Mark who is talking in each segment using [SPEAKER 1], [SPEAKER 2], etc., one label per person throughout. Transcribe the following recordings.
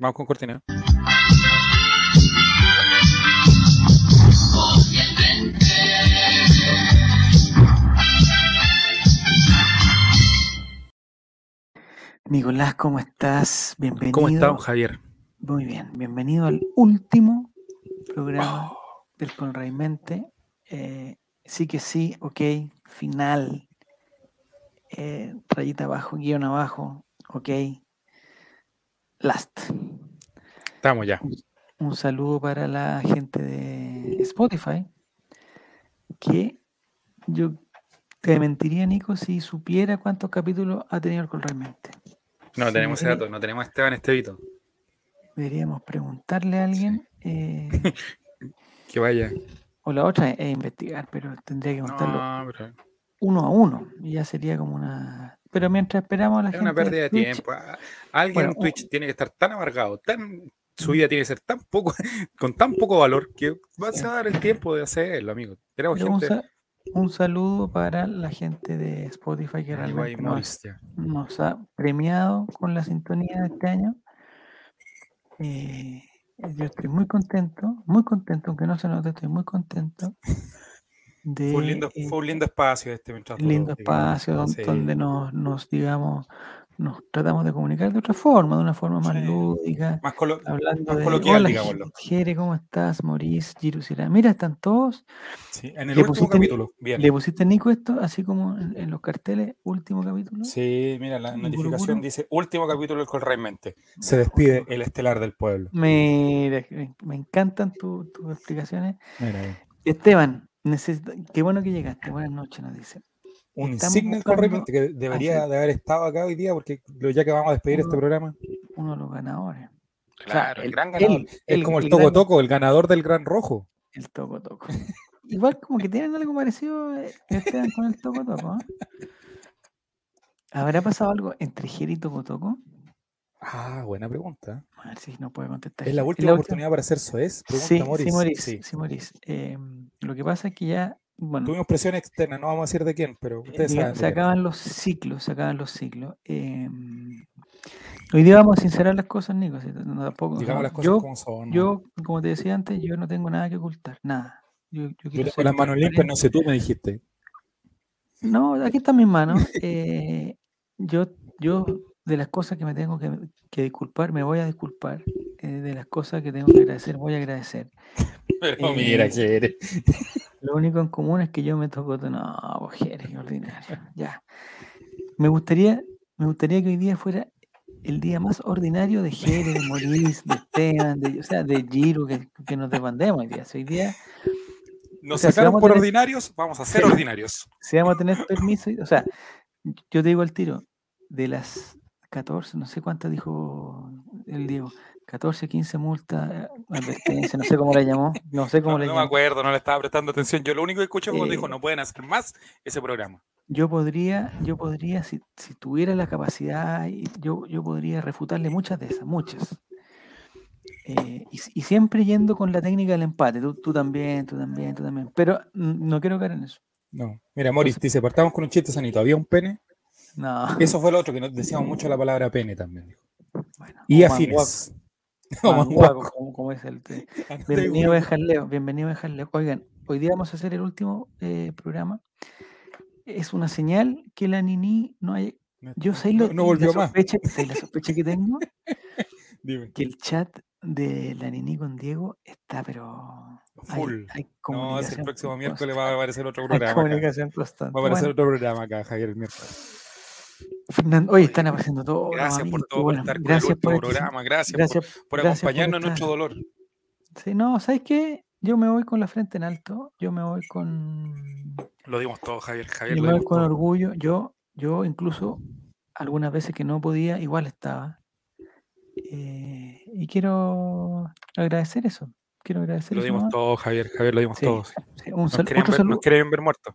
[SPEAKER 1] Vamos con cortina.
[SPEAKER 2] Nicolás, ¿cómo estás? Bienvenido.
[SPEAKER 1] ¿Cómo estás, Javier?
[SPEAKER 2] Muy bien, bienvenido al último programa del Conraimente. Eh, sí que sí, ok, final. Eh, rayita abajo, guion abajo, ok. Last.
[SPEAKER 1] Estamos ya.
[SPEAKER 2] Un saludo para la gente de Spotify, que yo te mentiría, Nico, si supiera cuántos capítulos ha tenido el Conraimente.
[SPEAKER 1] No tenemos ese
[SPEAKER 2] eh.
[SPEAKER 1] dato, no tenemos a Esteban Estevito.
[SPEAKER 2] Deberíamos preguntarle a alguien. eh,
[SPEAKER 1] Que vaya.
[SPEAKER 2] o la otra es, es investigar, pero tendría que contarlo
[SPEAKER 1] No, pero
[SPEAKER 2] uno a uno. Y ya sería como una. Pero mientras esperamos a la
[SPEAKER 1] es
[SPEAKER 2] gente.
[SPEAKER 1] una pérdida de
[SPEAKER 2] Twitch,
[SPEAKER 1] tiempo. Ah, Alguien
[SPEAKER 2] Bueno,
[SPEAKER 1] en Twitch tiene que estar tan amargado, tan su vida tiene que ser tan poco, con tan poco valor que va a dar el tiempo de hacerlo, amigo. Tenemos
[SPEAKER 2] un,
[SPEAKER 1] gente.
[SPEAKER 2] sa- un saludo para la gente de Spotify que realmente nos ha premiado con la sintonía de este año. Eh, yo estoy muy contento, muy contento, aunque no se note, estoy muy contento. De,
[SPEAKER 1] Fue un lindo,
[SPEAKER 2] eh,
[SPEAKER 1] fue un lindo espacio este mientras
[SPEAKER 2] lindo espacio
[SPEAKER 1] Sí.
[SPEAKER 2] donde nos, nos, digamos, nos tratamos de comunicar de otra forma, de una forma más
[SPEAKER 1] Sí.
[SPEAKER 2] lúdica,
[SPEAKER 1] Más, colo-
[SPEAKER 2] hablando
[SPEAKER 1] más
[SPEAKER 2] de
[SPEAKER 1] coloquial, digámoslo.
[SPEAKER 2] Jere, ¿cómo estás? Maurice, Giru Sirá. Mira, están todos.
[SPEAKER 1] Sí, en el
[SPEAKER 2] ¿Le
[SPEAKER 1] último
[SPEAKER 2] pusiste-
[SPEAKER 1] capítulo. Bien.
[SPEAKER 2] ¿Le pusiste Nico esto así como en, en los carteles? Último capítulo.
[SPEAKER 1] Sí, mira, la notificación dice último capítulo del Colraimente. Se despide el estelar del pueblo.
[SPEAKER 2] Mira, me, encantan tu- tus explicaciones.
[SPEAKER 1] Mira, ahí.
[SPEAKER 2] Esteban, necesito- qué bueno que llegaste. Buenas noches, nos dice.
[SPEAKER 1] un
[SPEAKER 2] Estamos
[SPEAKER 1] insigne Colraimente que debería
[SPEAKER 2] hacer-
[SPEAKER 1] de haber estado acá hoy día porque ya que vamos a despedir este programa.
[SPEAKER 2] Uno de los ganadores.
[SPEAKER 1] Claro, el,
[SPEAKER 2] el-
[SPEAKER 1] gran ganador.
[SPEAKER 2] el-
[SPEAKER 1] es
[SPEAKER 2] el-
[SPEAKER 1] como el,
[SPEAKER 2] el
[SPEAKER 1] Toco
[SPEAKER 2] gran-
[SPEAKER 1] Toco, el ganador del Gran Rojo.
[SPEAKER 2] El toco toco. Igual como que tienen algo parecido eh, Esteban con el toco toco. ¿eh? ¿Habrá pasado algo entre Jere y toco toco?
[SPEAKER 1] Ah, buena pregunta.
[SPEAKER 2] A ver si nos puede contestar.
[SPEAKER 1] ¿Es la última oportunidad para hacer Soez? Pregunta
[SPEAKER 2] Sí, Moris.
[SPEAKER 1] Sí.
[SPEAKER 2] Sí, Moris. Eh, lo que pasa es que ya, bueno,
[SPEAKER 1] Tuvimos presión externa, no vamos a decir de quién, pero
[SPEAKER 2] eh,
[SPEAKER 1] ustedes saben.
[SPEAKER 2] se acaban los ciclos, se acaban los ciclos. Eh, hoy día vamos a sincerar las cosas, Nico. no, tampoco,
[SPEAKER 1] Digamos las cosas
[SPEAKER 2] yo,
[SPEAKER 1] como son. ¿no?
[SPEAKER 2] yo, como te decía antes, yo no tengo nada que ocultar, nada. Yo, yo ser
[SPEAKER 1] las manos limpias, no sé tú, me dijiste.
[SPEAKER 2] No, aquí están mis manos. eh, yo, yo, de las cosas que me tengo que, que disculpar, me voy a disculpar. eh, de las cosas que tengo que agradecer, voy a agradecer.
[SPEAKER 1] Pero
[SPEAKER 2] Eh,
[SPEAKER 1] mira, que eres.
[SPEAKER 2] Lo único en común es que yo me toco. to- No, qué ordinario. Ya. Me gustaría, me gustaría que hoy día fuera el día más ordinario de Jere, de Maurice, de Esteban, de, o sea, de Giro, que, que nos desbandemos hoy día. Hoy día,
[SPEAKER 1] Nos
[SPEAKER 2] sea, si
[SPEAKER 1] sacaron por
[SPEAKER 2] tener-
[SPEAKER 1] ordinarios, vamos a ser
[SPEAKER 2] Sí.
[SPEAKER 1] ordinarios.
[SPEAKER 2] si vamos a tener permiso, o sea, yo te digo al tiro, de las 14, no sé cuántas dijo el Diego, 14, 15 multas, advertencia, no sé cómo la llamó, no sé cómo
[SPEAKER 1] No,
[SPEAKER 2] la
[SPEAKER 1] no me acuerdo, no le estaba prestando atención. Yo lo único que escuché cuando
[SPEAKER 2] Eh,
[SPEAKER 1] dijo no pueden hacer más ese programa.
[SPEAKER 2] yo podría, yo podría, si, si tuviera la capacidad, yo, yo podría refutarle muchas de esas, muchas. Eh, y, siempre yendo con la técnica del empate, tú, tú también, tú también, tú también. Pero no quiero caer en eso.
[SPEAKER 1] No. Mira, Moris dice, partamos con un chiste sanito. ¿Había un pene?
[SPEAKER 2] No.
[SPEAKER 1] Eso fue lo otro, que nos decíamos mucho la palabra pene también. dijo.
[SPEAKER 2] Bueno,
[SPEAKER 1] Y afines.
[SPEAKER 2] Como, como es el. te- Bienvenido a. Jaleo, bienvenido a Jaleo. Oigan, hoy día vamos a hacer el último eh, programa. Es una señal que la Nini no hay. Yo sé
[SPEAKER 1] no,
[SPEAKER 2] lo,
[SPEAKER 1] no volvió
[SPEAKER 2] la
[SPEAKER 1] más.
[SPEAKER 2] sospecha, sé la sospecha que tengo,
[SPEAKER 1] Dime.
[SPEAKER 2] que el chat de la Nini con Diego está, pero
[SPEAKER 1] Full.
[SPEAKER 2] hay
[SPEAKER 1] No, es el próximo miércoles va a aparecer otro
[SPEAKER 2] hay
[SPEAKER 1] programa. acá.
[SPEAKER 2] comunicación constante.
[SPEAKER 1] Va a aparecer
[SPEAKER 2] Bueno,
[SPEAKER 1] otro programa acá, Javier, el miércoles.
[SPEAKER 2] Fernando, oye, están apareciendo todos.
[SPEAKER 1] Gracias por
[SPEAKER 2] amigos,
[SPEAKER 1] todo, por estar con
[SPEAKER 2] Gracias
[SPEAKER 1] el
[SPEAKER 2] por
[SPEAKER 1] programa. Gracias,
[SPEAKER 2] Gracias,
[SPEAKER 1] por, por
[SPEAKER 2] gracias
[SPEAKER 1] acompañarnos en nuestro dolor.
[SPEAKER 2] Sí, no, ¿sabes qué? Yo me voy con la frente en alto, yo me voy con
[SPEAKER 1] Lo dimos todo, Javier. Javier,
[SPEAKER 2] Yo
[SPEAKER 1] lo
[SPEAKER 2] me voy
[SPEAKER 1] dimos
[SPEAKER 2] con
[SPEAKER 1] todo.
[SPEAKER 2] orgullo. Yo, yo incluso algunas veces que no podía, igual estaba. Eh, y quiero agradecer eso. Quiero agradecer
[SPEAKER 1] Lo dimos todo, Javier. Javier, lo dimos
[SPEAKER 2] Sí,
[SPEAKER 1] todo.
[SPEAKER 2] sí, un
[SPEAKER 1] Nos
[SPEAKER 2] otro
[SPEAKER 1] ver,
[SPEAKER 2] saludo.
[SPEAKER 1] nos ver muertos.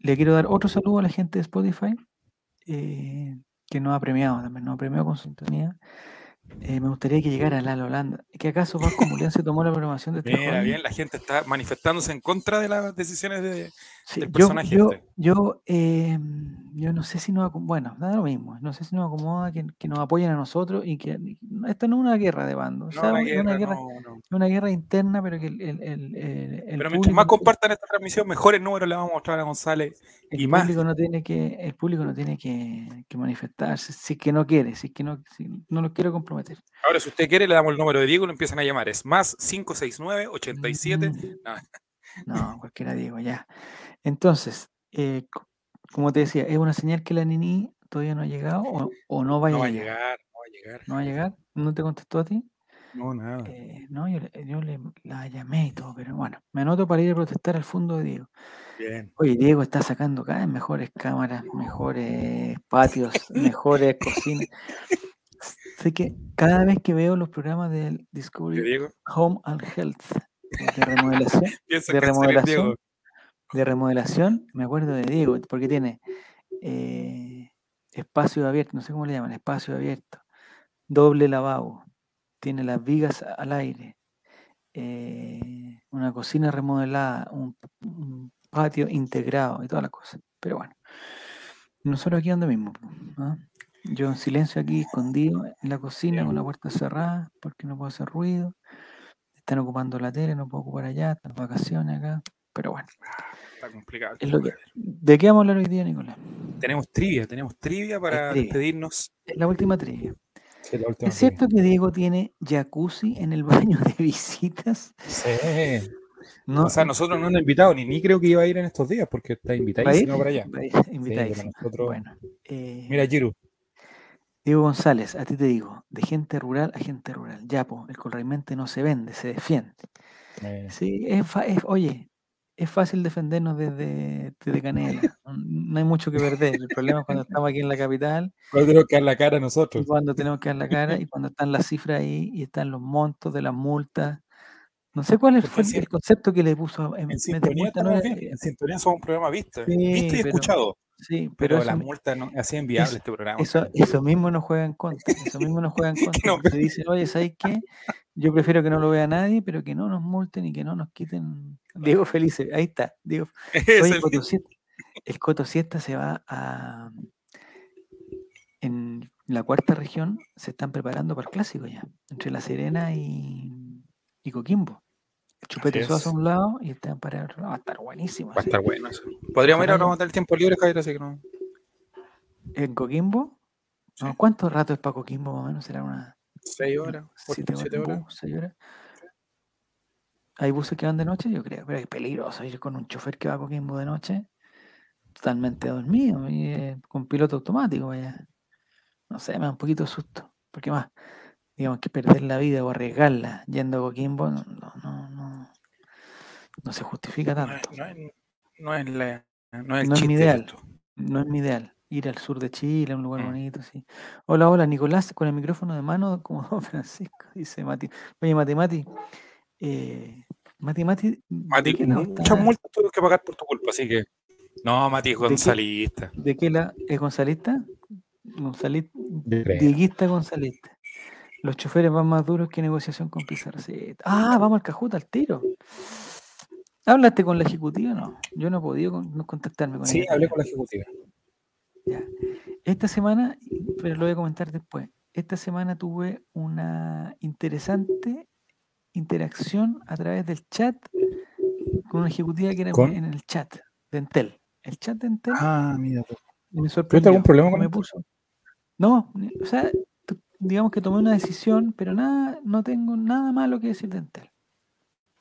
[SPEAKER 2] Le quiero dar otro saludo a la gente de Spotify eh, que nos ha premiado también, nos ha premiado con sintonía. Eh, me gustaría que llegara Lalo Holanda. ¿Que acaso Vasco Mulián se tomó la programación de este
[SPEAKER 1] Mira, bien, la gente está manifestándose en contra de las decisiones de,
[SPEAKER 2] Sí,
[SPEAKER 1] del
[SPEAKER 2] yo,
[SPEAKER 1] personaje
[SPEAKER 2] yo,
[SPEAKER 1] este.
[SPEAKER 2] yo, eh, yo no sé si nos acomoda, bueno, da lo mismo, no sé si nos acomoda que, que nos apoyen a nosotros y que esta no es una guerra de bandos, o
[SPEAKER 1] No,
[SPEAKER 2] sea,
[SPEAKER 1] una
[SPEAKER 2] es una
[SPEAKER 1] guerra,
[SPEAKER 2] guerra,
[SPEAKER 1] no, no.
[SPEAKER 2] una guerra interna, pero que el, el, el, el-
[SPEAKER 1] Pero mientras más compartan esta transmisión, mejores números le vamos a mostrar a González.
[SPEAKER 2] el
[SPEAKER 1] y más.
[SPEAKER 2] público no tiene que, el público no tiene que, que manifestarse, si es que no quiere, si es que no, si no lo quiero comprometer.
[SPEAKER 1] Ahora, si usted quiere, le damos el número de Diego y lo empiezan a llamar. Es más 569 87.
[SPEAKER 2] Mm,
[SPEAKER 1] No.
[SPEAKER 2] No, cualquiera digo, ya. Entonces, eh, co- como te decía, ¿es una señal que la Nini todavía no ha llegado o, o no vaya
[SPEAKER 1] No va a
[SPEAKER 2] llegar?
[SPEAKER 1] llegar, no va a llegar.
[SPEAKER 2] ¿No va a llegar? ¿No te contestó a ti?
[SPEAKER 1] No, nada.
[SPEAKER 2] Eh, no, yo, le- yo le, la llamé y todo, pero bueno, me anoto para ir a protestar al fondo de Diego.
[SPEAKER 1] Bien.
[SPEAKER 2] Oye, Diego está sacando cada vez mejores cámaras, mejores patios, mejores cocinas. Sé que cada vez que veo los programas del
[SPEAKER 1] ¿Qué
[SPEAKER 2] Discovery? Home and Health de remodelación, de. De remodelación, me acuerdo de Diego, porque tiene eh, espacio abierto, no sé cómo le llaman, espacio abierto, doble lavabo, tiene las vigas al aire, eh, una cocina remodelada, un, patio integrado y todas las cosas. Pero bueno, nosotros aquí donde mismo. ¿ah? Yo en silencio aquí, escondido en la cocina con la puerta cerrada, porque no puedo hacer ruido. Están ocupando la tele, no puedo ocupar allá, están vacaciones acá. Pero bueno,
[SPEAKER 1] Está complicado.
[SPEAKER 2] es lo que. ¿De qué vamos a hablar hoy día, Nicolás?
[SPEAKER 1] Tenemos trivia, tenemos trivia para
[SPEAKER 2] trivia.
[SPEAKER 1] despedirnos.
[SPEAKER 2] Es La última trivia.
[SPEAKER 1] Sí, la última
[SPEAKER 2] ¿Es cierto que Diego tiene jacuzzi en el baño de visitas?
[SPEAKER 1] Sí.
[SPEAKER 2] No,
[SPEAKER 1] O sea, nosotros no nos han invitado, ni, ni creo que iba a ir en estos días, porque está invitadísimo para allá. Sí, nosotros.
[SPEAKER 2] Bueno, eh,
[SPEAKER 1] Mira, Giru.
[SPEAKER 2] Diego González, a ti te digo, de gente rural a gente rural. Ya, po, el corraimente no se vende, se defiende.
[SPEAKER 1] eh,
[SPEAKER 2] Sí, es- oye, es fácil defendernos desde, desde Canela. No, hay mucho que perder. El problema es cuando estamos aquí en la capital
[SPEAKER 1] ¿Cuál tenemos que dar la cara nosotros?
[SPEAKER 2] cuando tenemos que dar la cara y cuando están las cifras ahí y están los montos de las multas. No sé cuál fue el, el concepto que le puso en,
[SPEAKER 1] En sintonía
[SPEAKER 2] multa, no
[SPEAKER 1] bien. En sintonía somos un programa visto.
[SPEAKER 2] Sí,
[SPEAKER 1] visto y
[SPEAKER 2] pero-
[SPEAKER 1] escuchado.
[SPEAKER 2] Sí, pero,
[SPEAKER 1] Pero
[SPEAKER 2] mi-
[SPEAKER 1] multas no inviable
[SPEAKER 2] eso-
[SPEAKER 1] este programa.
[SPEAKER 2] eso, eso mismo nos juega en contra. Eso mismo nos juega en contra.
[SPEAKER 1] no
[SPEAKER 2] porque dicen, oye, ¿sabes qué? Yo prefiero que no lo vea nadie, pero que no nos multen y que no nos quiten. Diego Felice, ahí está. Diego. Oye,
[SPEAKER 1] mismo.
[SPEAKER 2] Coto Siesta- el Coto Siesta se va a. En la cuarta región se están preparando para el clásico ya, entre La Serena y, y Coquimbo. El Chupete. Suazo a un lado y están para el otro lado. Va a estar buenísimo.
[SPEAKER 1] Va a estar bueno eso. Podríamos ir a matar el tiempo libre, Javier, así que no.
[SPEAKER 2] En Coquimbo, no. ¿cuánto rato es para Coquimbo más o menos? Será una
[SPEAKER 1] Seis horas,
[SPEAKER 2] siete horas,
[SPEAKER 1] siete horas.
[SPEAKER 2] bus, seis horas. ¿Hay buses que van de noche? Yo creo, pero es peligroso ir con un chofer que va a Coquimbo de noche, totalmente dormido y eh, con piloto automático. Vaya. No sé, me da un poquito de susto. Porque más, digamos que perder la vida o arriesgarla yendo a Coquimbo no, no, no, no, no se justifica
[SPEAKER 1] No
[SPEAKER 2] tanto.
[SPEAKER 1] no es- no es la- no es el
[SPEAKER 2] No es mi ideal.
[SPEAKER 1] esto.
[SPEAKER 2] No es mi ideal. Ir al sur de Chile, a un lugar
[SPEAKER 1] Mm.
[SPEAKER 2] bonito, sí. Hola, hola, Nicolás, con el micrófono de mano, como Don Francisco, dice Mati. Oye, Mati, Mati. Eh, Mati, Mati. ¿de
[SPEAKER 1] Mati, muchas multas tuve que pagar por tu culpa, así que. No, Mati es gonzalista.
[SPEAKER 2] ¿De qué la es Gonzalista? Gonzalista. Dieguista Gonzalista. Los choferes van más duros que negociación con Pizarro. Sí. Ah, vamos al Cajuta, al tiro. ¿Hablaste con la ejecutiva? No, yo no he podido con- no contactarme con
[SPEAKER 1] Sí,
[SPEAKER 2] ella.
[SPEAKER 1] hablé con la ejecutiva.
[SPEAKER 2] Ya. Esta semana, pero lo voy a comentar después. Esta semana tuve una interesante interacción a través del chat con una ejecutiva que era
[SPEAKER 1] ¿Con?
[SPEAKER 2] en el chat de Entel. El chat de Entel
[SPEAKER 1] Ah, mira.
[SPEAKER 2] me
[SPEAKER 1] ¿Tuviste
[SPEAKER 2] sorprendió.
[SPEAKER 1] algún problema con
[SPEAKER 2] me puso. No, o sea, digamos que tomé una decisión, pero nada, no tengo nada malo que decir de Entel.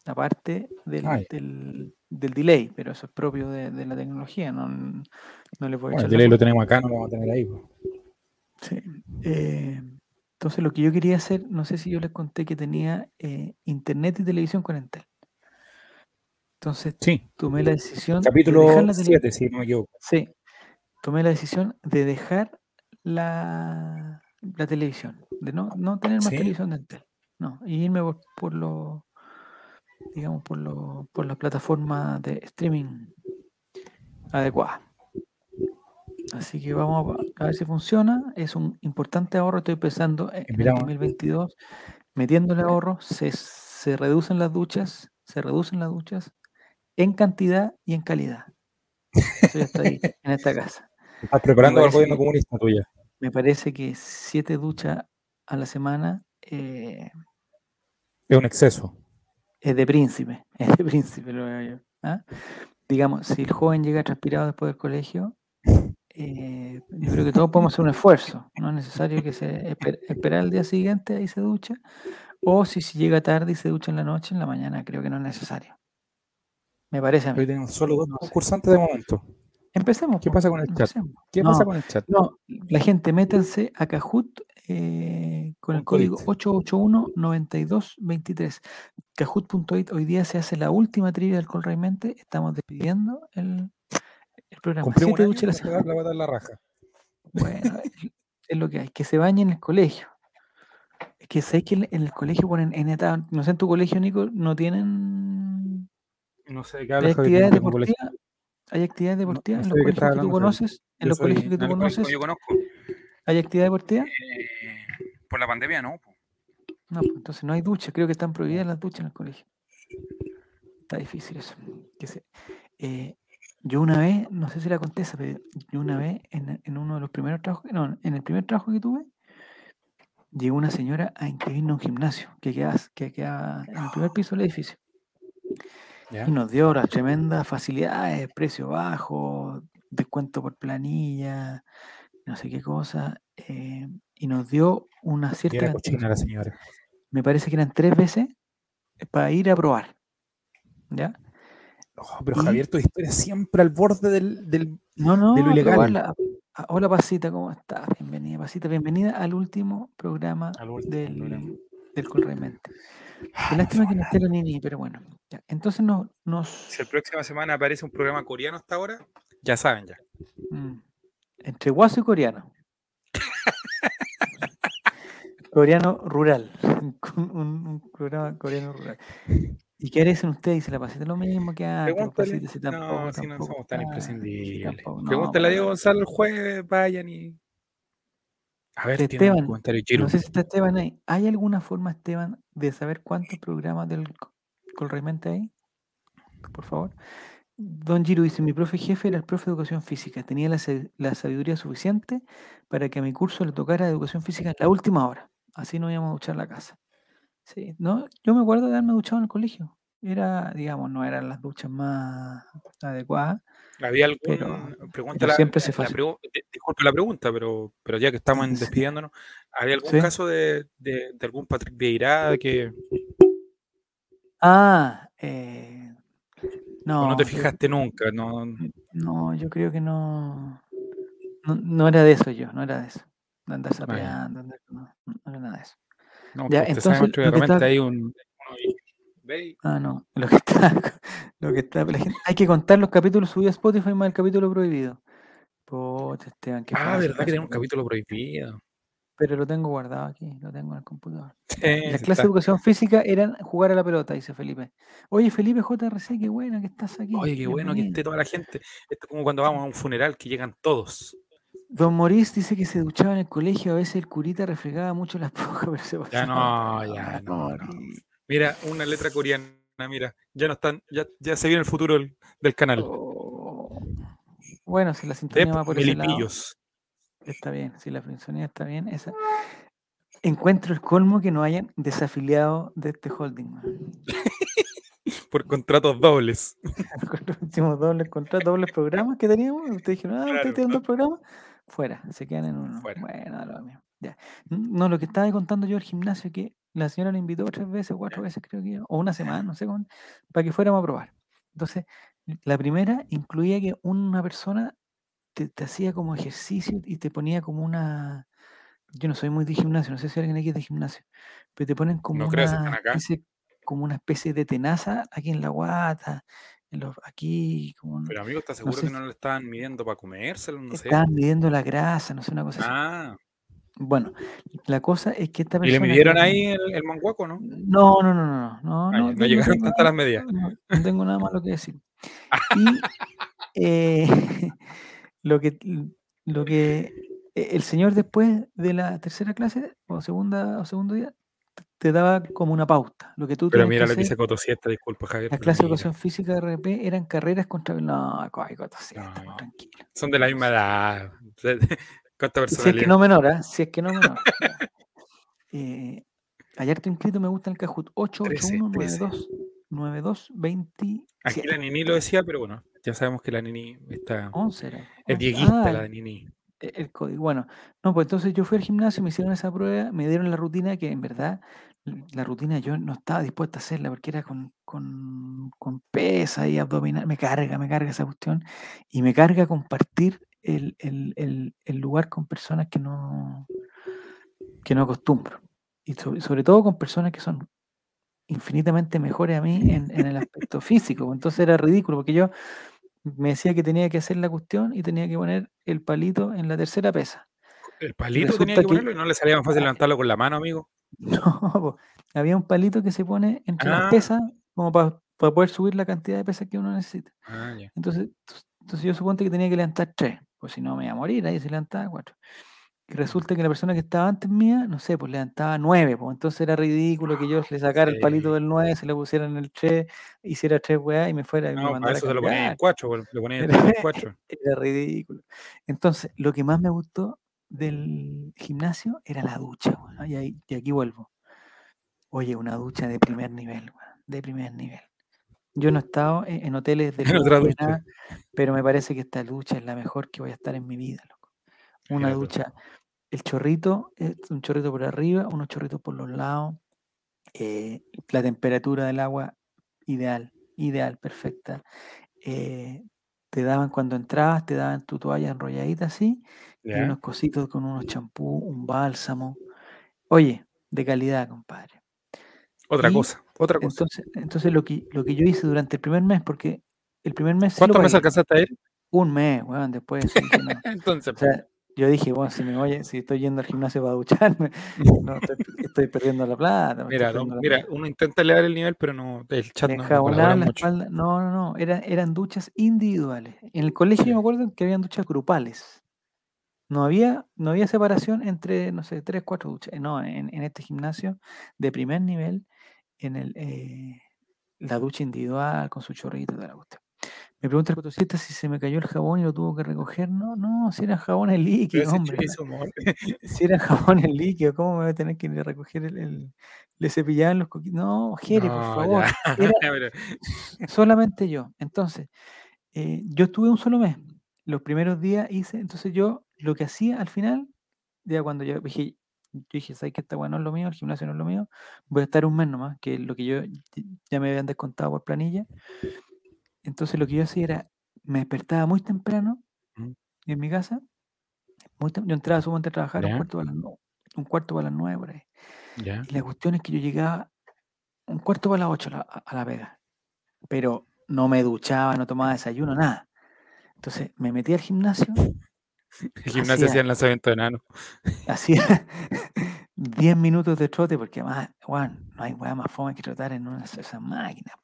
[SPEAKER 2] Aparte del, del, del delay, pero eso es propio de, de la tecnología, no, no le voy a
[SPEAKER 1] Bueno, el
[SPEAKER 2] la
[SPEAKER 1] delay lo tenemos acá, no lo vamos a tener ahí. pues.
[SPEAKER 2] Sí. eh, entonces lo que yo quería hacer, no sé si yo les conté que tenía eh, internet y televisión con Entel. Entonces
[SPEAKER 1] Sí,
[SPEAKER 2] tomé la decisión de dejar
[SPEAKER 1] capítulo
[SPEAKER 2] la tele-
[SPEAKER 1] 7, si no me equivoco.
[SPEAKER 2] Sí, tomé la decisión de dejar la, la televisión, de no, no tener más
[SPEAKER 1] ¿Sí?
[SPEAKER 2] televisión de Entel. No, y irme por, por lo, digamos, por lo, por las plataformas de streaming adecuadas. Así que vamos a, ver si funciona. Es un importante ahorro. Estoy pensando en el
[SPEAKER 1] Miramos.
[SPEAKER 2] 2022, metiéndole ahorro, se, se reducen las duchas, se reducen las duchas en cantidad y en calidad. Eso ya está ahí, en esta casa.
[SPEAKER 1] Estás preparando
[SPEAKER 2] parece
[SPEAKER 1] gobierno comunista tuya.
[SPEAKER 2] Me parece que siete duchas a la semana eh,
[SPEAKER 1] Es un exceso.
[SPEAKER 2] es de príncipe, es de príncipe lo veo yo. ¿ah? Digamos, si el joven llega transpirado después del colegio, eh, yo creo que todos podemos hacer un esfuerzo. No es necesario que se esper- esperar al día siguiente y se ducha. O si, si llega tarde y se ducha en la noche, en la mañana, creo que no es necesario. Me parece a mí.
[SPEAKER 1] Hoy tenemos solo dos
[SPEAKER 2] No sé.
[SPEAKER 1] concursantes de momento.
[SPEAKER 2] Empecemos.
[SPEAKER 1] ¿Qué pasa con el chat?
[SPEAKER 2] empecemos.
[SPEAKER 1] ¿Qué
[SPEAKER 2] No,
[SPEAKER 1] pasa con el chat?
[SPEAKER 2] No, la gente, métanse a Kahoot eh, con el código 881-9223. Kahoot.it hoy día se hace la última trivia del Colraimente. Estamos despidiendo el, el programa.
[SPEAKER 1] Cumplimos
[SPEAKER 2] Siete
[SPEAKER 1] un año
[SPEAKER 2] duchas a la semana.
[SPEAKER 1] la pata en la raja.
[SPEAKER 2] Bueno, es, lo que hay. Que se bañen en el colegio. Es que sé que en en el colegio ponen en etapa, no sé, en tu colegio, Nico, no tienen.
[SPEAKER 1] No sé de qué
[SPEAKER 2] ¿Hay
[SPEAKER 1] hablas, Javier.
[SPEAKER 2] actividades deportivas? ¿Hay actividades deportivas
[SPEAKER 1] no
[SPEAKER 2] en
[SPEAKER 1] sé
[SPEAKER 2] los colegios que tú conoces? ¿En los colegios que tú conoces?
[SPEAKER 1] yo conozco.
[SPEAKER 2] ¿Hay actividad deportiva?
[SPEAKER 1] eh, por la pandemia, no. po.
[SPEAKER 2] No, pues, entonces no hay ducha. Creo que están prohibidas las duchas en el colegio. Está difícil eso. Que se- eh, yo una vez, no sé si la conté esa, pero yo una vez en, en uno de los primeros trabajos, no, en el primer trabajo que tuve, llegó una señora a inscribirnos a un gimnasio que quedaba, que quedaba en el primer piso del edificio.
[SPEAKER 1] ¿Ya?
[SPEAKER 2] Y nos dio las tremendas facilidades, precio bajo, descuento por planilla, no sé qué cosa. eh, y nos dio una cierta
[SPEAKER 1] era cochina la señora.
[SPEAKER 2] me parece que eran tres veces para ir a probar. ¿Ya?
[SPEAKER 1] Oh, pero
[SPEAKER 2] Y-
[SPEAKER 1] Javier, tu historia siempre al borde del. del-
[SPEAKER 2] No, no,
[SPEAKER 1] De lo ilegal.
[SPEAKER 2] probarla. Ah, Hola Pasita, ¿cómo estás? Bienvenida, Pasita. Bienvenida al último programa
[SPEAKER 1] Al último
[SPEAKER 2] del,
[SPEAKER 1] programa.
[SPEAKER 2] del Colremente.
[SPEAKER 1] Ah,
[SPEAKER 2] Qué lástima que no esté la Nini, pero bueno. ya. Entonces nos... nos
[SPEAKER 1] Si la próxima semana aparece un programa coreano hasta ahora, ya saben ya.
[SPEAKER 2] mm, entre guaso y coreano. coreano rural. un, un programa coreano rural. ¿Y qué dicen ustedes? Dice la Pasita lo mismo que antes.
[SPEAKER 1] Pregúntale.
[SPEAKER 2] Pasita, si tampoco,
[SPEAKER 1] no, si no somos tan
[SPEAKER 2] está-
[SPEAKER 1] imprescindibles.
[SPEAKER 2] tampoco- no,
[SPEAKER 1] Pregúntale a Diego. Gonzalo el jueves, vayan y. A ver,
[SPEAKER 2] De
[SPEAKER 1] tiene un
[SPEAKER 2] Esteban,
[SPEAKER 1] comentario Giro.
[SPEAKER 2] No sé si está Esteban ahí. ¿Hay alguna forma, Esteban, de saber cuántos programas del co- Colraimente hay? Por favor. Don Giro dice, mi profe jefe era el profe de educación física. Tenía la, la sabiduría suficiente para que a mi curso le tocara educación física en la última hora. Así no íbamos a duchar la casa. Sí, no, yo me acuerdo de haberme duchado en el colegio. Era, digamos, no eran las duchas más adecuadas.
[SPEAKER 1] Había algún.
[SPEAKER 2] pero-
[SPEAKER 1] pregunta
[SPEAKER 2] pero
[SPEAKER 1] la-
[SPEAKER 2] siempre se
[SPEAKER 1] la
[SPEAKER 2] fue así.
[SPEAKER 1] pregu- di- Disculpe la pregunta, pero, pero ya que estamos en despidiéndonos, ¿había algún
[SPEAKER 2] Sí.
[SPEAKER 1] caso de, de, de algún Patrick Vieira que
[SPEAKER 2] Ah, eh, no.
[SPEAKER 1] no te
[SPEAKER 2] yo-
[SPEAKER 1] fijaste nunca? No,
[SPEAKER 2] No, yo creo que no, no. No era de eso yo, no era de eso. De andar
[SPEAKER 1] Ah,
[SPEAKER 2] sapeando, no, no era nada de eso.
[SPEAKER 1] no
[SPEAKER 2] Ya,
[SPEAKER 1] pues,
[SPEAKER 2] entonces,
[SPEAKER 1] sabe mucho que de repente
[SPEAKER 2] está-
[SPEAKER 1] hay un.
[SPEAKER 2] Ah, no. Lo que está, lo que está, la gente- hay que contar los capítulos subidos a Spotify más el capítulo prohibido. Esteban, qué
[SPEAKER 1] Ah, verdad que tiene un capítulo prohibido.
[SPEAKER 2] Pero lo tengo guardado aquí, lo tengo en el computador.
[SPEAKER 1] Sí,
[SPEAKER 2] Las clases de educación física eran jugar a la pelota, dice Felipe. Oye, Felipe JRC, qué bueno que estás aquí.
[SPEAKER 1] Oye, qué bueno que esté toda la gente. Esto es como cuando vamos a un funeral que llegan todos.
[SPEAKER 2] Don Maurice dice que se duchaba en el colegio, a veces el curita refregaba mucho las pero se
[SPEAKER 1] Ya no, ya
[SPEAKER 2] Ah,
[SPEAKER 1] no, no. Mira, una letra coreana, mira, ya no están, ya, ya se viene el futuro del, del canal.
[SPEAKER 2] Oh. Bueno, si la sintonía va por ese lado, está bien. Si la sintonía está bien, esa. Encuentro el colmo que no hayan desafiliado de este holding.
[SPEAKER 1] Por contratos dobles.
[SPEAKER 2] Últimos dobles contratos, dobles programas que teníamos, ustedes dijeron, ah,
[SPEAKER 1] Claro.
[SPEAKER 2] ustedes tienen dos programas, fuera, se quedan en uno.
[SPEAKER 1] Fuera.
[SPEAKER 2] Bueno, lo mismo. Ya. No, lo que estaba contando yo al gimnasio, que la señora le invitó tres veces, cuatro veces creo que, o una semana, no sé cuándo, para que fuéramos a probar. Entonces, la primera incluía que una persona te, te hacía como ejercicio y te ponía como una. Yo no soy muy de gimnasio, no sé si alguien aquí es de gimnasio, pero te ponen como
[SPEAKER 1] No están
[SPEAKER 2] una
[SPEAKER 1] acá.
[SPEAKER 2] especie, como una especie de tenaza aquí en la guata, en los, aquí, como
[SPEAKER 1] Pero amigo, ¿estás seguro
[SPEAKER 2] sé
[SPEAKER 1] que no lo estaban midiendo para comérselo? No sé.
[SPEAKER 2] estaban midiendo la grasa, no sé, una cosa así. Bueno, la cosa es que esta
[SPEAKER 1] ¿y
[SPEAKER 2] persona.
[SPEAKER 1] le
[SPEAKER 2] que
[SPEAKER 1] midieron ahí el, el manguaco, no?
[SPEAKER 2] No, no, no, no, no. No,
[SPEAKER 1] no llegaron tantas las medidas.
[SPEAKER 2] No, no tengo nada malo que decir. Y eh, lo que lo que e- el señor después de la tercera clase o segunda o segundo día te- daba como una pauta. Lo que tú
[SPEAKER 1] Pero mira
[SPEAKER 2] que
[SPEAKER 1] lo que dice Coto Siesta, disculpa Javier.
[SPEAKER 2] las clases de educación física de RP eran carreras contra... No, ay, Coto Siesta, pues,
[SPEAKER 1] No.
[SPEAKER 2] tranquilo.
[SPEAKER 1] Son de la misma edad. ¿Cuánta
[SPEAKER 2] Si es que no menor, ¿ah? Si es que no menor. Eh, harto inscrito, me gusta el Cajut. 881 92 92
[SPEAKER 1] Aquí
[SPEAKER 2] 27.
[SPEAKER 1] la Nini lo decía, pero bueno, ya sabemos que la Nini está.
[SPEAKER 2] 11 era.
[SPEAKER 1] Es
[SPEAKER 2] 11.
[SPEAKER 1] dieguista
[SPEAKER 2] Ah,
[SPEAKER 1] la Nini.
[SPEAKER 2] el código. Bueno, no, pues entonces yo fui al gimnasio, me hicieron esa prueba, me dieron la rutina que en verdad la rutina yo no estaba dispuesta a hacerla porque era con, con, con pesa y abdominal, me carga, me carga esa cuestión y me carga compartir el, el- el- el lugar con personas que no, que no acostumbro. Y sobre, sobre todo con personas que son infinitamente mejores a mí en, en el aspecto físico. Entonces era ridículo porque yo me decía que tenía que hacer la cuestión y tenía que poner el palito en la tercera pesa.
[SPEAKER 1] El palito
[SPEAKER 2] Resulta
[SPEAKER 1] tenía que
[SPEAKER 2] que-
[SPEAKER 1] ponerlo y no le salía más fácil levantarlo con la mano, amigo.
[SPEAKER 2] No, po, había un palito que se pone entre
[SPEAKER 1] Ah.
[SPEAKER 2] las pesas como para poder subir la cantidad de pesas que uno necesita.
[SPEAKER 1] Ah.
[SPEAKER 2] Entonces, entonces yo supongo que tenía que levantar tres, pues si no me iba a morir ahí si levantaba cuatro. Y resulta que la persona que estaba antes mía, no sé, pues levantaba nueve, pues entonces era ridículo que yo le sacara el palito del nueve, se le pusiera en el tres, hiciera tres weá y me fuera y me
[SPEAKER 1] para eso
[SPEAKER 2] a
[SPEAKER 1] se lo ponía en cuatro, pues, lo ponía en tres cuatro.
[SPEAKER 2] Era ridículo. Entonces, lo que más me gustó del gimnasio era la ducha, weón, y, ahí- y aquí vuelvo. Oye, una ducha de primer nivel, de primer nivel. Yo no he estado en, en hoteles de nada, pero me parece que esta ducha es la mejor que voy a estar en mi vida, loco. Una ducha, el chorrito, es un chorrito por arriba, unos chorritos por los lados, eh, la temperatura del agua ideal, ideal, perfecta. eh, te daban cuando entrabas, te daban tu toalla enrolladita así, y unos cositos con unos champú, un bálsamo. Oye, de calidad, compadre.
[SPEAKER 1] Otra
[SPEAKER 2] y
[SPEAKER 1] cosa, otra cosa.
[SPEAKER 2] Entonces, entonces lo que lo que yo hice durante el primer mes, porque el primer mes
[SPEAKER 1] ¿Cuántos meses alcanzaste a ir?
[SPEAKER 2] un mes, weón, después sí dije, no.
[SPEAKER 1] Entonces,
[SPEAKER 2] O sea, yo dije, bueno, si me voy, si estoy yendo al gimnasio para ducharme, no, estoy, estoy perdiendo la plata.
[SPEAKER 1] mira, no,
[SPEAKER 2] la
[SPEAKER 1] mira,
[SPEAKER 2] plata.
[SPEAKER 1] uno intenta elevar el nivel, pero no, el chat no,
[SPEAKER 2] la
[SPEAKER 1] mucho.
[SPEAKER 2] espalda. No, no, no. Eran, eran duchas individuales. En el colegio
[SPEAKER 1] Sí.
[SPEAKER 2] yo me acuerdo que habían duchas grupales. No había, no había separación entre, no sé, tres, cuatro duchas. No, en, en este gimnasio de primer nivel, en el, eh, la ducha individual con su chorrito de la cuestión. Me pregunta el cotocista si se me cayó el jabón y lo tuvo que recoger. No, no, si eran jabones líquidos, hombre.
[SPEAKER 1] humor.
[SPEAKER 2] Si eran jabones líquidos, ¿cómo me voy a tener que ir a recoger el, el- le cepillaban los coquitos? No, Jere, por favor. Era solamente yo. Entonces, eh, yo estuve un solo mes. Los primeros días hice, entonces yo lo que hacía al final, ya cuando yo dije, yo dije, ¿sabes que esta weá no es lo mío? El gimnasio no es lo mío. Voy a estar un mes nomás, que es lo que yo ya me habían descontado por planilla. Entonces lo que yo hacía era, me despertaba muy temprano en mi casa. Muy yo entraba sumamente a trabajar un
[SPEAKER 1] Ya.
[SPEAKER 2] cuarto, para las nue- un cuarto para las nueve por ahí.
[SPEAKER 1] Ya.
[SPEAKER 2] Y la cuestión es que yo llegaba un cuarto para las ocho a la, a- la pega. Pero no me duchaba, no tomaba desayuno, nada. Entonces me metí al gimnasio,
[SPEAKER 1] El gimnasio
[SPEAKER 2] Hacía-
[SPEAKER 1] el lanzamiento de enano.
[SPEAKER 2] hacía 10 minutos de trote, porque además, Juan, no hay weá más fome que trotar en una de esas máquinas.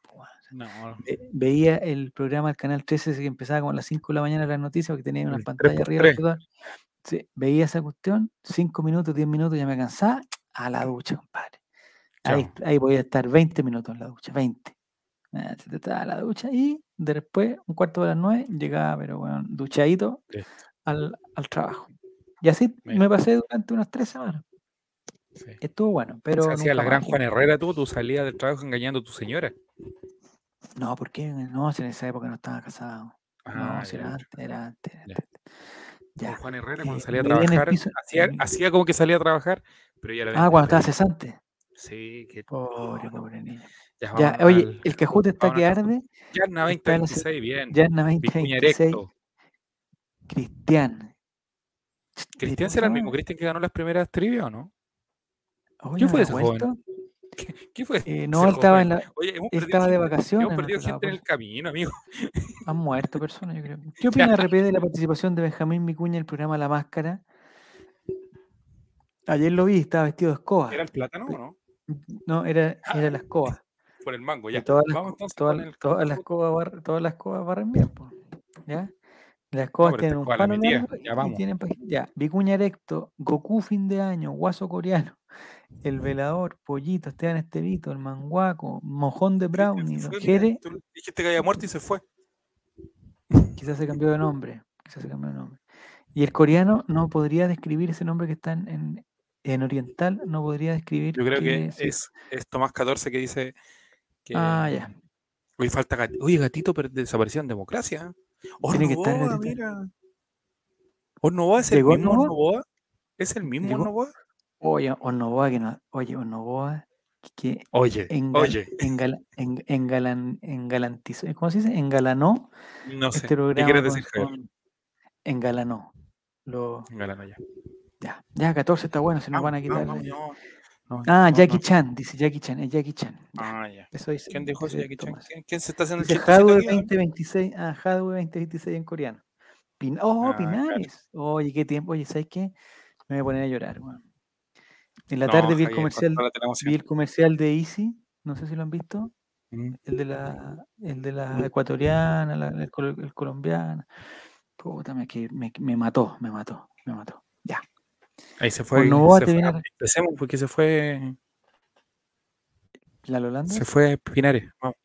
[SPEAKER 1] No,
[SPEAKER 2] Ve- Veía el programa del canal 13 ese que empezaba como a las 5 de la mañana las noticias, porque tenía unas pantallas
[SPEAKER 1] 3x3.
[SPEAKER 2] arriba. Sí, veía esa cuestión, 5 minutos, 10 minutos, ya me cansaba, a la ducha, compadre. Ahí, ahí podía estar 20 minutos en la ducha, 20. Ah, se te Estaba en la ducha y después, un cuarto de las 9, llegaba, pero bueno, duchadito. Al, al trabajo. Y así
[SPEAKER 1] Mira.
[SPEAKER 2] me pasé durante unas 3 semanas.
[SPEAKER 1] Sí.
[SPEAKER 2] Estuvo bueno, pero.
[SPEAKER 1] Se hacía la gran. Juan Herrera tú, tú salías del trabajo engañando a tu señora.
[SPEAKER 2] No, ¿por qué? No, si en esa época no estaba casado. no,
[SPEAKER 1] Ah,
[SPEAKER 2] si
[SPEAKER 1] ya,
[SPEAKER 2] era antes, era antes. era
[SPEAKER 1] Ya.
[SPEAKER 2] antes. Ya.
[SPEAKER 1] Juan Herrera
[SPEAKER 2] eh,
[SPEAKER 1] cuando salía a
[SPEAKER 2] en
[SPEAKER 1] trabajar,
[SPEAKER 2] piso-
[SPEAKER 1] hacía,
[SPEAKER 2] eh,
[SPEAKER 1] hacía como que salía a trabajar, pero ya lo
[SPEAKER 2] Ah, cuando estaba cesante.
[SPEAKER 1] Sí, que
[SPEAKER 2] Pobre,
[SPEAKER 1] oh,
[SPEAKER 2] pobre niño.
[SPEAKER 1] ya,
[SPEAKER 2] Ya, oye,
[SPEAKER 1] al-
[SPEAKER 2] el Cajute está que arde. Está en la se-
[SPEAKER 1] 2026, bien.
[SPEAKER 2] Yarna
[SPEAKER 1] Vicuña
[SPEAKER 2] 2026. Cristian.
[SPEAKER 1] ¿Cristian
[SPEAKER 2] ¿cómo se
[SPEAKER 1] será el mismo Cristian que ganó las primeras trivia o no?
[SPEAKER 2] Oye,
[SPEAKER 1] ¿Quién fue
[SPEAKER 2] ¿no
[SPEAKER 1] ese joven?
[SPEAKER 2] vuelto?
[SPEAKER 1] ¿Qué fue?
[SPEAKER 2] Eh, no, estaba en la.
[SPEAKER 1] Oye,
[SPEAKER 2] estaba de vacaciones.
[SPEAKER 1] Hemos perdido gente en el camino, amigo.
[SPEAKER 2] Han muerto personas, yo creo. ¿Qué opina RP de la participación de Benjamín Vicuña en el programa La Máscara? Ayer lo vi, estaba vestido de escoba.
[SPEAKER 1] ¿Era el plátano o no?
[SPEAKER 2] No, era, era la escoba.
[SPEAKER 1] Por el mango,
[SPEAKER 2] Y
[SPEAKER 1] ya.
[SPEAKER 2] todas las,
[SPEAKER 1] Vamos entonces
[SPEAKER 2] todas,
[SPEAKER 1] el
[SPEAKER 2] todas las escobas barren, bien, ¿ya? Las
[SPEAKER 1] pero
[SPEAKER 2] tienen un palo
[SPEAKER 1] metía,
[SPEAKER 2] largo
[SPEAKER 1] ya
[SPEAKER 2] y tienen ya, Vicuña Erecto, Goku fin de año, Guaso coreano, El Velador, Pollito, Esteban Estevito, El Manguaco, Mojón de Brownie, Jere,
[SPEAKER 1] dijiste que había muerto y se fue.
[SPEAKER 2] quizás se cambió de nombre, quizás se cambió de nombre. Y el coreano no podría describir ese nombre que está en, en, en oriental, no podría describir
[SPEAKER 1] Yo creo que es, es Tomás 14 que dice que
[SPEAKER 2] Ah, ya.
[SPEAKER 1] hoy falta gat- Oye, gatito desapareció en democracia.
[SPEAKER 2] Tiene que estar
[SPEAKER 1] Ornoboa,
[SPEAKER 2] Gatito.
[SPEAKER 1] mira. ¿Ornoboa es el
[SPEAKER 2] ¿Llegó
[SPEAKER 1] mismo
[SPEAKER 2] Ornoboa?
[SPEAKER 1] Ornoboa? ¿Es el mismo
[SPEAKER 2] Llegó-
[SPEAKER 1] Ornoboa?
[SPEAKER 2] Oye, Onoboa que no, oye, Onoboa que
[SPEAKER 1] Oye,
[SPEAKER 2] engal-
[SPEAKER 1] oye,
[SPEAKER 2] engal- en- engalan- engalantizó, ¿cómo se dice? Engalanó
[SPEAKER 1] no sé.
[SPEAKER 2] este
[SPEAKER 1] ¿Qué quieres
[SPEAKER 2] con
[SPEAKER 1] decir,
[SPEAKER 2] su- engalanó. Lo,
[SPEAKER 1] Galano ya.
[SPEAKER 2] ya, ya 14 está bueno, si nos van a quitar. el-
[SPEAKER 1] no, no,
[SPEAKER 2] ah,
[SPEAKER 1] no,
[SPEAKER 2] Jackie
[SPEAKER 1] no.
[SPEAKER 2] Chan, dice Jackie Chan, es Jackie Chan. ya,
[SPEAKER 1] Ah, ya.
[SPEAKER 2] Eso dice.
[SPEAKER 1] ¿Quién dijo eso, Jackie Chan? ¿Quién, quién se está haciendo el
[SPEAKER 2] Dice
[SPEAKER 1] chistecito
[SPEAKER 2] Hadwe
[SPEAKER 1] aquí, no?
[SPEAKER 2] 2026, ah, Hadwe 2026 en coreano. Pin- oh,
[SPEAKER 1] Ah, claro.
[SPEAKER 2] Pinares. Oye, qué tiempo. Oye, ¿sabes qué? Me voy a poner a llorar, weón. En la tarde vi el comercial, vi el comercial de Easy, no sé si lo han visto.
[SPEAKER 1] Mm.
[SPEAKER 2] el de la, el de la ecuatoriana, la, el, el colombiano. Puta, me, me, me mató, me mató, me mató.
[SPEAKER 1] Ahí se fue.
[SPEAKER 2] Ornoboa
[SPEAKER 1] se fue- Empecemos porque se fue.
[SPEAKER 2] ¿La Holanda?
[SPEAKER 1] Se fue Pinares. Vamos.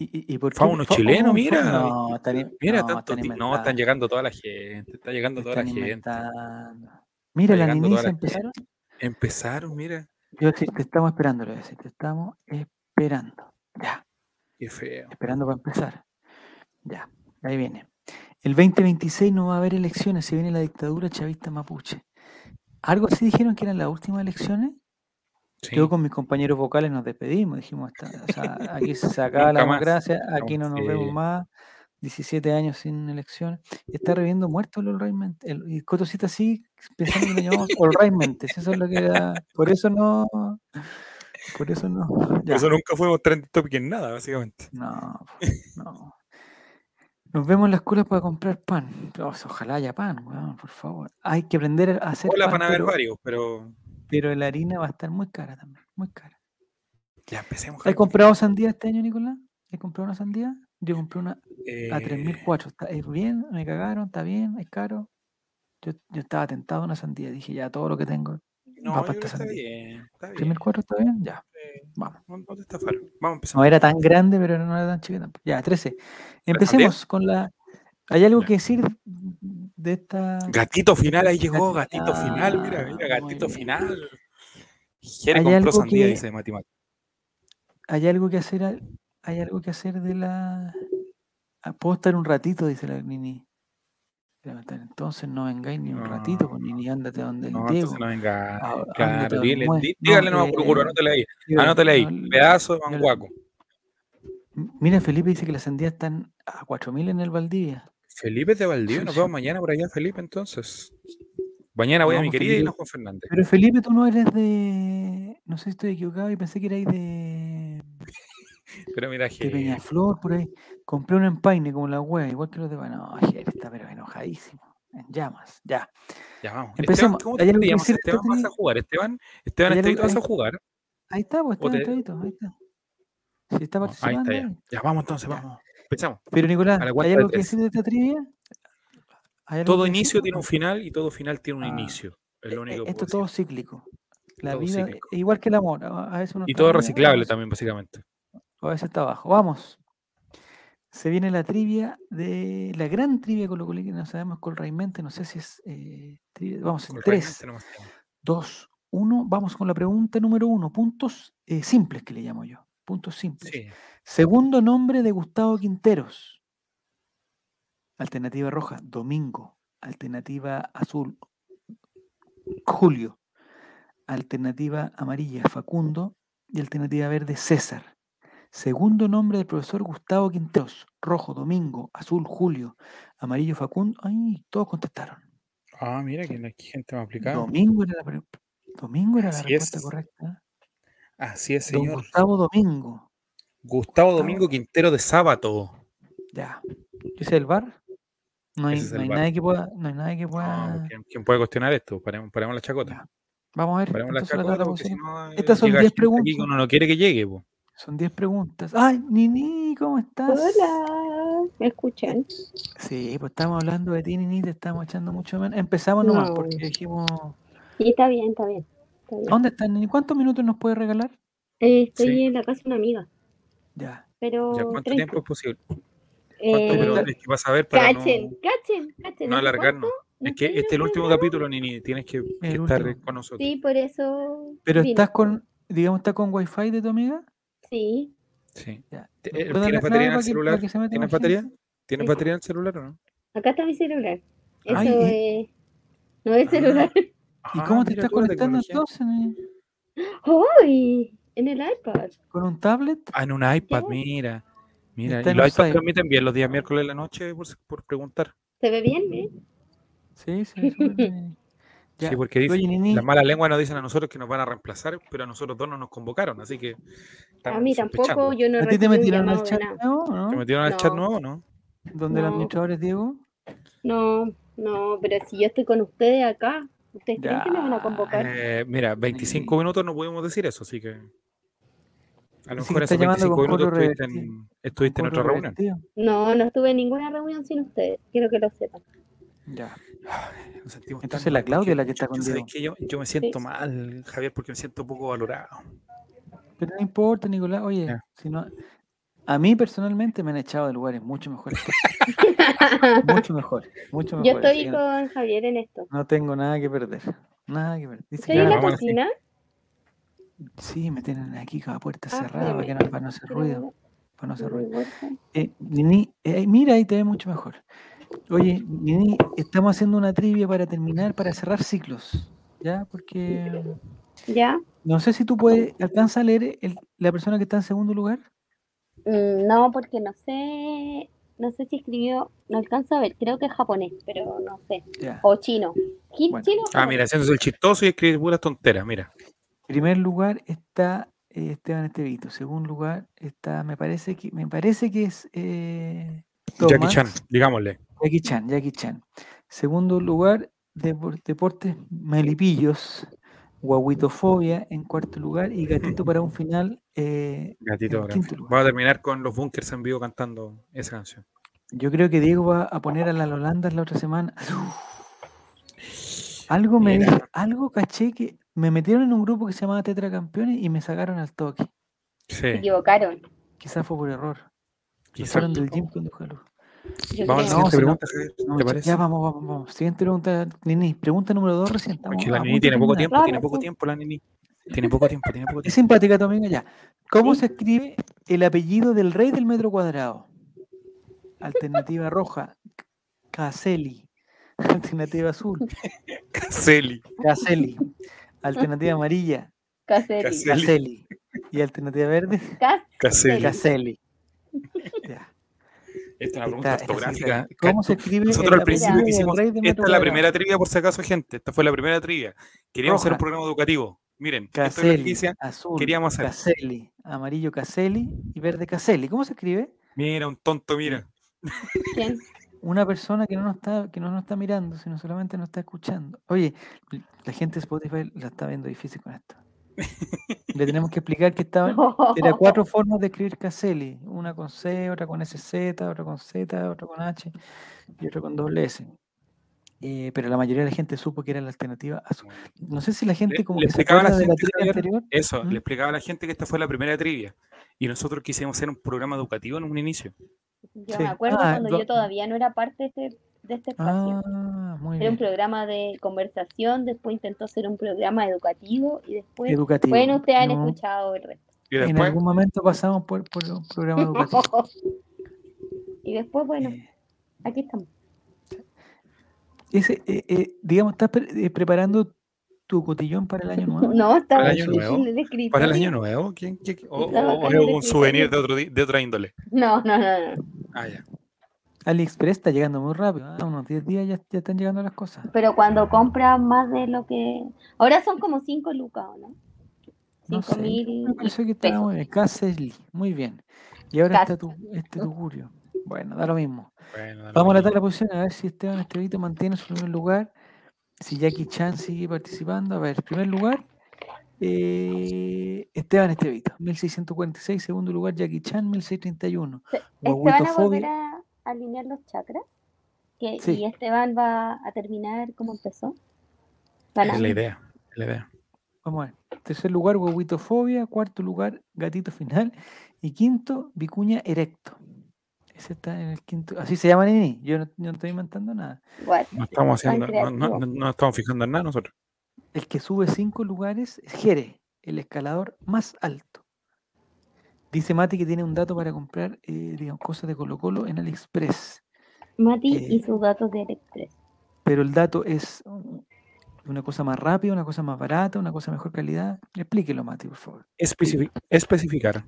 [SPEAKER 2] ¿Y, y, por qué?
[SPEAKER 1] Fue unos
[SPEAKER 2] Fa-
[SPEAKER 1] chilenos,
[SPEAKER 2] oh,
[SPEAKER 1] mira.
[SPEAKER 2] No, están,
[SPEAKER 1] Mira,
[SPEAKER 2] no,
[SPEAKER 1] tanto
[SPEAKER 2] están
[SPEAKER 1] No, están llegando toda la gente. Está llegando toda la gente.
[SPEAKER 2] Mira,
[SPEAKER 1] Está
[SPEAKER 2] la
[SPEAKER 1] la
[SPEAKER 2] empezaron.
[SPEAKER 1] Empezaron, mira.
[SPEAKER 2] Yo sí, te estamos esperando, a decir, te estamos esperando. Ya,
[SPEAKER 1] Qué feo.
[SPEAKER 2] esperando para empezar. Ya, ahí viene. El 2026 no va a haber elecciones, se viene la dictadura chavista mapuche. Algo así dijeron que eran las últimas elecciones.
[SPEAKER 1] Sí.
[SPEAKER 2] Yo con mis compañeros vocales nos despedimos, dijimos, "Esta- o sea, aquí se acaba la
[SPEAKER 1] Nunca más.
[SPEAKER 2] democracia, aquí no nos
[SPEAKER 1] Sí.
[SPEAKER 2] vemos más, 17 años sin elecciones, está reviendo muerto el All Mente, el- y Cotosita así, pensando que lo llamamos All eso es lo que era, por eso no, por eso no,
[SPEAKER 1] Por eso nunca fuimos trending topic en nada, básicamente.
[SPEAKER 2] no, no. Nos vemos en la escuela para comprar pan. Oh, ojalá haya pan, weón, por favor. Hay que aprender a hacer
[SPEAKER 1] Hola,
[SPEAKER 2] pan,
[SPEAKER 1] van a haber varios, pero
[SPEAKER 2] pero la harina va a estar muy cara también, muy cara.
[SPEAKER 1] ya empecemos.
[SPEAKER 2] ¿Has comprado sandía este año, Nicolás? ¿Has comprado una sandía? Yo compré una
[SPEAKER 1] porque,
[SPEAKER 2] a
[SPEAKER 1] eh,
[SPEAKER 2] 3004. ¿Está es bien? ¿Me cagaron? ¿Está bien? ¿Es caro? Yo, yo estaba tentado a una sandía. Dije, ya, todo lo que tengo.
[SPEAKER 1] No,
[SPEAKER 2] va para
[SPEAKER 1] está bien. Está bien.
[SPEAKER 2] 3004 está bien? Ya,
[SPEAKER 1] eh,
[SPEAKER 2] vamos.
[SPEAKER 1] no, te estafaron. Vamos a empezar.
[SPEAKER 2] No era tan grande, pero no era tan chiquita. tampoco. Ya, 13. Empecemos con la. ¿Hay algo que decir de esta.
[SPEAKER 1] Gatito final, ahí llegó,
[SPEAKER 2] Gatito-
[SPEAKER 1] gatito final, mira, mira, gatito final. Jere
[SPEAKER 2] Hay
[SPEAKER 1] compró
[SPEAKER 2] algo
[SPEAKER 1] sandía,
[SPEAKER 2] que-
[SPEAKER 1] dice Mati.
[SPEAKER 2] ¿Hay algo que hacer? ¿Hay algo que hacer de la. ¿Puedo estar un ratito? Dice la Nini. Entonces no vengáis ni un ratito, pues
[SPEAKER 1] No.
[SPEAKER 2] Nini, ándate donde el
[SPEAKER 1] No,
[SPEAKER 2] Diego.
[SPEAKER 1] entonces no.
[SPEAKER 2] Ah, ándate
[SPEAKER 1] Claro, dile, di-
[SPEAKER 2] No,
[SPEAKER 1] dígale nomás,
[SPEAKER 2] eh,
[SPEAKER 1] anótale ahí.
[SPEAKER 2] Diego,
[SPEAKER 1] Anótale ahí.
[SPEAKER 2] no, el-
[SPEAKER 1] Pedazo de
[SPEAKER 2] el-
[SPEAKER 1] manguaco.
[SPEAKER 2] Mira, Felipe dice que las sandías están a 4.000 en el Valdivia.
[SPEAKER 1] Felipe de Valdivia, nos vemos mañana por allá, Felipe, entonces. Mañana voy a
[SPEAKER 2] No,
[SPEAKER 1] mi
[SPEAKER 2] pues,
[SPEAKER 1] querida
[SPEAKER 2] Felipe-
[SPEAKER 1] Isla Juan Fernández.
[SPEAKER 2] Pero Felipe, tú no eres de. No sé si estoy equivocado y pensé que erais de,
[SPEAKER 1] Pero mira,
[SPEAKER 2] de Peñaflor, por ahí. Compré un empaine como la wea, igual que los de. No, Jere está pero enojadísimo. En llamas, ya.
[SPEAKER 1] ya vamos.
[SPEAKER 2] Empecemos.
[SPEAKER 1] Esteban, ¿cómo
[SPEAKER 2] ¿Hay
[SPEAKER 1] te
[SPEAKER 2] de
[SPEAKER 1] Esteban,
[SPEAKER 2] este
[SPEAKER 1] vas a jugar. Esteban, Esteban,
[SPEAKER 2] ¿Hay algo-
[SPEAKER 1] Estevito, vas a jugar.
[SPEAKER 2] Ahí está, pues está
[SPEAKER 1] te-
[SPEAKER 2] ahí está. Si está
[SPEAKER 1] No, ahí
[SPEAKER 2] participando.
[SPEAKER 1] está ya. Ya, vamos entonces, vamos. Empezamos.
[SPEAKER 2] Pero Nicolás, ¿hay algo que decir de esta trivia? ¿Hay algo
[SPEAKER 1] Todo inicio tiene un final y todo final tiene un
[SPEAKER 2] Ah,
[SPEAKER 1] inicio. Es lo
[SPEAKER 2] Eh,
[SPEAKER 1] único que
[SPEAKER 2] Esto es todo
[SPEAKER 1] decir.
[SPEAKER 2] cíclico. La
[SPEAKER 1] Todo
[SPEAKER 2] vida,
[SPEAKER 1] cíclico.
[SPEAKER 2] igual que el amor, a veces uno
[SPEAKER 1] Y todo reciclable también, básicamente.
[SPEAKER 2] a veces está abajo. Vamos. Se viene la trivia de la gran trivia con lo que no sabemos con Raimente, no sé si es eh, trivia- Vamos en
[SPEAKER 1] Con
[SPEAKER 2] 3,
[SPEAKER 1] realmente no más tiempo.
[SPEAKER 2] 2, 1. Vamos con la pregunta número 1. Puntos eh, simples que le llamo yo. Puntos simples.
[SPEAKER 1] Sí.
[SPEAKER 2] Segundo nombre de Gustavo Quinteros. Alternativa roja, Domingo. Alternativa azul, Julio. Alternativa amarilla, Facundo. Y alternativa verde, César. Segundo nombre del profesor Gustavo Quinteros. Rojo, Domingo. Azul, Julio. Amarillo, Facundo. Ay, todos contestaron.
[SPEAKER 1] Ah, mira que aquí gente me aplicado.
[SPEAKER 2] Domingo era la, Domingo era la respuesta
[SPEAKER 1] es.
[SPEAKER 2] correcta.
[SPEAKER 1] Así es,
[SPEAKER 2] Don
[SPEAKER 1] señor.
[SPEAKER 2] Gustavo Domingo.
[SPEAKER 1] Gustavo. Domingo Quintero de Sábato.
[SPEAKER 2] Ya. ¿Ese es el bar? No hay, no
[SPEAKER 1] bar.
[SPEAKER 2] nadie que pueda. No hay nadie que
[SPEAKER 1] No,
[SPEAKER 2] pueda.
[SPEAKER 1] ¿quién, quién puede cuestionar esto? Paremos, paremos la chacota.
[SPEAKER 2] Ya. Vamos a ver.
[SPEAKER 1] Paremos la
[SPEAKER 2] la
[SPEAKER 1] chacota
[SPEAKER 2] tabla
[SPEAKER 1] porque si
[SPEAKER 2] posible.
[SPEAKER 1] no. eh,
[SPEAKER 2] Estas son
[SPEAKER 1] llega
[SPEAKER 2] 10
[SPEAKER 1] gente aquí
[SPEAKER 2] preguntas.
[SPEAKER 1] uno no quiere que llegue. po.
[SPEAKER 2] Son 10 preguntas. ¡Ay, Nini! ¿Cómo estás?
[SPEAKER 3] Hola. escuchen.
[SPEAKER 2] Sí, pues estamos hablando de ti, Nini, te estamos echando mucho menos. Empezamos nomás
[SPEAKER 3] No.
[SPEAKER 2] porque dijimos.
[SPEAKER 3] Sí, está bien, está bien. está bien.
[SPEAKER 2] ¿Dónde estás, Nini? ¿Cuántos minutos nos puede regalar?
[SPEAKER 3] Eh, estoy
[SPEAKER 1] Sí.
[SPEAKER 3] en la casa de una amiga,
[SPEAKER 2] Ya.
[SPEAKER 3] pero
[SPEAKER 1] Ya, ¿Cuánto
[SPEAKER 3] 30.
[SPEAKER 1] tiempo es posible? ¿Cuánto
[SPEAKER 3] Eh,
[SPEAKER 1] pero es que vas a ver para no,
[SPEAKER 3] cachen, cachen, cachen.
[SPEAKER 1] no
[SPEAKER 3] ¿hace
[SPEAKER 1] alargarnos?
[SPEAKER 3] cuánto? No
[SPEAKER 1] Es que este es el último capítulo, Nini. Tienes que, estar
[SPEAKER 2] último.
[SPEAKER 1] con nosotros.
[SPEAKER 3] Sí, por eso.
[SPEAKER 2] Pero
[SPEAKER 3] vine.
[SPEAKER 2] estás con, digamos, estás con wifi de tu amiga.
[SPEAKER 3] Sí,
[SPEAKER 1] Sí.
[SPEAKER 2] Ya.
[SPEAKER 1] ¿Te-
[SPEAKER 2] ¿No
[SPEAKER 1] eh, ¿Tienes batería en el
[SPEAKER 2] que-
[SPEAKER 1] celular?
[SPEAKER 2] que
[SPEAKER 1] ¿Tienes batería? ¿Tienes
[SPEAKER 3] Sí.
[SPEAKER 1] batería en el celular o no?
[SPEAKER 3] acá está mi celular. Eso
[SPEAKER 2] Ay,
[SPEAKER 3] es. No es celular.
[SPEAKER 2] ¿Y
[SPEAKER 1] Ah,
[SPEAKER 2] cómo te estás conectando entonces?
[SPEAKER 3] ¡Uy! En el iPad.
[SPEAKER 2] ¿Con un tablet?
[SPEAKER 1] Ah, en un iPad, mira. Mira, y los iPads transmiten bien los días miércoles de la noche, por, por preguntar.
[SPEAKER 3] ¿Se ve bien? eh?
[SPEAKER 2] Sí, sí. Ya.
[SPEAKER 1] Sí, porque dice,
[SPEAKER 2] Oye, Nini,
[SPEAKER 1] las malas lenguas nos dicen a nosotros que nos van a reemplazar, pero a nosotros dos no nos convocaron, así que
[SPEAKER 3] A mí tampoco, yo no
[SPEAKER 2] ¿a ti te metieron al chat nuevo o
[SPEAKER 1] ¿Te
[SPEAKER 2] no?
[SPEAKER 1] metieron al chat
[SPEAKER 3] No.
[SPEAKER 1] nuevo no?
[SPEAKER 2] ¿Donde el
[SPEAKER 3] No.
[SPEAKER 2] administrador es Diego?
[SPEAKER 3] No, no, pero si yo estoy con ustedes acá, ¿ustedes creen que me van a
[SPEAKER 2] Ya,
[SPEAKER 3] convocar?
[SPEAKER 1] Eh, mira, 25 minutos no pudimos decir eso, así que a lo mejor
[SPEAKER 2] está
[SPEAKER 1] esos
[SPEAKER 2] llamando
[SPEAKER 1] 25
[SPEAKER 2] con
[SPEAKER 1] minutos estuviste en, estuviste otra reunión.
[SPEAKER 3] No, no estuve en ninguna reunión sin ustedes, quiero que lo sepan.
[SPEAKER 2] Ya.
[SPEAKER 1] Nos sentimos tan
[SPEAKER 2] Entonces la Claudia es la que está con
[SPEAKER 1] yo, ¿sabes
[SPEAKER 2] Diego.
[SPEAKER 1] qué? Yo, yo me siento
[SPEAKER 3] Sí.
[SPEAKER 1] mal, Javier, porque me siento poco valorado.
[SPEAKER 2] Pero no importa, Nicolás. Oye, si no, a mí personalmente me han echado de lugares mucho mejores. mucho mejor, mucho mejor.
[SPEAKER 3] Yo
[SPEAKER 2] así
[SPEAKER 3] estoy
[SPEAKER 2] no,
[SPEAKER 3] con Javier en esto.
[SPEAKER 2] no tengo nada que perder. Nada que perder.
[SPEAKER 3] Estoy en la cocina.
[SPEAKER 2] Sí, me tienen aquí con la puerta
[SPEAKER 3] Ah,
[SPEAKER 2] cerrada para, que no, para no hacer ruido. Para no hacer ruido. Eh, eh, mira, ahí te ve mucho mejor. Oye, Nini, estamos haciendo una trivia para terminar, para cerrar ciclos. ¿Ya? Porque
[SPEAKER 3] ¿Ya?
[SPEAKER 2] no sé si tú puedes, alcanza a leer el- la persona que está en segundo lugar.
[SPEAKER 3] Mm, No, porque no sé, no sé si escribió, no alcanzo a ver, creo que es japonés, pero no sé.
[SPEAKER 2] Ya.
[SPEAKER 3] O chino. ¿Qui-
[SPEAKER 2] Bueno.
[SPEAKER 3] ¿Chino?
[SPEAKER 1] Ah, mira, haciéndose el chistoso y escribir puras tonteras, mira.
[SPEAKER 2] primer lugar está eh, Esteban Estevito. Segundo lugar está, me parece que, me parece que es eh,
[SPEAKER 1] Jackie. Chan, digámosle.
[SPEAKER 2] Jackie Chan, Jackie Chan. Segundo lugar, Depor- Deportes Melipillos, Guaguitofobia en cuarto lugar y Gatito para un final. eh,
[SPEAKER 1] Gatito,
[SPEAKER 2] lugar.
[SPEAKER 1] Vamos a terminar con los bunkers en vivo cantando esa canción.
[SPEAKER 2] Yo creo que Diego va a poner a las Holandas la otra semana. Algo me dijo- algo caché que me metieron en un grupo que se llamaba Tetracampeones y me sacaron al toque.
[SPEAKER 3] Se
[SPEAKER 1] Sí.
[SPEAKER 3] equivocaron.
[SPEAKER 2] Quizás fue por error.
[SPEAKER 1] Quizás.
[SPEAKER 2] del gym Dujalú.
[SPEAKER 3] Yo
[SPEAKER 1] Vamos a la siguiente
[SPEAKER 2] no-
[SPEAKER 1] pregunta.
[SPEAKER 2] No,
[SPEAKER 1] ¿Te
[SPEAKER 2] ya-
[SPEAKER 1] parece?
[SPEAKER 2] Ya vamos, vamos, vamos. Siguiente pregunta, Nini. Pregunta número dos recién.
[SPEAKER 1] Porque la Nini tiene poco tiempo, tiene poco
[SPEAKER 3] sí.
[SPEAKER 1] tiempo la Nini. Tiene poco tiempo, tiene poco
[SPEAKER 2] Es
[SPEAKER 1] tiempo.
[SPEAKER 2] simpática tu amiga ya. ¿Cómo
[SPEAKER 3] Sí.
[SPEAKER 2] se escribe el apellido del rey del metro cuadrado? Alternativa roja, Caselli. Alternativa azul,
[SPEAKER 1] Caselli.
[SPEAKER 2] Caselli. Alternativa amarilla,
[SPEAKER 3] Caselli.
[SPEAKER 1] Caselli.
[SPEAKER 2] Y alternativa verde,
[SPEAKER 3] Cas-
[SPEAKER 1] Caselli.
[SPEAKER 2] Caselli. Ya,
[SPEAKER 1] Esta es una pregunta ortográfica.
[SPEAKER 2] ¿Cómo se escribe
[SPEAKER 1] Nosotros al principio hicimos, esta es la primera trivia por si acaso, gente. Esta fue la primera trivia. Queríamos hacer un programa educativo. Miren, es
[SPEAKER 2] Caselli,
[SPEAKER 1] noticia.
[SPEAKER 2] azul,
[SPEAKER 1] queríamos hacer.
[SPEAKER 2] Caselli, amarillo Caselli y verde Caselli. ¿Cómo se escribe?
[SPEAKER 1] Mira, un tonto, mira.
[SPEAKER 3] ¿Quién?
[SPEAKER 2] Una persona que no nos está, que no nos está mirando, sino solamente nos está escuchando. Oye, la gente de Spotify la está viendo difícil con esto. Le tenemos que explicar que estaban, era cuatro formas de escribir Caselli, una con C, otra con SZ, otra con Z, otra con H y otra con doble S. Eh, pero la mayoría de la gente supo que era la alternativa azul. No sé si la gente
[SPEAKER 1] Le-
[SPEAKER 2] como
[SPEAKER 1] le
[SPEAKER 2] que se
[SPEAKER 1] explicaba a la
[SPEAKER 2] de la trivia
[SPEAKER 1] Javier,
[SPEAKER 2] anterior.
[SPEAKER 1] Eso,
[SPEAKER 2] ¿Mm?
[SPEAKER 1] le explicaba a la gente que esta fue la primera trivia. Y nosotros quisimos hacer un programa educativo en un inicio.
[SPEAKER 3] Yo
[SPEAKER 2] Sí.
[SPEAKER 3] me acuerdo
[SPEAKER 2] Ah,
[SPEAKER 3] cuando
[SPEAKER 2] lo-
[SPEAKER 3] yo todavía no era parte de este, de este espacio.
[SPEAKER 2] Ah, muy
[SPEAKER 3] Era un programa de conversación, después intentó ser un programa educativo y después,
[SPEAKER 2] Educativo.
[SPEAKER 3] bueno, ustedes han
[SPEAKER 2] No,
[SPEAKER 3] escuchado el resto.
[SPEAKER 1] Y
[SPEAKER 2] En algún momento pasamos por, por un programa educativo.
[SPEAKER 3] y después, bueno,
[SPEAKER 2] Eh,
[SPEAKER 3] aquí estamos.
[SPEAKER 2] Ese, eh, eh, digamos, ¿estás pre- eh, preparando tu cotillón para el año nuevo?
[SPEAKER 3] No, estaba
[SPEAKER 1] ¿Para el año nuevo?
[SPEAKER 3] en el escritorio.
[SPEAKER 1] ¿para el año nuevo? ¿Quién, quién- quién- o,
[SPEAKER 3] Estaba
[SPEAKER 1] o- o un souvenir de, otro, de otra índole?
[SPEAKER 3] No, no, no, no.
[SPEAKER 1] Ah, ya.
[SPEAKER 2] AliExpress está llegando muy rápido. ah, unos 10 días ya, ya están llegando las cosas.
[SPEAKER 3] Pero cuando compras más de lo que... Ahora son como 5 lucas, ¿o no?
[SPEAKER 2] No
[SPEAKER 3] 5
[SPEAKER 2] sé,
[SPEAKER 3] mil
[SPEAKER 2] parece que está muy bien. Muy bien. Y ahora está tu, este tugurio. Bueno, da lo mismo.
[SPEAKER 1] Bueno, da lo
[SPEAKER 2] Vamos a la
[SPEAKER 1] mismo.
[SPEAKER 2] tabla de posiciones a ver si Esteban Estevito mantiene su primer lugar. Si Jackie Chan sigue participando. A ver, primer lugar, eh, Esteban Estevito, 1646. Segundo lugar, Jackie Chan, 1631.
[SPEAKER 3] Se, se alinear los chakras. Que,
[SPEAKER 2] Sí.
[SPEAKER 3] Y Esteban va a terminar como empezó.
[SPEAKER 1] Es la idea. la idea.
[SPEAKER 2] Vamos a ver. Tercer lugar, huevitofobia. Cuarto lugar, gatito final. Y quinto, vicuña erecto. Ese está en el quinto. Así se llama Nini. Yo no, yo no estoy inventando nada.
[SPEAKER 3] What?
[SPEAKER 1] No estamos haciendo, no, no-
[SPEAKER 3] creativo.
[SPEAKER 1] no- no estamos fijando en nada nosotros.
[SPEAKER 2] El que sube cinco lugares es Jere, el escalador más alto. Dice Mati que tiene un dato para comprar eh, digamos, cosas de Colo Colo en AliExpress.
[SPEAKER 3] Mati
[SPEAKER 2] Eh,
[SPEAKER 3] y sus datos de Electres.
[SPEAKER 2] Pero el dato es uh, una cosa más rápida, una cosa más barata, una cosa de mejor calidad. Explíquelo, Mati, por favor.
[SPEAKER 1] Especifi- especificar.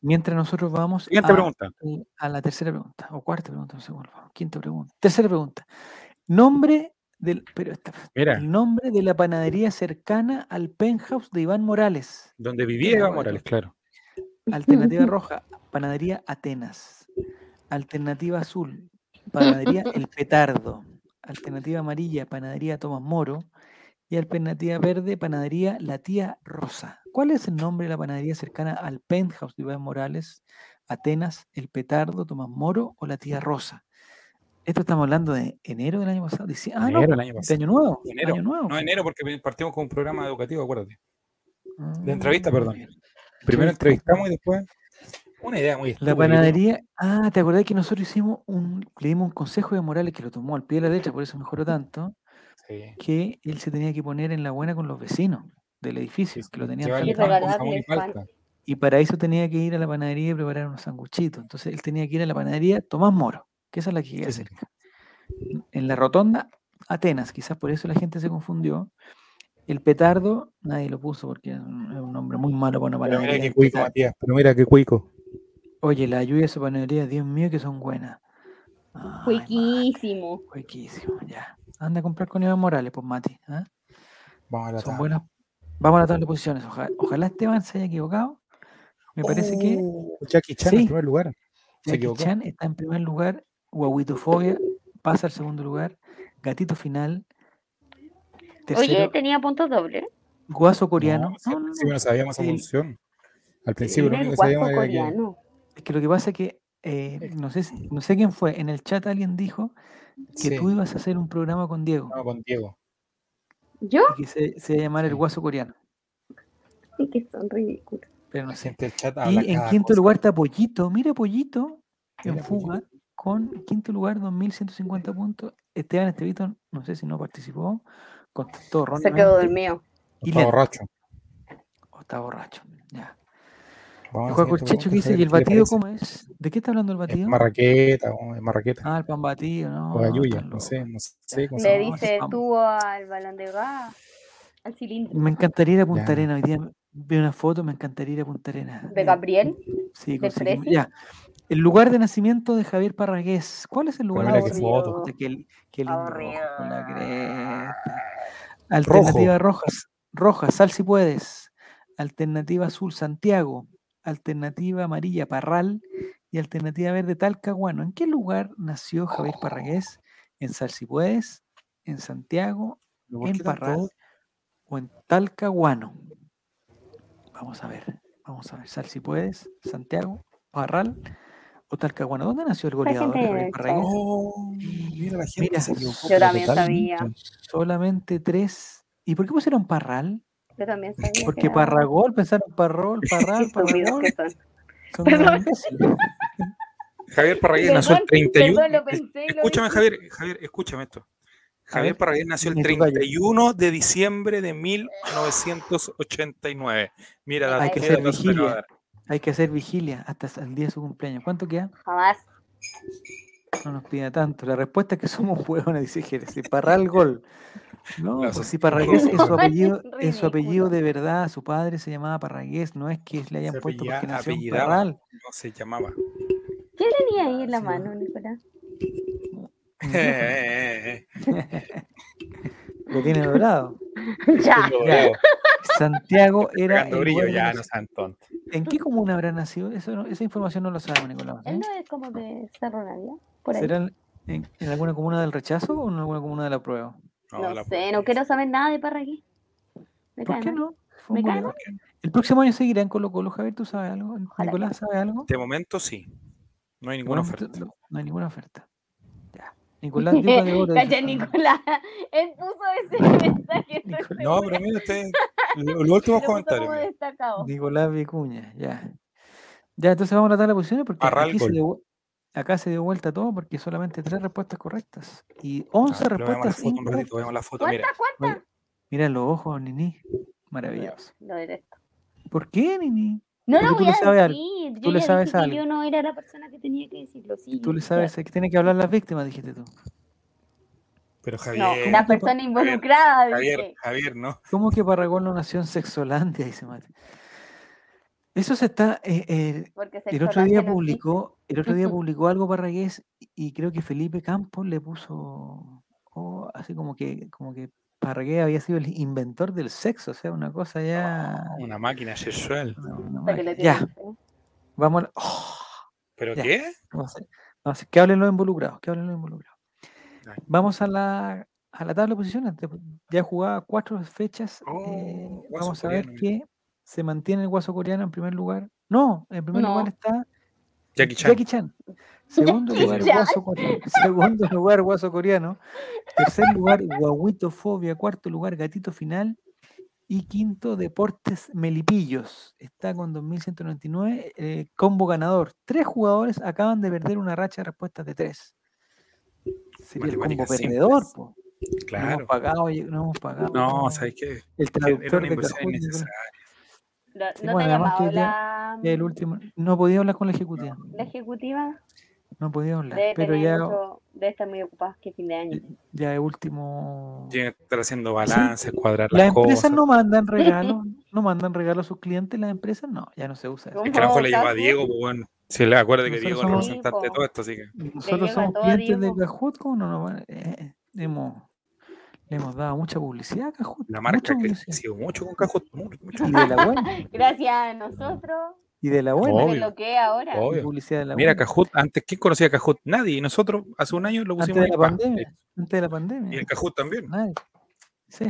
[SPEAKER 2] Mientras nosotros vamos a,
[SPEAKER 1] pregunta.
[SPEAKER 2] eh, a la tercera pregunta, o cuarta pregunta, no sé cuál quinta pregunta. Tercera pregunta. Nombre del, pero esta-
[SPEAKER 1] Mira,
[SPEAKER 2] el nombre de la panadería cercana al penthouse de Iván Morales.
[SPEAKER 1] donde vivía
[SPEAKER 2] bueno.
[SPEAKER 1] Morales, claro.
[SPEAKER 2] Alternativa roja, panadería Atenas. Alternativa azul, panadería El Petardo. Alternativa amarilla, panadería Tomás Moro. Y alternativa verde, panadería La Tía Rosa. ¿Cuál es el nombre de la panadería cercana al penthouse de Iván Morales, Atenas, El Petardo, Tomás Moro o La Tía Rosa? Esto estamos hablando de enero del año pasado. Dice, ah, no,
[SPEAKER 1] año
[SPEAKER 2] de año nuevo.
[SPEAKER 1] Enero.
[SPEAKER 2] Año nuevo.
[SPEAKER 1] No, enero, porque partimos con un programa educativo, acuérdate.
[SPEAKER 2] Ah,
[SPEAKER 1] De entrevista,
[SPEAKER 2] muy
[SPEAKER 1] perdón. Primero
[SPEAKER 2] Entrevista.
[SPEAKER 1] entrevistamos y después. Una idea muy
[SPEAKER 2] La
[SPEAKER 1] estúpida,
[SPEAKER 2] panadería, ah, ¿te acordás que nosotros hicimos un, le dimos un consejo de Morales que lo tomó al pie de la letra, por eso mejoró tanto,
[SPEAKER 1] Sí.
[SPEAKER 2] que él se tenía que poner en la buena con los vecinos del edificio, que lo tenían
[SPEAKER 3] Y
[SPEAKER 1] pan y.
[SPEAKER 2] Y para eso tenía que ir a la panadería y preparar unos sanguchitos. Entonces él tenía que ir a la panadería Tomás Moro, que esa es la que queda
[SPEAKER 1] Sí, sí.
[SPEAKER 2] cerca. En la rotonda, Atenas, quizás por eso la gente se confundió. El petardo, nadie lo puso porque es un nombre muy malo para una
[SPEAKER 1] Pero
[SPEAKER 2] panadería.
[SPEAKER 1] mira qué
[SPEAKER 2] el
[SPEAKER 1] cuico. Matías. Pero mira qué cuico.
[SPEAKER 2] Oye, la lluvia de esa panadería, Dios mío, que son buenas. Ay, madre. Huequísimo, ya. Anda a comprar con Iván Morales, pues Mati. ¿ah?
[SPEAKER 1] Vamos a la
[SPEAKER 2] Son
[SPEAKER 1] tabla.
[SPEAKER 2] buenas. Vamos a la tabla de posiciones. Ojalá, ojalá Esteban se haya equivocado. Me parece que
[SPEAKER 1] Jackie Chan en primer lugar. Se
[SPEAKER 2] Jackie
[SPEAKER 1] equivocó.
[SPEAKER 2] Chan está en primer lugar. Guaguitofobia pasa al segundo lugar. Gatito final. Tercero,
[SPEAKER 3] Oye, tenía puntos dobles.
[SPEAKER 2] Guaso coreano.
[SPEAKER 1] No, si
[SPEAKER 2] No,
[SPEAKER 1] al
[SPEAKER 2] no,
[SPEAKER 1] principio
[SPEAKER 2] no.
[SPEAKER 1] no sabíamos esa
[SPEAKER 2] El-
[SPEAKER 1] función. Al principio lo
[SPEAKER 3] el
[SPEAKER 1] único que sabíamos era que.
[SPEAKER 3] coreano.
[SPEAKER 2] Es que lo que pasa es que eh, no, sé, no sé quién fue. En el chat alguien dijo que
[SPEAKER 1] Sí,
[SPEAKER 2] tú ibas a hacer un programa con Diego
[SPEAKER 1] no, con Diego.
[SPEAKER 3] ¿Yo?
[SPEAKER 2] y que se, se iba a llamar El
[SPEAKER 1] Sí.
[SPEAKER 2] Guaso Coreano.
[SPEAKER 3] Sí, que son ridículos.
[SPEAKER 2] Pero no sé.
[SPEAKER 1] chat
[SPEAKER 2] Y en quinto
[SPEAKER 1] cosa.
[SPEAKER 2] lugar está Pollito. Mira Pollito en
[SPEAKER 1] Mira,
[SPEAKER 2] fuga con quinto lugar 2150 puntos. Esteban Estevito, no sé si no participó, contestó
[SPEAKER 3] Se quedó dormido.
[SPEAKER 2] y
[SPEAKER 1] Está borracho.
[SPEAKER 2] o está borracho. Ya.
[SPEAKER 1] Vamos la
[SPEAKER 2] Juan Corchecho que dice,
[SPEAKER 1] Javier,
[SPEAKER 2] ¿y el
[SPEAKER 1] ¿qué le
[SPEAKER 2] batido cómo es? ¿De qué está hablando el
[SPEAKER 1] Es
[SPEAKER 2] batido?
[SPEAKER 1] marraqueta, es marraqueta.
[SPEAKER 2] Ah, el pan batido, no.
[SPEAKER 1] o
[SPEAKER 2] están
[SPEAKER 1] no sé, no sé cómo
[SPEAKER 3] Le dice tú al balón de gas, al cilindro.
[SPEAKER 2] Me encantaría ir a Punta. Arena. Hoy día vi una foto, me encantaría ir a Punta Arena.
[SPEAKER 3] De Gabriel.
[SPEAKER 2] Sí,
[SPEAKER 3] ¿De Fresi?
[SPEAKER 2] Ya. El lugar de nacimiento de Javier Parragués. ¿Cuál es el lugar de nacimiento?
[SPEAKER 1] foto.
[SPEAKER 2] Puta, Qué, qué lindo
[SPEAKER 3] Aburrido.
[SPEAKER 2] rojo con la cresta. Alternativa rojas, roja, sal si puedes. Alternativa azul, Santiago. Alternativa amarilla, Parral. Y alternativa verde, Talcahuano. ¿En qué lugar nació Javier Parragués? ¿En Sal si puedes? ¿En Santiago?
[SPEAKER 1] ¿Pero por
[SPEAKER 2] ¿En Parral? ¿O en Talcahuano? Vamos a ver. Vamos a ver. Sal si puedes. Santiago, Parral o Talcahuano. ¿Dónde nació el
[SPEAKER 3] Hay
[SPEAKER 2] goleador de?
[SPEAKER 1] Oh, mira la gente
[SPEAKER 2] Mira,
[SPEAKER 1] se equivocó.
[SPEAKER 3] Yo también sabía.
[SPEAKER 2] Solamente tres. ¿Y por qué pusieron Parral?
[SPEAKER 3] Yo también sabía. que
[SPEAKER 2] Porque Parragol, pensaron Parrol, Parral, Parragol.
[SPEAKER 3] son. Perdón.
[SPEAKER 1] Javier Parragués nació el
[SPEAKER 3] Perdón,
[SPEAKER 1] 31.
[SPEAKER 3] perdón, lo
[SPEAKER 1] es-
[SPEAKER 3] pensé y lo
[SPEAKER 1] escúchame. Javier, Javier, escúchame esto. Javier Parragués nació el
[SPEAKER 2] dime tu gallo.
[SPEAKER 1] 31 de diciembre de 1989. Mira,
[SPEAKER 3] Hay
[SPEAKER 1] dato
[SPEAKER 3] que
[SPEAKER 1] de
[SPEAKER 2] vigilia. Hay que hacer vigilia hasta el día de su cumpleaños. ¿Cuánto queda?
[SPEAKER 3] Jamás.
[SPEAKER 2] No nos pida tanto. La respuesta es que somos hueones, dice Jerez. Si Parral gol. No,
[SPEAKER 1] Claro,
[SPEAKER 2] pues si Parragués es su apellido, es su apellido de verdad. Su padre se llamaba Parragués, no es que le hayan
[SPEAKER 1] Se
[SPEAKER 2] puesto porque nació en Parral.
[SPEAKER 1] no se llamaba.
[SPEAKER 3] ¿Qué tenía ahí en la
[SPEAKER 2] Sí,
[SPEAKER 3] mano, Nicolás?
[SPEAKER 2] Lo tiene dorado.
[SPEAKER 3] ya.
[SPEAKER 2] Ya. Santiago era. El
[SPEAKER 1] brillo, ya no sean tontos.
[SPEAKER 2] ¿En qué comuna habrá nacido? Eso no- esa información no lo sabemos, Nicolás. ¿eh?
[SPEAKER 3] Él no es como de Cerro Navia. Por ahí.
[SPEAKER 2] ¿Será en, en- en alguna comuna del rechazo o en alguna comuna de la prueba?
[SPEAKER 3] No,
[SPEAKER 1] la
[SPEAKER 3] sé, no quiero saber nada de Parragués. Me
[SPEAKER 2] ¿Por qué no?
[SPEAKER 3] Me.
[SPEAKER 2] El próximo año seguirá en Colo Colo, Javier, ¿tú sabes algo?
[SPEAKER 3] Ojalá.
[SPEAKER 2] ¿Nicolás sabe algo?
[SPEAKER 1] De momento sí. No hay ninguna oferta.
[SPEAKER 2] No, no hay ninguna oferta. Ya. Nicolás de Oro.
[SPEAKER 3] Cacha,
[SPEAKER 2] Fernando.
[SPEAKER 3] Nicolás. Él puso ese mensaje.
[SPEAKER 2] Nicolás.
[SPEAKER 1] No, pero mira, usted, los
[SPEAKER 3] Lo
[SPEAKER 1] últimos comentarios.
[SPEAKER 2] Nicolás Vicuña, ya. Ya, entonces vamos a tratar las posiciones porque
[SPEAKER 1] Arral
[SPEAKER 2] aquí se
[SPEAKER 1] gol.
[SPEAKER 2] dio, acá se dio vuelta todo porque solamente tres respuestas correctas y 11
[SPEAKER 1] Ah, pero veamos la
[SPEAKER 2] respuestas
[SPEAKER 1] foto un ratito,
[SPEAKER 2] incorrectas.
[SPEAKER 1] veamos la foto, mira.
[SPEAKER 2] Mira los ojos, Nini. Maravilloso.
[SPEAKER 3] Lo detesto.
[SPEAKER 2] ¿Por qué, Nini?
[SPEAKER 3] No
[SPEAKER 2] Porque
[SPEAKER 3] lo
[SPEAKER 2] tú
[SPEAKER 3] voy
[SPEAKER 2] le
[SPEAKER 3] a
[SPEAKER 2] sabes algo,
[SPEAKER 3] decir.
[SPEAKER 2] tú
[SPEAKER 3] Yo
[SPEAKER 2] le
[SPEAKER 3] ya
[SPEAKER 2] sabes
[SPEAKER 3] dije que
[SPEAKER 2] algo.
[SPEAKER 3] yo no era la persona que tenía que decirlo. Sí,
[SPEAKER 2] Tú le sabes
[SPEAKER 3] sé.
[SPEAKER 2] que tienen que hablar las víctimas, dijiste tú.
[SPEAKER 1] Pero
[SPEAKER 3] No,
[SPEAKER 1] Javier,
[SPEAKER 3] la persona involucrada.
[SPEAKER 1] Javier. Javier, ¿no?
[SPEAKER 2] ¿Cómo que Parragón no nació en Sexolandia? Dice Mate. Eso se está. eh, eh, el otro día
[SPEAKER 3] no
[SPEAKER 2] publicó, el otro día publicó algo Parragués y- creo que Felipe Campos le puso oh, así como que, como que Parragués había sido el inventor del sexo, o sea, una cosa ya.
[SPEAKER 1] Una máquina sexual.
[SPEAKER 2] una- una. Ya, vamos a. oh,
[SPEAKER 1] ¿Pero
[SPEAKER 2] Ya.
[SPEAKER 1] qué?
[SPEAKER 2] vamos a- vamos a- que hablen los involucrados, que hablen los involucrados. Vamos a la, a la tabla de posiciones. Ya jugaba cuatro fechas.
[SPEAKER 1] Oh,
[SPEAKER 2] eh,
[SPEAKER 1] Guaso
[SPEAKER 2] vamos a ver
[SPEAKER 1] coreano,
[SPEAKER 2] que se mantiene el guaso coreano en primer lugar. No, en primer lugar está
[SPEAKER 1] Jackie Chan.
[SPEAKER 2] Jackie Chan. Segundo
[SPEAKER 3] Jackie
[SPEAKER 2] lugar,
[SPEAKER 3] Chan.
[SPEAKER 2] guaso coreano. Segundo lugar, guaso coreano. Tercer lugar, guaguitofobia. Cuarto lugar, gatito final. Y quinto, Deportes Melipillos. Está con 2.199. eh, combo ganador. Tres jugadores acaban de perder una racha de respuestas de tres. Sería el combo perdedor. po. No
[SPEAKER 1] Claro.
[SPEAKER 2] hemos pagado, oye, no hemos pagado.
[SPEAKER 1] No, ¿sabes qué?
[SPEAKER 2] El traductor de
[SPEAKER 1] innecesaria.
[SPEAKER 3] No,
[SPEAKER 2] Sí,
[SPEAKER 3] no
[SPEAKER 2] bueno,
[SPEAKER 3] te llamado la,
[SPEAKER 2] el último. No podía hablar con la ejecutiva.
[SPEAKER 3] la ejecutiva.
[SPEAKER 2] No podía hablar.
[SPEAKER 3] Debe,
[SPEAKER 2] Pero ya,
[SPEAKER 3] mucho- debe estar muy ocupada que fin de año.
[SPEAKER 2] ya el último.
[SPEAKER 1] Tienen que estar haciendo balances, cuadrar
[SPEAKER 2] Las
[SPEAKER 1] las
[SPEAKER 2] empresas
[SPEAKER 1] cosas.
[SPEAKER 2] no mandan regalos, no mandan regalos a sus clientes, las empresas no, ya no se usa eso.
[SPEAKER 1] Es que a lo mejor le lleva a Diego, pues bueno. Si le acuerda que
[SPEAKER 2] Nosotros
[SPEAKER 1] Diego es representante de
[SPEAKER 3] Sí,
[SPEAKER 1] todo esto, así que.
[SPEAKER 2] Nosotros somos
[SPEAKER 3] a
[SPEAKER 2] clientes de. Kahoot, ¿cómo no nos van? eh, hemos, le hemos dado mucha publicidad a Kahoot.
[SPEAKER 1] La marca que ha crecido mucho con Cajot. mucho, mucho.
[SPEAKER 2] Y de la buena,
[SPEAKER 3] Gracias a nosotros.
[SPEAKER 2] y de la buena.
[SPEAKER 1] Obvio.
[SPEAKER 3] de lo que es ahora.
[SPEAKER 2] y
[SPEAKER 1] Obvio.
[SPEAKER 2] publicidad de la
[SPEAKER 1] Mira,
[SPEAKER 2] buena.
[SPEAKER 1] Cajut, antes, ¿quién conocía Cajut? Nadie. Y nosotros hace un año lo
[SPEAKER 2] Antes
[SPEAKER 1] pusimos
[SPEAKER 2] de
[SPEAKER 1] ahí,
[SPEAKER 2] la
[SPEAKER 1] pa,
[SPEAKER 2] pandemia. Antes de la
[SPEAKER 1] Y
[SPEAKER 2] pandemia.
[SPEAKER 1] el Cajut también.
[SPEAKER 2] Nadie. Sí.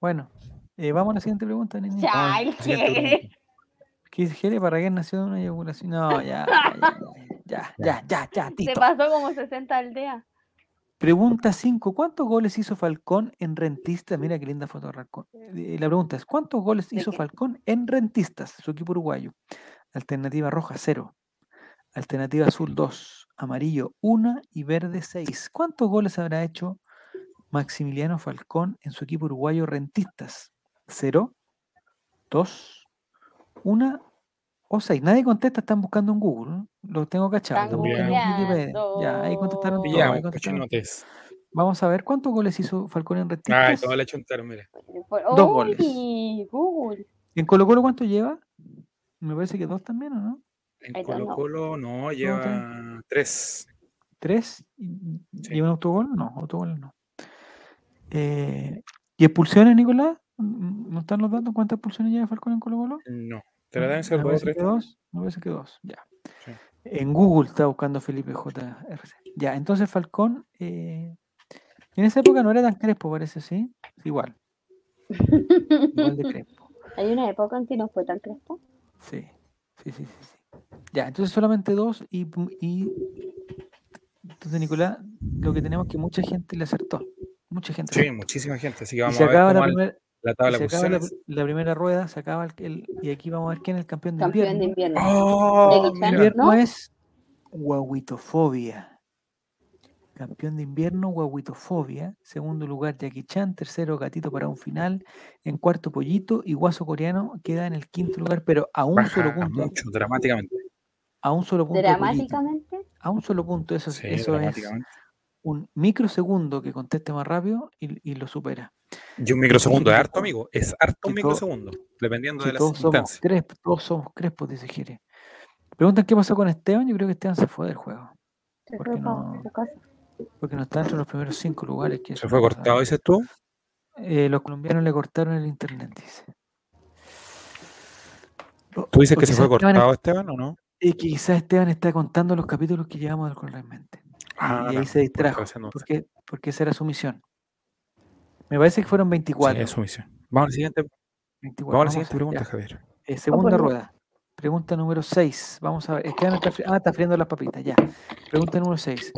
[SPEAKER 2] Bueno, eh, vamos a la siguiente pregunta, niña.
[SPEAKER 3] Ya, el
[SPEAKER 1] siguiente
[SPEAKER 3] que-
[SPEAKER 2] ¿Qué dice Jere? ¿Para qué nació de una eyaculación? No, ya, ya, ya, ya, ya, ya,
[SPEAKER 3] Se pasó como 60 aldeas.
[SPEAKER 2] Pregunta 5. ¿Cuántos goles hizo Falcón en Rentistas? Mira qué linda foto de Falcón. Eh, La pregunta es, ¿cuántos goles
[SPEAKER 3] ¿De
[SPEAKER 2] hizo? Falcón en Rentistas, su equipo uruguayo? Alternativa roja, 0. Alternativa azul, 2. Amarillo, 1 y verde, 6. ¿Cuántos goles habrá hecho Maximiliano Falcón en su equipo uruguayo Rentistas? 0, 2, 1 o 6. Nadie contesta, están buscando en Google. Lo tengo cachado.
[SPEAKER 3] Están.
[SPEAKER 2] Ya, ahí contestaron todo. ahí
[SPEAKER 1] Pillamos,
[SPEAKER 2] contestaron
[SPEAKER 1] cochinotes.
[SPEAKER 2] Vamos a ver cuántos goles hizo Falcón en
[SPEAKER 1] Ay,
[SPEAKER 2] Rentistas.
[SPEAKER 1] todo le he hecho entero, mire.
[SPEAKER 3] Por-
[SPEAKER 2] Dos goles.
[SPEAKER 3] Google.
[SPEAKER 2] ¿En Colo Colo cuánto lleva? Me parece que dos también, ¿o no?
[SPEAKER 1] En Colo. Colo no, lleva tres.
[SPEAKER 2] ¿Tres? ¿Y-
[SPEAKER 1] Sí.
[SPEAKER 2] ¿Lleva un autogol? No, autogol no. Eh, ¿Y expulsiones, Nicolás? ¿No están los datos cuántas expulsiones lleva Falcón en Colo Colo?
[SPEAKER 1] No. Pero deben ser
[SPEAKER 2] Me
[SPEAKER 1] dos tres.
[SPEAKER 2] que dos. Me parece que dos, ya.
[SPEAKER 1] Sí.
[SPEAKER 2] En Google está buscando Felipe JRC. Ya, entonces Falcón, eh, en esa época no era tan crespo, parece, ¿sí? Igual, igual de crespo.
[SPEAKER 3] Hay una época en que no fue tan crespo.
[SPEAKER 2] Sí, sí, sí, sí. sí. Ya, entonces solamente dos y, y entonces Nicolás, lo que tenemos es que mucha gente le acertó. Mucha gente.
[SPEAKER 1] Sí, muchísima gente. Así que
[SPEAKER 2] y
[SPEAKER 1] vamos
[SPEAKER 2] se
[SPEAKER 1] a ver
[SPEAKER 2] acaba,
[SPEAKER 1] cómo
[SPEAKER 2] la,
[SPEAKER 1] al-
[SPEAKER 2] primer-
[SPEAKER 1] la tabla
[SPEAKER 2] se acaba la, primera rueda, se acaba el, el- y aquí vamos a ver quién es el campeón de
[SPEAKER 3] Campeón de
[SPEAKER 2] invierno.
[SPEAKER 3] invierno.
[SPEAKER 1] Oh,
[SPEAKER 2] invierno
[SPEAKER 3] ¿no?
[SPEAKER 2] es guaguitofobia. Campeón de invierno, guaguitofobia. Segundo lugar, Jackie Chan. Tercero, Gatito para un final. En cuarto, Pollito. Y Guaso Coreano queda en el quinto lugar, pero a un solo punto.
[SPEAKER 1] mucho, dramáticamente.
[SPEAKER 2] A un solo punto.
[SPEAKER 3] Dramáticamente.
[SPEAKER 2] A un solo punto. Eso, es-
[SPEAKER 1] Sí,
[SPEAKER 2] eso es
[SPEAKER 1] dramáticamente.
[SPEAKER 2] Un microsegundo que conteste más rápido y, y lo supera.
[SPEAKER 1] Y un microsegundo es harto, amigo. Es harto un microsegundo. Dependiendo de las
[SPEAKER 2] todos somos
[SPEAKER 1] instancias.
[SPEAKER 2] crespos, todos somos crespos, dice Jere. Preguntan qué pasó con Esteban. Yo creo que Esteban se fue del juego.
[SPEAKER 3] Se
[SPEAKER 2] ¿Por
[SPEAKER 3] fue
[SPEAKER 2] qué
[SPEAKER 3] pa'
[SPEAKER 2] no? Porque no está entre los primeros cinco lugares. Que
[SPEAKER 1] Se fue cortado, dices tú.
[SPEAKER 2] Eh, los colombianos le cortaron el internet, dice.
[SPEAKER 1] ¿Tú dices
[SPEAKER 2] O
[SPEAKER 1] que se fue
[SPEAKER 2] Esteban
[SPEAKER 1] cortado, Esteban, o no?
[SPEAKER 2] Y quizás Esteban está contando los capítulos que llevamos del Correctamente.
[SPEAKER 1] Ah,
[SPEAKER 2] y ahí
[SPEAKER 1] no,
[SPEAKER 2] se distrajo.
[SPEAKER 1] porque
[SPEAKER 2] Porque, porque esa era su misión. Me parece que fueron 24.
[SPEAKER 1] Sí, es su misión. Vamos a la siguiente,
[SPEAKER 2] 24,
[SPEAKER 1] vamos a la
[SPEAKER 2] vamos
[SPEAKER 1] siguiente
[SPEAKER 2] a-
[SPEAKER 1] pregunta,
[SPEAKER 2] ya.
[SPEAKER 1] Javier.
[SPEAKER 2] Eh, segunda rueda. Pregunta número 6. Vamos a ver. Está, ah, está friendo las papitas, ya. Pregunta número 6.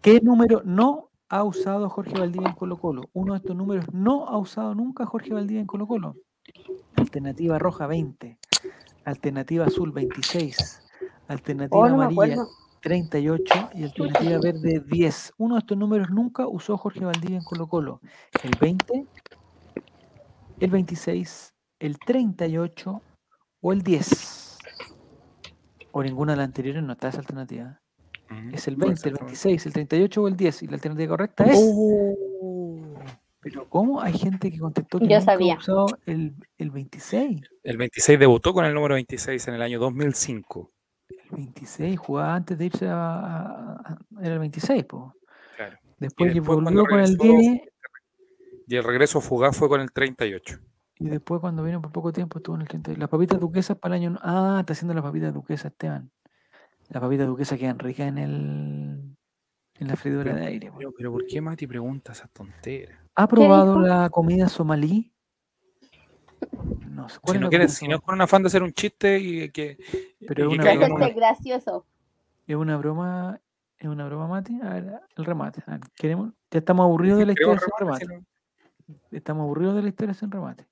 [SPEAKER 2] ¿Qué número no ha usado Jorge Valdivia en Colo Colo? Uno de estos números no ha usado nunca Jorge Valdivia en Colo Colo. Alternativa roja 20. Alternativa azul 26. Alternativa
[SPEAKER 3] Oh, no
[SPEAKER 2] amarilla. 38 y alternativa verde 10. Uno de estos números nunca usó Jorge Valdivia en Colo Colo. El 20, el 26, el 38 o el 10. O ninguna de las anteriores no está esa alternativa.
[SPEAKER 1] Ujú.
[SPEAKER 2] Es el
[SPEAKER 1] Puede
[SPEAKER 2] 20,
[SPEAKER 1] ser,
[SPEAKER 2] el
[SPEAKER 1] puede
[SPEAKER 2] 26, el 38 o el 10. Y la alternativa correcta es...
[SPEAKER 1] Oh.
[SPEAKER 2] Pero ¿cómo hay gente que contestó que
[SPEAKER 3] Yo
[SPEAKER 2] nunca ha
[SPEAKER 3] sabía.
[SPEAKER 2] usado el, el 26?
[SPEAKER 1] El 26 debutó con el número 26 en el año 2005.
[SPEAKER 2] El 26 jugaba antes de irse a... a- a- era el 26, po.
[SPEAKER 1] Claro.
[SPEAKER 2] Después, que
[SPEAKER 1] después
[SPEAKER 2] volvió con el
[SPEAKER 1] regresó-
[SPEAKER 2] 10
[SPEAKER 1] Y el regreso fugaz fue con el 38.
[SPEAKER 2] Y después cuando vino por poco tiempo estuvo en el 30. Las papitas duquesas para el año... Ah, está haciendo las papitas duquesas, Esteban. Las papitas duquesas quedan ricas en el... En la freidora de aire.
[SPEAKER 1] Pero, pero ¿por qué Mati pregunta esas tonteras?
[SPEAKER 2] ¿Ha probado la comida somalí? No sé. ¿Cuál
[SPEAKER 1] Si
[SPEAKER 2] es
[SPEAKER 1] no, quieres, si no es con un afán de hacer un chiste y que,
[SPEAKER 2] Pero
[SPEAKER 1] y
[SPEAKER 2] es
[SPEAKER 1] que
[SPEAKER 2] una
[SPEAKER 1] en
[SPEAKER 2] broma.
[SPEAKER 1] una-
[SPEAKER 3] Hacerte gracioso.
[SPEAKER 2] ¿Es una broma? ¿Es una broma, Mati? A ver, el remate. A ver, queremos... Ya estamos aburridos de la historia sin
[SPEAKER 1] remate,
[SPEAKER 2] remate. Estamos aburridos de la historia sin remate.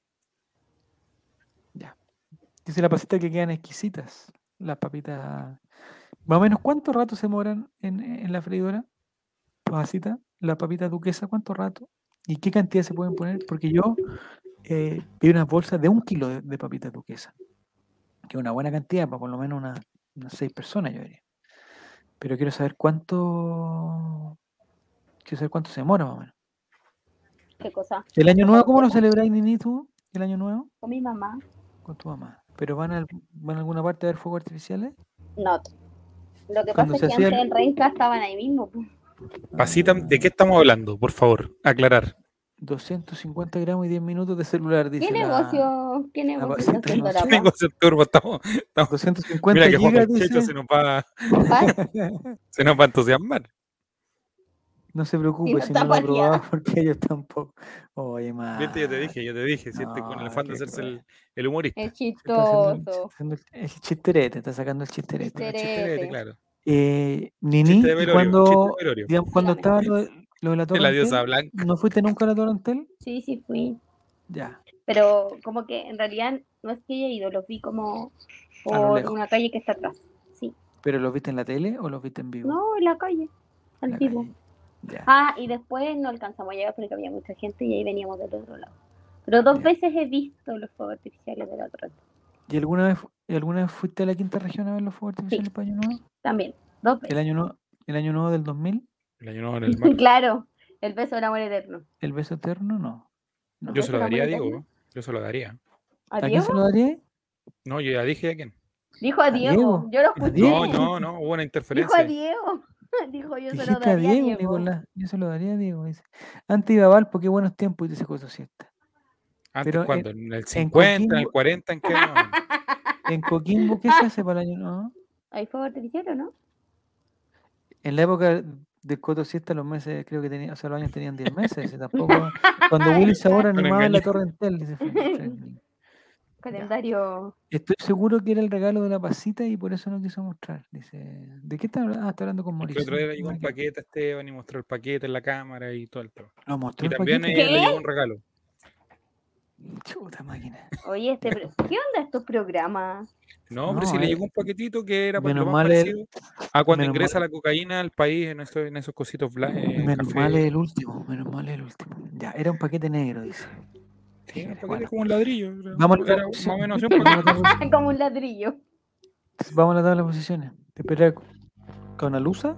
[SPEAKER 2] Ya. Dice la pasita que quedan exquisitas. Las papitas. Más o menos, ¿cuánto rato se demoran en, en la freidora? Pasita, la papita duquesa, ¿cuánto rato? ¿Y qué cantidad se pueden poner? Porque yo eh, vi una bolsa de un kilo de, de papitas duquesa. Que es una buena cantidad, para por lo menos unas, unas seis personas, yo diría. Pero quiero saber cuánto. Quiero saber cuánto se demora, más o menos.
[SPEAKER 3] ¿Qué cosa?
[SPEAKER 2] ¿El año nuevo cómo lo celebráis, Nini, tú? ¿El año nuevo?
[SPEAKER 3] Con mi mamá.
[SPEAKER 2] Con tu mamá. ¿Pero van, al- van a alguna parte a ver fuegos artificiales?
[SPEAKER 3] No. Lo que
[SPEAKER 2] Cuando
[SPEAKER 3] pasa es que antes
[SPEAKER 2] el-
[SPEAKER 3] en Renca estaban ahí mismo.
[SPEAKER 1] Pasita, ¿de qué estamos hablando? Por favor, aclarar.
[SPEAKER 2] 250 gramos y 10 minutos de celular, dice
[SPEAKER 3] ¿Qué
[SPEAKER 2] la-
[SPEAKER 3] negocio? ¿Qué negocio
[SPEAKER 2] pasita
[SPEAKER 3] está haciendo
[SPEAKER 2] no
[SPEAKER 3] la
[SPEAKER 2] sé.
[SPEAKER 3] mamá?
[SPEAKER 1] Negocio turbo, estamos, estamos-
[SPEAKER 2] 250
[SPEAKER 1] Mira que Juan
[SPEAKER 2] gigas,
[SPEAKER 1] Checho
[SPEAKER 2] dice.
[SPEAKER 1] se nos va, se nos va a entusiasmar.
[SPEAKER 2] No se preocupe
[SPEAKER 3] no
[SPEAKER 2] si
[SPEAKER 3] está
[SPEAKER 2] no lo probado porque ellos tampoco. Oye, más.
[SPEAKER 1] Viste, yo te dije, yo te dije, siente con el
[SPEAKER 2] No,
[SPEAKER 1] afán de
[SPEAKER 2] qué
[SPEAKER 1] hacerse el, el humorista.
[SPEAKER 3] es
[SPEAKER 2] el-
[SPEAKER 3] chistoso.
[SPEAKER 2] el, el chisterete, está sacando el chisterete.
[SPEAKER 3] Chisterete.
[SPEAKER 1] Chisterete, claro.
[SPEAKER 2] Eh, Nini, cuando, digamos, cuando estaba lo lo de la Torre
[SPEAKER 1] la diosa
[SPEAKER 2] Antel,
[SPEAKER 1] blanca.
[SPEAKER 2] ¿no fuiste nunca a la Torre Antel?
[SPEAKER 3] Sí, sí fui.
[SPEAKER 2] Ya.
[SPEAKER 3] Pero como que en realidad no es que haya ido, los vi como por una calle que está atrás. Sí.
[SPEAKER 2] ¿Pero los viste en la tele o los viste en vivo?
[SPEAKER 3] No, en la calle. Al
[SPEAKER 2] La
[SPEAKER 3] vivo.
[SPEAKER 2] calle. Ya.
[SPEAKER 3] Ah, y después no alcanzamos a llegar porque había mucha gente y ahí veníamos del otro lado. Pero dos
[SPEAKER 2] Ya.
[SPEAKER 3] veces he visto los fuegos artificiales de la Torre.
[SPEAKER 2] ¿Y alguna vez, alguna vez fuiste a la quinta región a ver los fuegos artificiales para Año Nuevo?
[SPEAKER 3] También, dos
[SPEAKER 2] ¿El
[SPEAKER 3] veces.
[SPEAKER 2] año, nuevo, ¿El año nuevo del 2000?
[SPEAKER 1] El año nuevo en el mar.
[SPEAKER 3] claro, el beso del amor eterno.
[SPEAKER 2] ¿El beso eterno? No. No.
[SPEAKER 1] Yo se lo
[SPEAKER 3] ¿Beso del
[SPEAKER 1] daría Diego. ¿no? Yo se lo daría.
[SPEAKER 3] ¿A
[SPEAKER 2] ¿A quién
[SPEAKER 3] Diego?
[SPEAKER 2] se lo daría?
[SPEAKER 1] No, yo ya dije a quién.
[SPEAKER 3] Dijo a
[SPEAKER 2] ¿A
[SPEAKER 3] Diego. Yo lo
[SPEAKER 2] ¿A
[SPEAKER 3] escuché.
[SPEAKER 1] No, no, no, hubo una
[SPEAKER 3] Dijo a
[SPEAKER 1] interferencia.
[SPEAKER 3] Diego. Dijo yo se lo daría a
[SPEAKER 2] Diego,
[SPEAKER 3] Diego.
[SPEAKER 2] Nicolás. Yo se lo daría a Diego. Dice. Antes iba a Valpo, qué buenos tiempos y te sacó su siesta.
[SPEAKER 1] Antes,
[SPEAKER 2] Pero
[SPEAKER 1] ¿cuándo? ¿En el
[SPEAKER 2] en
[SPEAKER 1] 50, en el
[SPEAKER 2] Coquimbo-
[SPEAKER 1] 40, en qué? No,
[SPEAKER 2] En Coquimbo, ¿qué se hace para el año nuevo?
[SPEAKER 3] ¿Hay fuego artificial o no?
[SPEAKER 2] En la época de Coto Siesta, los meses, creo que tenía, o sea, los años tenían 10 meses. tampoco. Cuando Willy Sabor
[SPEAKER 1] Nos
[SPEAKER 2] animaba en la. Torre Entel, dice Fran- Franklin.
[SPEAKER 3] Calendario.
[SPEAKER 2] Estoy seguro que era el regalo de la pasita y por eso no quiso mostrar. Dice, ¿de qué está hablando? Ah, está hablando con Mauricio.
[SPEAKER 1] otro día le llegó un paquete a Esteban y mostró el paquete en la cámara y todo el tema.
[SPEAKER 2] Lo mostró
[SPEAKER 1] Y
[SPEAKER 2] el
[SPEAKER 1] también
[SPEAKER 2] paquete.
[SPEAKER 1] eh, le llegó un regalo.
[SPEAKER 2] Chuta máquina.
[SPEAKER 3] Oye, este, ¿qué onda estos programas?
[SPEAKER 1] No, pero
[SPEAKER 2] No,
[SPEAKER 1] si le
[SPEAKER 2] eh,
[SPEAKER 1] llegó un paquetito que era para
[SPEAKER 2] menos
[SPEAKER 1] lo más
[SPEAKER 2] mal el-
[SPEAKER 1] parecido a cuando ingresa
[SPEAKER 2] mal-
[SPEAKER 1] la cocaína al país en, esto- en esos cositos bla- eh,
[SPEAKER 2] Menos
[SPEAKER 1] café.
[SPEAKER 2] mal es el último, menos mal es el último. Ya, era un paquete negro, dice.
[SPEAKER 1] Sí, un paquete
[SPEAKER 2] bueno.
[SPEAKER 1] como un ladrillo.
[SPEAKER 2] Vamos a la
[SPEAKER 1] más o menos
[SPEAKER 3] Como un ladrillo.
[SPEAKER 2] Vamos a la tabla de posiciones. ¿Te esperas con Alusa?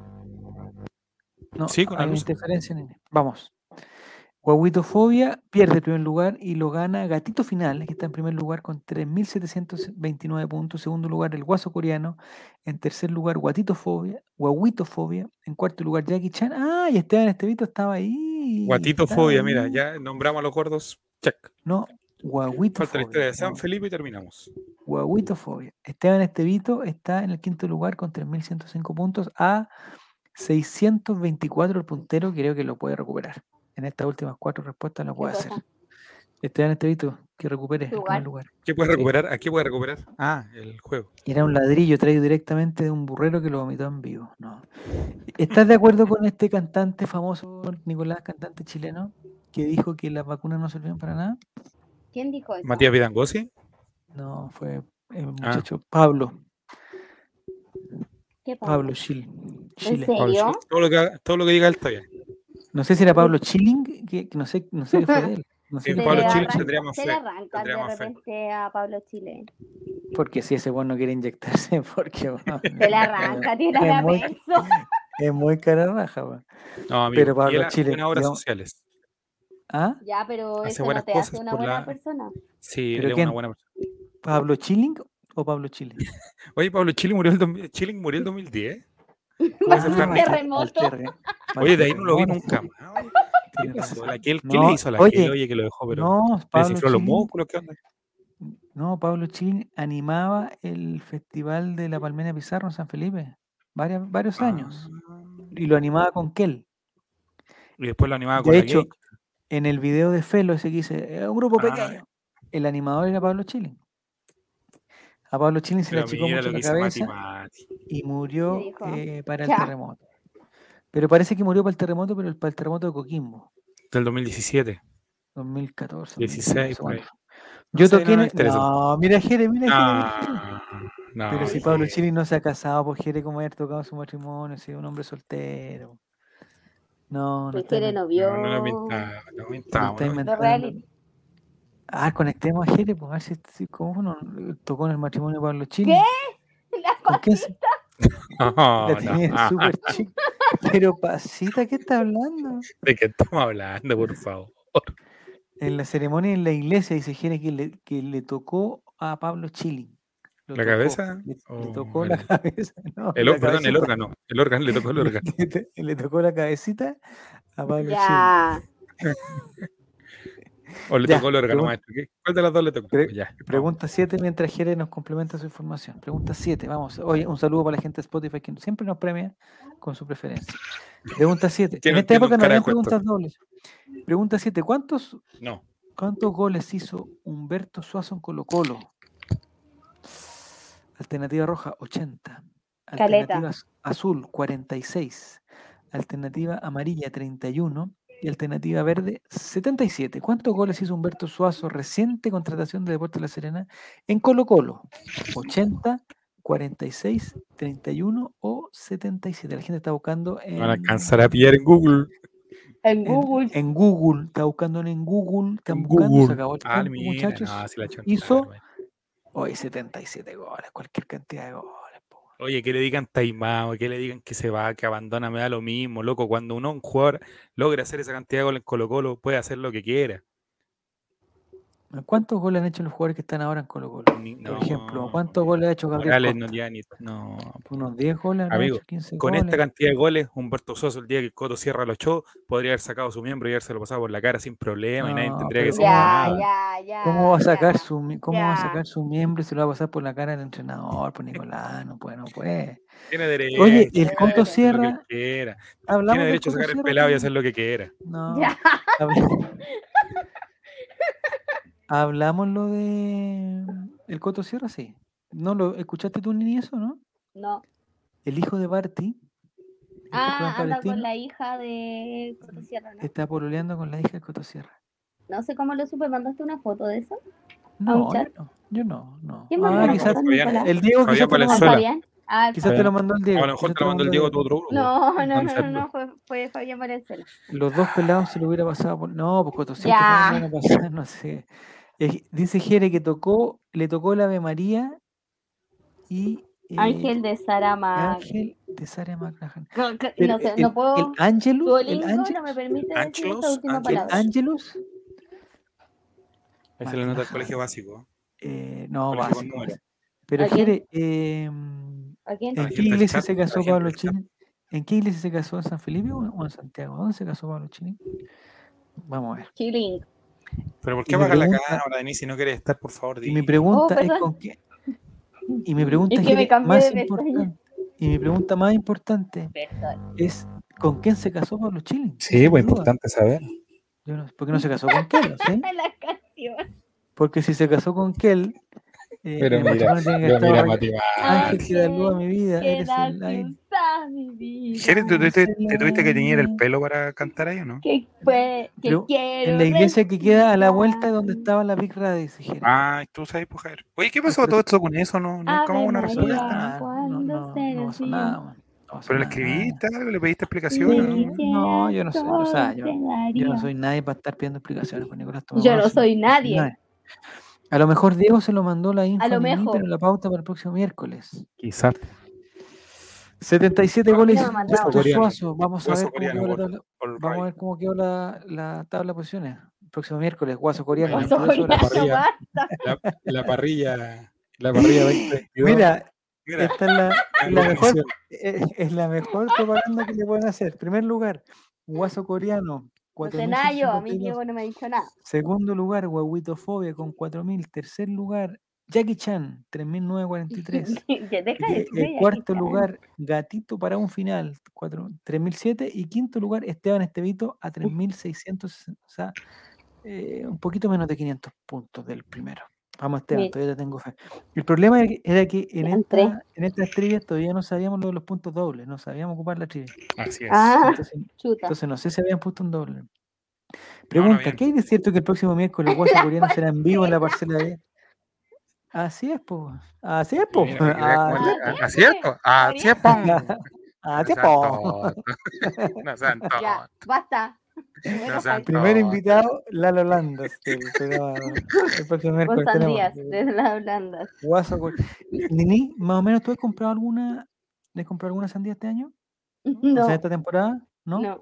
[SPEAKER 2] No,
[SPEAKER 1] Sí, con Alusa.
[SPEAKER 2] interferencia, nene. Vamos. Guaguitofobia pierde el primer lugar y lo gana Gatito Final, que está en primer lugar con 3.729 puntos. Segundo lugar, el Guaso Coreano. En tercer lugar, Guatitofobia. Guaguitofobia. En cuarto lugar, Jackie Chan. Ah, y Esteban Estevito estaba ahí.
[SPEAKER 1] Guatitofobia,
[SPEAKER 2] estaba
[SPEAKER 1] mira, ya nombramos a los gordos. Check.
[SPEAKER 2] No,
[SPEAKER 1] Falta la
[SPEAKER 2] Guaguitofobia.
[SPEAKER 1] historia de San. Felipe y terminamos.
[SPEAKER 2] Guaguitofobia. Esteban Estevito está en el quinto lugar con 3.105 puntos a 624 el puntero. Creo que lo puede recuperar. En estas últimas cuatro respuestas lo puede
[SPEAKER 3] ¿Qué
[SPEAKER 2] hacer. Esteban Estevito, que recupere el
[SPEAKER 3] Lugar.
[SPEAKER 2] primer lugar.
[SPEAKER 1] ¿Qué puede recuperar? ¿A qué puede recuperar? Ah, el juego.
[SPEAKER 2] Era un ladrillo traído directamente de un burrero que lo vomitó en vivo. No. ¿Estás de acuerdo con este cantante famoso, Nicolás, cantante chileno, que dijo que las vacunas no servían para nada?
[SPEAKER 3] ¿Quién dijo eso?
[SPEAKER 1] Matías Vidangosi.
[SPEAKER 2] No, fue el
[SPEAKER 1] Ah.
[SPEAKER 2] muchacho Pablo,
[SPEAKER 3] ¿Qué pasa?
[SPEAKER 2] Pablo Chile. Chile.
[SPEAKER 3] serio?
[SPEAKER 1] Pablo Schultz. Todo lo que, todo lo que diga él está bien.
[SPEAKER 2] No sé si era Pablo Chilling, que, que no sé, no sé qué fue de él. No sé
[SPEAKER 1] Sí, Pablo
[SPEAKER 3] le arranca-
[SPEAKER 1] tendría más
[SPEAKER 3] se le arranca de
[SPEAKER 1] más fe.
[SPEAKER 3] repente a Pablo Chile.
[SPEAKER 2] Porque si ese bueno quiere inyectarse, porque bueno,
[SPEAKER 3] Se le arranca, tiene la peso.
[SPEAKER 2] es muy cara raja. weón.
[SPEAKER 1] No, amigo.
[SPEAKER 2] Pero Pablo
[SPEAKER 1] buenas obras
[SPEAKER 2] digamos-
[SPEAKER 1] sociales.
[SPEAKER 2] ¿Ah?
[SPEAKER 3] Ya, pero
[SPEAKER 1] Hace
[SPEAKER 3] eso no
[SPEAKER 1] buenas
[SPEAKER 3] te hace una buena
[SPEAKER 1] la-
[SPEAKER 3] persona.
[SPEAKER 1] Sí,
[SPEAKER 2] ¿Pero
[SPEAKER 1] él es
[SPEAKER 2] quién?
[SPEAKER 1] una buena persona.
[SPEAKER 2] ¿Pablo Chilling o Pablo Chile?
[SPEAKER 1] Oye, Pablo Chile murió el, Chilling murió el 2010.
[SPEAKER 2] Ah,
[SPEAKER 3] terremoto.
[SPEAKER 2] terre-
[SPEAKER 1] Oye, de ahí no lo vi nunca ¿Qué pasó?
[SPEAKER 2] razón.
[SPEAKER 1] ¿La Kel- ¿Qué
[SPEAKER 2] No,
[SPEAKER 1] le hizo a la
[SPEAKER 2] oye?
[SPEAKER 1] Oye, que lo dejó, pero.
[SPEAKER 2] No,
[SPEAKER 1] ¿Le
[SPEAKER 2] Pablo
[SPEAKER 1] desinfló los músculos? ¿Qué onda?
[SPEAKER 2] no, Pablo Chilling animaba el festival de la Palmera Pizarro en San Felipe varias, varios años
[SPEAKER 1] Ah,
[SPEAKER 2] y lo animaba con Kel.
[SPEAKER 1] Y después lo animaba
[SPEAKER 2] De
[SPEAKER 1] con la
[SPEAKER 2] hecho. En el video de Felo ese que dice, "Es un grupo
[SPEAKER 1] Ah.
[SPEAKER 2] pequeño, el animador era Pablo Chilling. A Pablo Chilling se le achicó mucho
[SPEAKER 1] lo
[SPEAKER 2] la
[SPEAKER 1] Mati
[SPEAKER 2] cabeza
[SPEAKER 1] Mati.
[SPEAKER 2] y murió eh, para el
[SPEAKER 3] Ya.
[SPEAKER 2] terremoto. Pero parece que murió para el terremoto, pero el- para el terremoto de Coquimbo,
[SPEAKER 1] Del 2017.
[SPEAKER 2] 2014.
[SPEAKER 1] 16,
[SPEAKER 2] 2015,
[SPEAKER 1] por ahí.
[SPEAKER 2] bueno.
[SPEAKER 1] No
[SPEAKER 2] Yo
[SPEAKER 1] sé,
[SPEAKER 2] toqué
[SPEAKER 1] no
[SPEAKER 2] en el-. No, mira Jere, mira Jere.
[SPEAKER 1] Ah, no,
[SPEAKER 2] Pero si Pablo Chilling no se ha casado, pues Jere como haber tocado su matrimonio, si es un hombre soltero. No, no
[SPEAKER 3] Pues
[SPEAKER 2] está
[SPEAKER 3] Jere no
[SPEAKER 1] No,
[SPEAKER 3] vio
[SPEAKER 1] no lo pintaba, no
[SPEAKER 3] reality.
[SPEAKER 2] Ah, conectemos a Jere, pues a ver si, si como uno tocó en el matrimonio de Pablo Chilling.
[SPEAKER 3] La
[SPEAKER 2] ¿Con quién se-
[SPEAKER 1] No,
[SPEAKER 2] La tenía súper chica. Pero pasita, ¿qué está hablando?
[SPEAKER 1] ¿De qué estamos hablando, por favor?
[SPEAKER 2] En la ceremonia en la iglesia dice Jere que le, que le tocó a Pablo Chilling. Lo
[SPEAKER 1] ¿La
[SPEAKER 2] tocó,
[SPEAKER 1] cabeza?
[SPEAKER 2] Le, le
[SPEAKER 1] ¿O
[SPEAKER 2] tocó
[SPEAKER 1] el-
[SPEAKER 2] la cabeza. no,
[SPEAKER 1] El,
[SPEAKER 2] la
[SPEAKER 1] perdón, el órgano. El órgano, le tocó el órgano.
[SPEAKER 2] Le, to- le tocó la cabecita a Pablo Chilling.
[SPEAKER 1] O le
[SPEAKER 2] Ya,
[SPEAKER 1] tocó el órgano, maestro. ¿Qué? ¿Cuál de las dos le tocó?
[SPEAKER 2] Pre-
[SPEAKER 1] ya.
[SPEAKER 2] Pregunta 7 mientras Jere nos complementa su información. Pregunta 7, vamos. Oye, un saludo para la gente de Spotify que siempre nos premia con su preferencia. Pregunta 7.
[SPEAKER 1] Que
[SPEAKER 2] En esta época no había
[SPEAKER 1] carajo esto.
[SPEAKER 2] preguntas dobles. Pregunta 7. ¿Cuántos,
[SPEAKER 1] No.
[SPEAKER 2] ¿Cuántos goles hizo Humberto Suazo en Colo Colo? Alternativa roja, 80.
[SPEAKER 3] Caleta.
[SPEAKER 2] Alternativa az- azul, 46. Alternativa amarilla, 31. Y alternativa verde, 77. ¿Cuántos goles hizo Humberto Suazo, reciente contratación de Deportes La Serena, en Colo Colo? 80, 46, 31 o 77. La gente está buscando en,
[SPEAKER 1] Van a alcanzar a pillar en Google.
[SPEAKER 3] En
[SPEAKER 2] en-
[SPEAKER 3] Google.
[SPEAKER 2] en Google. Está buscando en Google. Están
[SPEAKER 1] En
[SPEAKER 2] buscando. Se
[SPEAKER 1] Google.
[SPEAKER 2] acabó el
[SPEAKER 1] Ah, mira,
[SPEAKER 2] muchachos.
[SPEAKER 1] no, si la
[SPEAKER 2] hizo- Hoy 77 goles, cualquier cantidad de goles.
[SPEAKER 1] Oye, que le digan taimado, que le digan que se va, que abandona, me da lo mismo, loco. Cuando uno, un jugador, logra hacer esa cantidad de goles en Colo Colo, puede hacer lo que quiera.
[SPEAKER 2] ¿Cuántos goles han hecho los jugadores que están ahora en Colo Colo? Por ejemplo, ¿cuántos goles ha hecho Gabriel
[SPEAKER 1] no ya ni. No,
[SPEAKER 2] Unos 10 goles,
[SPEAKER 1] Amigo,
[SPEAKER 2] hecho 15
[SPEAKER 1] con
[SPEAKER 2] goles.
[SPEAKER 1] esta cantidad de goles, Humberto Soso, el día que Coto Sierra lo echó, podría haber sacado su miembro y haberse lo pasado por la cara sin problema y nadie tendría que decir
[SPEAKER 2] ¿cómo-
[SPEAKER 3] Ya,
[SPEAKER 1] nada.
[SPEAKER 3] ya, ya.
[SPEAKER 2] ¿Cómo va a sacar
[SPEAKER 3] ya.
[SPEAKER 2] su cómo va a sacar su miembro y se lo va a pasar por la cara del entrenador? Pues Nicolás, no puede, no puede.
[SPEAKER 1] Tiene derecho.
[SPEAKER 2] Oye, el
[SPEAKER 3] Coto
[SPEAKER 2] hablamos
[SPEAKER 1] Tiene derecho a sacar el pelado y hacer lo que quiera.
[SPEAKER 2] No. Hablamos lo de el Coto Sierra, sí. ¿No lo escuchaste tú ni eso, no?
[SPEAKER 3] No.
[SPEAKER 2] El hijo de Barty,
[SPEAKER 3] Ah, anda
[SPEAKER 2] Palestino,
[SPEAKER 3] con la hija de Coto Sierra, ¿no?
[SPEAKER 2] está pololeando con la hija de Coto Sierra.
[SPEAKER 3] No sé cómo lo supe, ¿mandaste una foto de eso?
[SPEAKER 2] No, yo no, yo no, no.
[SPEAKER 3] ¿Quién mandó
[SPEAKER 2] Ah, quizás el Diego quizás te lo
[SPEAKER 3] ¿Ah,
[SPEAKER 1] Valenzuela.
[SPEAKER 2] mandó,
[SPEAKER 3] Fabián? Ah, el
[SPEAKER 2] quizás te lo mandó el Diego.
[SPEAKER 1] A lo mejor te lo mandó el Diego a tu otro grupo.
[SPEAKER 3] No, no, no, no, no, fue, fue Fabián Valenzuela.
[SPEAKER 2] Los dos pelados se lo hubiera pasado por. No, pues Coto Sierra,
[SPEAKER 3] Ya.
[SPEAKER 2] ¿cómo le van a pasar? No sé. Eh, Dice Jere que tocó, le tocó la Ave María y. eh,
[SPEAKER 3] Ángel de Sarama.
[SPEAKER 2] Ángel de Sara McLachlan.
[SPEAKER 3] No, sé,
[SPEAKER 2] el,
[SPEAKER 3] no puedo.
[SPEAKER 2] el Angelus, el
[SPEAKER 3] no me permite decir esta última
[SPEAKER 1] Ángelos.
[SPEAKER 2] el
[SPEAKER 3] palabra.
[SPEAKER 2] Angelus,
[SPEAKER 1] Ahí se le nota el colegio básico.
[SPEAKER 2] eh, no, básico. Pero. Jere, eh,
[SPEAKER 3] ¿A quién?
[SPEAKER 2] ¿en qué iglesia se casó Pablo. Chile? ¿En qué iglesia se casó? ¿En San Felipe o en Santiago? ¿Dónde se casó Pablo Chile? Vamos a ver.
[SPEAKER 3] Chilling.
[SPEAKER 1] Pero ¿por qué apagas la cámara, Denis, si no quieres estar, por favor?
[SPEAKER 2] Y mi pregunta es
[SPEAKER 3] perdón.
[SPEAKER 2] con qué. Y mi pregunta
[SPEAKER 3] Es que me
[SPEAKER 2] más
[SPEAKER 3] de
[SPEAKER 2] importante. Y mi pregunta más importante
[SPEAKER 3] Perdón.
[SPEAKER 2] es ¿con quién se casó Pablo Chile?
[SPEAKER 1] Sí, pues importante saber.
[SPEAKER 2] Yo no, ¿Por qué no se casó con Kelo? ¿sí?
[SPEAKER 3] La canción.
[SPEAKER 2] Porque si se casó con Kel, eh,
[SPEAKER 1] Pero
[SPEAKER 2] el
[SPEAKER 1] mira,
[SPEAKER 2] que estar
[SPEAKER 1] mira,
[SPEAKER 2] Ángel que da luz a mi vida, eres
[SPEAKER 3] Queda
[SPEAKER 2] el aire.
[SPEAKER 3] cruzada mi vida.
[SPEAKER 1] Jerez, ¿tú te, tuviste que teñir el pelo para cantar ahí o no?
[SPEAKER 3] Que, fue, que
[SPEAKER 2] Pero
[SPEAKER 3] quiero
[SPEAKER 2] En la iglesia que queda a la vuelta de donde estaba la Big Radio, dice.
[SPEAKER 1] Ah, tú sabes, pues, Javier. Oye, ¿qué pasó todo esto con eso? No, nunca
[SPEAKER 3] Ave
[SPEAKER 1] hubo una respuesta.
[SPEAKER 2] Ah, no, no, no pasó nada, man.
[SPEAKER 1] ¿Pero le escribiste algo? ¿Le pediste explicaciones? no?
[SPEAKER 2] No, yo no sé, o sea, yo, yo no soy nadie para estar pidiendo explicaciones con Nicolás Tomás.
[SPEAKER 3] Yo no soy nadie.
[SPEAKER 2] A lo mejor Diego se lo mandó la info
[SPEAKER 3] A lo mejor.
[SPEAKER 2] pero la pauta para el próximo miércoles.
[SPEAKER 1] Quizás.
[SPEAKER 2] 77
[SPEAKER 1] Ah,
[SPEAKER 2] goles. Suazo. Vamos a
[SPEAKER 1] Guaso
[SPEAKER 2] ver cómo
[SPEAKER 1] coreano,
[SPEAKER 2] la
[SPEAKER 1] por-
[SPEAKER 2] tabla. Vamos a ver cómo quedó la, la tabla de posiciones. El próximo miércoles, Guaso Coreano.
[SPEAKER 1] Bueno,
[SPEAKER 3] Guaso
[SPEAKER 2] 22 horas.
[SPEAKER 3] coreano,
[SPEAKER 1] Parrilla. La, la parrilla. La parrilla 2022.
[SPEAKER 2] Mira,
[SPEAKER 1] Mira,
[SPEAKER 2] esta es la,
[SPEAKER 1] la
[SPEAKER 2] la mejor, es, es la mejor propaganda que le pueden hacer. Primer lugar, Guaso Coreano.
[SPEAKER 3] No sé nada yo, a mí
[SPEAKER 2] 4.652.
[SPEAKER 3] Diego no me ha dicho nada.
[SPEAKER 2] Segundo lugar, Guaguitofobia con 4.000. Tercer lugar, Jackie Chan, 3.943.
[SPEAKER 3] Ya deja de
[SPEAKER 2] Eh, el
[SPEAKER 3] Jackie
[SPEAKER 2] cuarto lugar, Gatito para un final, cuatro- 3007. Y quinto lugar, Esteban Estevito a 3660. O sea, eh, un poquito menos de 500 puntos del primero. Vamos, Esteban, todavía te tengo fe. El problema era que- en, esta, en estas trivias todavía no sabíamos lo de los puntos dobles, no sabíamos ocupar la trivia.
[SPEAKER 1] Así es.
[SPEAKER 3] Ah,
[SPEAKER 2] Entonces, no sé si habían puesto un doble. Pregunta. ¿qué hay de cierto que el próximo miércoles Guaso Coreano será en vivo en la parcela de... Así es, po. Así es, po. Así es,
[SPEAKER 1] ¿Así es? po? ¿Así es? po?
[SPEAKER 2] Así es, po.
[SPEAKER 1] No
[SPEAKER 3] Ya, basta.
[SPEAKER 1] No
[SPEAKER 3] Bueno,
[SPEAKER 1] sean.
[SPEAKER 2] Primer invitado, Lalo Landas. del programa. El próximo
[SPEAKER 3] Con
[SPEAKER 2] miércoles tenemos,
[SPEAKER 3] sandías
[SPEAKER 2] eh,
[SPEAKER 3] de las blandas.
[SPEAKER 2] Guaso Nini, más o menos, ¿tú has comprado alguna, ¿le has comprado alguna sandía este año? O
[SPEAKER 3] No,
[SPEAKER 2] sea, esta temporada, ¿no?
[SPEAKER 3] no.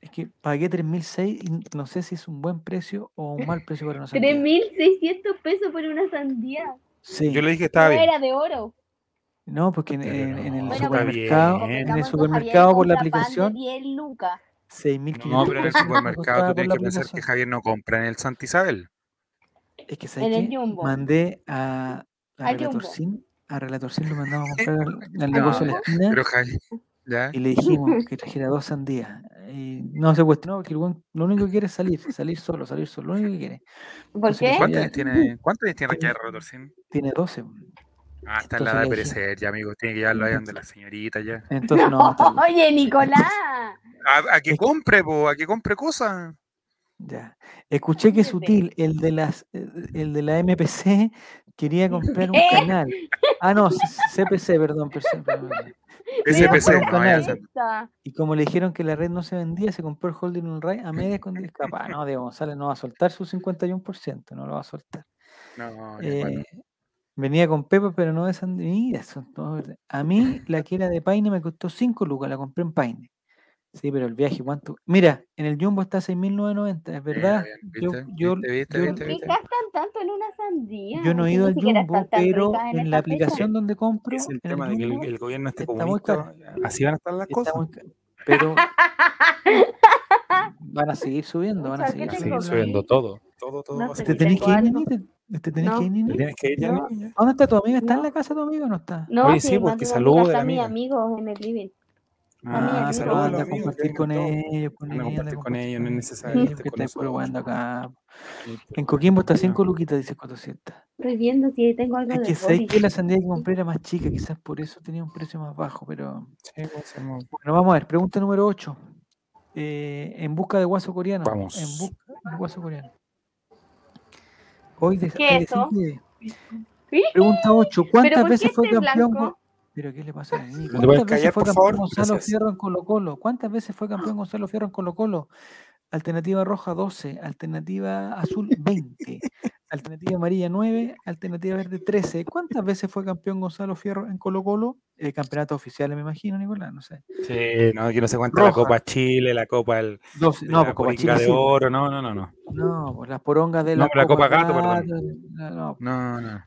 [SPEAKER 2] Es que pagué 3.006 y no sé si es un buen precio o un mal precio para una sandía.
[SPEAKER 3] 3.600 pesos por una sandía.
[SPEAKER 2] Sí.
[SPEAKER 1] Yo le dije que estaba
[SPEAKER 3] No
[SPEAKER 1] bien.
[SPEAKER 3] era de oro.
[SPEAKER 2] No, porque en,
[SPEAKER 1] Pero
[SPEAKER 2] en- en el
[SPEAKER 1] no,
[SPEAKER 3] está
[SPEAKER 2] supermercado,
[SPEAKER 1] bien.
[SPEAKER 2] en el supermercado por la aplicación,
[SPEAKER 3] 10 lucas.
[SPEAKER 2] 6.500
[SPEAKER 1] No, pero en el supermercado
[SPEAKER 2] me
[SPEAKER 1] tú tienes que pensar que. Javier no compra en el Santa Isabel.
[SPEAKER 2] Es que ¿sabes qué? Mandé a, a
[SPEAKER 3] Al
[SPEAKER 2] Relator
[SPEAKER 3] Jumbo.
[SPEAKER 2] Sin, a Relator Sin lo mandamos a comprar al, al negocio de la esquina
[SPEAKER 1] Pero Javier, ¿ya?
[SPEAKER 2] y le dijimos que trajera dos sandías. Y no se cuestionó porque el buen lo único que quiere es salir, salir solo, salir solo, lo único que quiere.
[SPEAKER 3] ¿Por
[SPEAKER 2] Entonces,
[SPEAKER 3] qué?
[SPEAKER 2] ¿cuál-
[SPEAKER 1] ¿Cuántos años tiene, cuántos años tiene
[SPEAKER 2] Tiene-
[SPEAKER 1] Raquel Rotorcín?
[SPEAKER 2] Tiene 12.
[SPEAKER 1] Ah, está en la edad de perecer, ya, amigo. Tiene que llevarlo ahí donde la señorita ya.
[SPEAKER 2] Entonces no, bien.
[SPEAKER 3] Oye, Nicolás.
[SPEAKER 1] A, a que compre, po, a que compre cosas.
[SPEAKER 2] Ya. Escuché que
[SPEAKER 3] Ándate.
[SPEAKER 2] Sutil, el de las eh, el de la MPC, quería comprar un
[SPEAKER 3] ¿Eh?
[SPEAKER 2] canal. Ah, no, CPC, perdón, perdón.
[SPEAKER 1] SPC, no,
[SPEAKER 2] canal. Y como le dijeron que la red no se vendía, se compró el holding on ray a medias con capaz. No, Diego González no va a soltar su 51%, no lo va a soltar.
[SPEAKER 1] no,
[SPEAKER 2] Eh,
[SPEAKER 1] bueno.
[SPEAKER 2] Venía con Pepa, pero no de sandía. Mira, son todos verdes. A mí la que era de Paine me costó 5 lucas, la compré en Paine. Sí, pero el viaje, ¿cuánto? Mira, en el Jumbo está 6.990, es verdad.
[SPEAKER 1] bien,
[SPEAKER 2] Yo,
[SPEAKER 1] ¿viste?
[SPEAKER 2] yo,
[SPEAKER 1] ¿Viste, viste,
[SPEAKER 2] yo-
[SPEAKER 1] viste,
[SPEAKER 3] ¿Por qué
[SPEAKER 1] viste?
[SPEAKER 3] gastan tanto en una sandía?
[SPEAKER 2] yo no he ido al Jumbo, pero en la
[SPEAKER 3] fecha.
[SPEAKER 2] aplicación donde compro,
[SPEAKER 1] Es el tema de que el, gobierno esté comunista. Así van a estar las
[SPEAKER 2] está
[SPEAKER 1] cosas.
[SPEAKER 2] pero van a seguir subiendo, van a seguir
[SPEAKER 3] ¿qué
[SPEAKER 1] Van a
[SPEAKER 3] tengo
[SPEAKER 1] seguir
[SPEAKER 2] subiendo.
[SPEAKER 1] subiendo todo. Todo, todo.
[SPEAKER 3] No
[SPEAKER 2] ¿Te tenés que ir? ¿Te, te- te tenés
[SPEAKER 3] No.
[SPEAKER 2] que ir, Nini?
[SPEAKER 1] ¿Te tienes que ir ya,
[SPEAKER 3] No.
[SPEAKER 1] niña?
[SPEAKER 2] ¿Dónde está tu amiga? ¿Está en la casa tu amiga o no está?
[SPEAKER 3] No,
[SPEAKER 1] Oye,
[SPEAKER 3] sí,
[SPEAKER 1] sí, pues,
[SPEAKER 3] amiga,
[SPEAKER 1] a la amiga.
[SPEAKER 3] amigos en el living.
[SPEAKER 2] Ah,
[SPEAKER 3] amigo.
[SPEAKER 2] anda a
[SPEAKER 1] Saludos
[SPEAKER 2] compartir con ellos, con
[SPEAKER 1] a compartir con ellos, no es necesario
[SPEAKER 2] ellos, que
[SPEAKER 1] nosotros.
[SPEAKER 2] weando acá. En Coquimbo está
[SPEAKER 1] no.
[SPEAKER 2] 5 luquitas, dice 400.
[SPEAKER 3] Estoy viendo si tengo algo
[SPEAKER 2] Es
[SPEAKER 3] de
[SPEAKER 2] que
[SPEAKER 3] Boris.
[SPEAKER 2] que la sandía que compré era más chica, quizás por eso tenía un precio más bajo, pero... Bueno, vamos a ver, pregunta número 8. en busca de guaso coreano.
[SPEAKER 1] Vamos.
[SPEAKER 2] En busca de guaso coreano. Hoy de,
[SPEAKER 3] ¿Qué eso?
[SPEAKER 2] Pregunta 8. ¿Cuántas
[SPEAKER 3] ¿Pero por qué
[SPEAKER 2] veces fue
[SPEAKER 3] este
[SPEAKER 2] campeón? ¿Pero qué le pasa ¿Cuántas veces
[SPEAKER 1] callar,
[SPEAKER 2] fue campeón
[SPEAKER 1] favor?
[SPEAKER 2] Gonzalo
[SPEAKER 1] Gracias.
[SPEAKER 2] Fierro en Colo Colo? ¿Cuántas veces fue campeón Gonzalo Fierro en Colo Colo? Alternativa roja 12, alternativa azul 20, alternativa amarilla 9, alternativa verde 13. ¿Cuántas veces fue campeón Gonzalo Fierro en Colo Colo? Eh, campeonato oficial, me imagino, Nicolás, no sé.
[SPEAKER 1] Sí, no, aquí no se cuenta la. Copa Chile, la Copa del,
[SPEAKER 2] 12,
[SPEAKER 1] de
[SPEAKER 2] no,
[SPEAKER 1] la
[SPEAKER 2] pues Copa Chile
[SPEAKER 1] de
[SPEAKER 2] sí.
[SPEAKER 1] Oro, no, no, no, no.
[SPEAKER 2] No, pues las porongas de
[SPEAKER 1] No,
[SPEAKER 2] la,
[SPEAKER 1] la Copa Gato, perdón.
[SPEAKER 2] Gato, la- no,
[SPEAKER 1] No, no.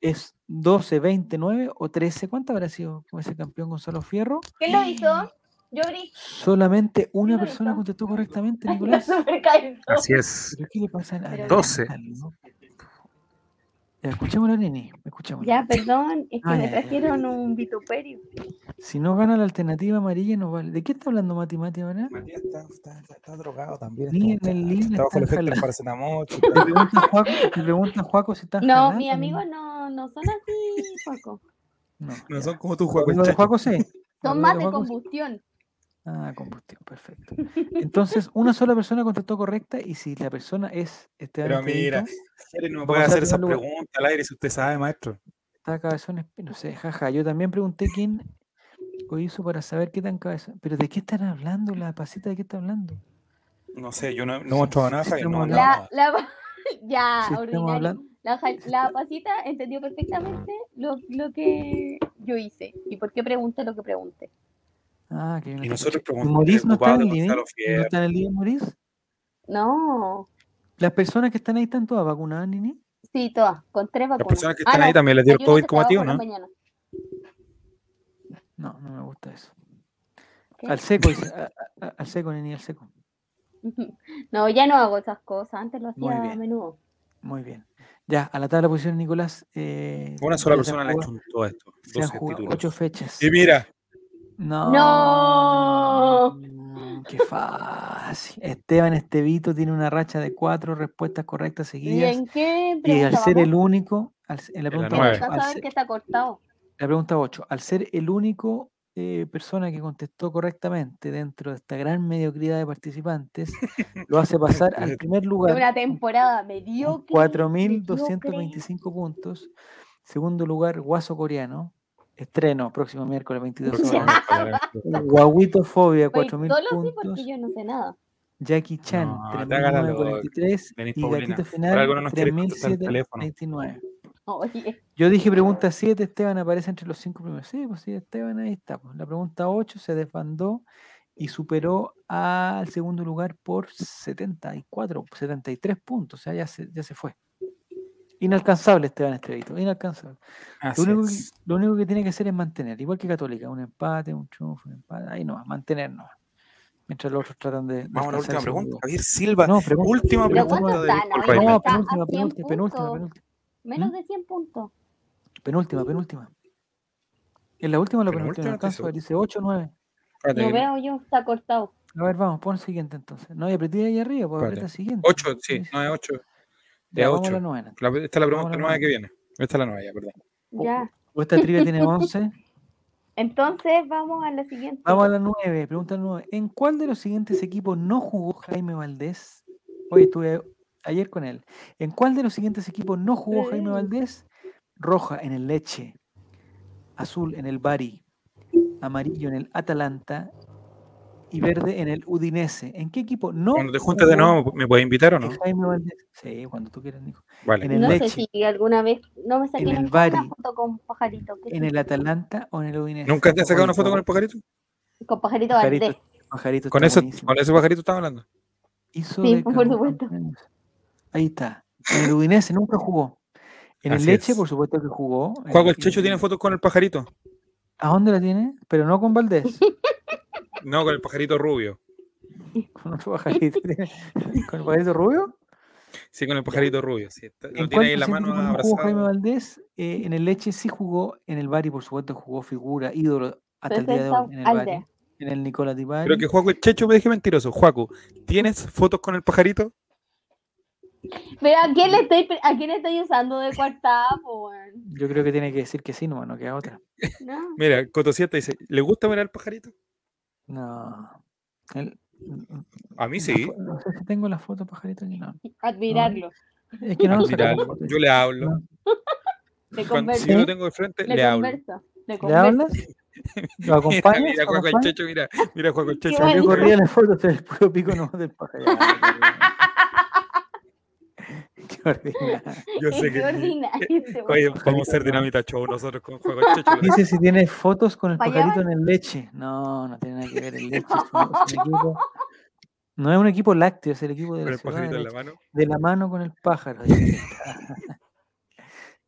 [SPEAKER 2] Es 12, 20, 9 o 13. ¿Cuánto habrá sido con ese campeón Gonzalo Fierro?
[SPEAKER 3] ¿Quién lo hizo? Yo abrí.
[SPEAKER 2] Solamente una persona
[SPEAKER 3] hizo?
[SPEAKER 2] contestó correctamente, Nicolás.
[SPEAKER 1] Así es.
[SPEAKER 2] ¿Pero qué le pasa a la
[SPEAKER 3] Pero-
[SPEAKER 2] la-
[SPEAKER 1] 12.
[SPEAKER 2] la- no? Ya, escuchémosla, Nini. Escuchémosla.
[SPEAKER 3] Ya, perdón, es que
[SPEAKER 2] Ah,
[SPEAKER 3] me
[SPEAKER 2] ya, ya.
[SPEAKER 3] trajeron un vituperio.
[SPEAKER 2] Si no gana la alternativa amarilla, no vale. ¿De qué está hablando Mati Mati ahora?
[SPEAKER 1] Matías está, está- está drogado también.
[SPEAKER 2] Ni
[SPEAKER 1] este
[SPEAKER 2] en el
[SPEAKER 1] Está bajo el
[SPEAKER 2] está
[SPEAKER 1] efecto del paracetamol.
[SPEAKER 2] Te
[SPEAKER 1] chuta.
[SPEAKER 2] preguntan, Juaco, si están
[SPEAKER 3] No,
[SPEAKER 2] jalando,
[SPEAKER 3] mis
[SPEAKER 2] ¿no?
[SPEAKER 3] amigos no, no son así, Juaco.
[SPEAKER 2] No,
[SPEAKER 1] No
[SPEAKER 2] ya.
[SPEAKER 1] son como tú,
[SPEAKER 2] Los
[SPEAKER 1] Juaco.
[SPEAKER 2] amigos de Juaco sí. Los
[SPEAKER 3] Son más de
[SPEAKER 2] sí.
[SPEAKER 3] combustión.
[SPEAKER 2] Ah, combustión, perfecto. Entonces, una sola persona contestó correcta y si la persona es Esteban
[SPEAKER 1] Pero mira, no
[SPEAKER 2] Vamos
[SPEAKER 1] puede hacer
[SPEAKER 2] primer lugar.
[SPEAKER 1] preguntas al aire si usted sabe, maestro.
[SPEAKER 2] está cabezón, no sé, jaja. Yo también pregunté quién lo hizo para saber qué tan cabezón. Pero ¿de qué están hablando? ¿La pasita de qué está hablando?
[SPEAKER 1] No sé, yo no, no he mostrado nada, Javier, no he
[SPEAKER 2] estamos
[SPEAKER 1] hablado
[SPEAKER 3] La, la, ya,
[SPEAKER 2] Si
[SPEAKER 3] ordinario.
[SPEAKER 2] hablando,
[SPEAKER 3] La, ja- la pasita entendió perfectamente lo, lo que yo hice y por qué pregunté lo que pregunté.
[SPEAKER 2] Ah, que
[SPEAKER 1] Y nosotros
[SPEAKER 2] ¿Y
[SPEAKER 1] preguntamos.
[SPEAKER 2] Morís no está en el living? ¿No está en el living, Morís?
[SPEAKER 3] No,
[SPEAKER 2] ¿Las personas que están ahí están todas vacunadas, Nini?
[SPEAKER 3] sí, todas, con tres
[SPEAKER 1] Las
[SPEAKER 3] vacunas.
[SPEAKER 1] personas que
[SPEAKER 3] Ah,
[SPEAKER 1] están ahí
[SPEAKER 3] no,
[SPEAKER 1] también les dio el COVID como a ti, ¿o no?
[SPEAKER 3] mañana.
[SPEAKER 2] No, no me gusta eso.
[SPEAKER 3] ¿Qué?
[SPEAKER 2] Al seco, a- a- al seco, Nini, al seco.
[SPEAKER 3] No, ya no hago esas cosas, antes lo hacía a menudo.
[SPEAKER 2] Muy bien. Ya, a la tabla de posiciones, Nicolás. eh,
[SPEAKER 1] Una sola persona le ha hecho todo esto.
[SPEAKER 2] Se han
[SPEAKER 1] 12
[SPEAKER 2] jugado
[SPEAKER 1] títulos.
[SPEAKER 2] ocho fechas.
[SPEAKER 1] Y mira,
[SPEAKER 2] No.
[SPEAKER 3] ¡No!
[SPEAKER 2] Qué fácil. Esteban Estevito tiene una racha de cuatro respuestas correctas
[SPEAKER 3] ¿Y
[SPEAKER 2] seguidas.
[SPEAKER 3] en qué
[SPEAKER 2] Y al ser el único, al en la pregunta
[SPEAKER 1] nueve.
[SPEAKER 2] 8,
[SPEAKER 3] Alcanza a ver que está cortado.
[SPEAKER 2] la pregunta 8, al ser el único eh, persona que contestó correctamente dentro de esta gran mediocridad de participantes, lo hace pasar al primer
[SPEAKER 3] De
[SPEAKER 2] lugar
[SPEAKER 3] una
[SPEAKER 2] con
[SPEAKER 3] temporada mediocre.
[SPEAKER 2] 4.225 puntos. Segundo lugar, Guaso Coreano. Estreno próximo miércoles 22
[SPEAKER 1] próximo
[SPEAKER 2] horas.
[SPEAKER 1] miércoles.
[SPEAKER 2] Guaguito Fobia,
[SPEAKER 3] Oye,
[SPEAKER 2] 4.000
[SPEAKER 3] solo sí
[SPEAKER 2] puntos.
[SPEAKER 3] porque yo no sé nada.
[SPEAKER 2] Jackie Chan,
[SPEAKER 1] No, te hagas la loca.
[SPEAKER 2] 3.943.
[SPEAKER 1] Denis
[SPEAKER 2] Y. Gatito Final,
[SPEAKER 1] no nos quieres contestar el teléfono.
[SPEAKER 2] 3.729.
[SPEAKER 3] Oye,
[SPEAKER 2] Yo dije pregunta 7, Esteban aparece entre los cinco primeros. Sí, pues sí, Esteban ahí está. pues. La pregunta 8 se desbandó y superó al segundo lugar por 74, 73 puntos. O sea, ya se, ya se fue. Inalcanzable Esteban Estevito, inalcanzable. Lo único, que, lo único, que, tiene que hacer es mantener, igual que Católica, un empate, un triunfo, un empate, ahí nomás, mantener nomás. Mientras los otros tratan de.
[SPEAKER 1] Vamos a la última pregunta. Javier Silva,
[SPEAKER 2] no, pregunta,
[SPEAKER 1] última pregunta. De...
[SPEAKER 2] No, penúltima, penúltima, penúltima, penúltima,
[SPEAKER 3] Menos
[SPEAKER 2] ¿Mm?
[SPEAKER 3] de 100 puntos.
[SPEAKER 2] Penúltima, penúltima. En la última, la penúltima,
[SPEAKER 1] penúltima
[SPEAKER 2] alcanzo, dice 8 o 9.
[SPEAKER 1] Lo
[SPEAKER 3] veo yo, está cortado.
[SPEAKER 2] A ver, vamos, pon el siguiente entonces. No, y apreté ahí arriba, pues aprieta siguiente.
[SPEAKER 1] 8, sí,
[SPEAKER 2] 9,
[SPEAKER 1] 8.
[SPEAKER 2] De a
[SPEAKER 1] 8. esta es la pregunta nueva que viene. Esta es la nueva, ya, perdón.
[SPEAKER 3] Ya.
[SPEAKER 2] ¿O esta trivia tiene 11?
[SPEAKER 3] Entonces vamos a la siguiente.
[SPEAKER 2] Vamos a la 9, pregunta 9. ¿En cuál de los siguientes equipos no jugó Jaime Valdés? Hoy estuve ayer con él. ¿En cuál de los siguientes equipos no jugó Jaime
[SPEAKER 3] eh.
[SPEAKER 2] Valdés? Roja en el Leche, azul en el Bari, amarillo en el Atalanta y verde en el Udinese. ¿En qué equipo no
[SPEAKER 1] Cuando te juntes de nuevo, ¿me puedes invitar o no?
[SPEAKER 2] Jaime Valdés? Sí, cuando tú quieras, Nico.
[SPEAKER 1] Vale.
[SPEAKER 2] En el
[SPEAKER 3] no
[SPEAKER 2] Leche.
[SPEAKER 3] sé si alguna vez no me saqué
[SPEAKER 2] En el
[SPEAKER 3] nunca una
[SPEAKER 2] Bari.
[SPEAKER 3] foto con pajarito. ¿qué
[SPEAKER 2] ¿En el Atalanta o en el Udinese?
[SPEAKER 1] ¿Nunca te has sacado una foto con el pajarito?
[SPEAKER 3] Con pajarito
[SPEAKER 2] Pajarito,
[SPEAKER 3] Valdés.
[SPEAKER 2] pajarito
[SPEAKER 1] Con, eso,
[SPEAKER 2] buenísimo.
[SPEAKER 1] con ese pajarito estaba hablando.
[SPEAKER 2] Hizo
[SPEAKER 3] Sí, por supuesto.
[SPEAKER 2] Ahí está. En el Udinese nunca jugó. En el Leche,
[SPEAKER 1] es.
[SPEAKER 2] por supuesto que jugó. Eh,
[SPEAKER 1] el Checho
[SPEAKER 2] y-
[SPEAKER 1] tiene fotos con el pajarito.
[SPEAKER 2] ¿A dónde la tiene? Pero no con Valdés.
[SPEAKER 1] No, con el pajarito rubio.
[SPEAKER 2] con otro pajarito. ¿Tiene- ¿Con el pajarito rubio?
[SPEAKER 1] Sí, con el pajarito rubio. Sí, lo
[SPEAKER 2] ¿En
[SPEAKER 1] tiene ahí en la mano
[SPEAKER 2] no jugó Jaime
[SPEAKER 1] abrazado.
[SPEAKER 2] Valdés? Eh, en el Leche sí jugó. En el Bari, por supuesto, jugó figura, ídolo hasta el día de hoy. En el. Bari. En el Nicola Di Bari.
[SPEAKER 1] Creo que Juaco el Checho me dije mentiroso. Juaco, ¿tienes fotos con el pajarito?
[SPEAKER 3] Pero ¿a quién le estoy, a quién estoy usando de cuartapo, weón?
[SPEAKER 2] Yo creo que tiene que decir que sí, no, no queda otra.
[SPEAKER 3] No.
[SPEAKER 1] Mira, Cotosieta dice, ¿le gusta mirar al pajarito?
[SPEAKER 2] No. El-
[SPEAKER 1] A mí sí.
[SPEAKER 2] no sé si tengo la foto pajarito aquí, no.
[SPEAKER 3] Admirarlo.
[SPEAKER 2] Es que no
[SPEAKER 1] Admirarlo. Yo le hablo.
[SPEAKER 2] No.
[SPEAKER 3] Le
[SPEAKER 1] Cuando, si yo lo tengo de frente,
[SPEAKER 3] Le,
[SPEAKER 1] le, hablo.
[SPEAKER 3] Le
[SPEAKER 2] ¿Le
[SPEAKER 3] converso.
[SPEAKER 2] hablas? ¿Lo
[SPEAKER 1] Mira,
[SPEAKER 2] acompañas?
[SPEAKER 1] mira,
[SPEAKER 2] ¿Lo
[SPEAKER 1] Juaco el? Checho, mira, mira, Juaco el Checho.
[SPEAKER 2] Yo corría la foto del puro pico no del pájaro.
[SPEAKER 1] Yo sé que. Oye, vamos a hacer dinamita show nosotros con el Checho.
[SPEAKER 2] Dice si tiene fotos con el pajarito en el leche. No, no tiene nada que ver el leche. Es un, equipo. No es un equipo lácteo, es el equipo de
[SPEAKER 1] Con
[SPEAKER 2] la
[SPEAKER 1] el pajarito
[SPEAKER 2] de,
[SPEAKER 1] en
[SPEAKER 2] la,
[SPEAKER 1] la mano.
[SPEAKER 2] de la mano con el pájaro.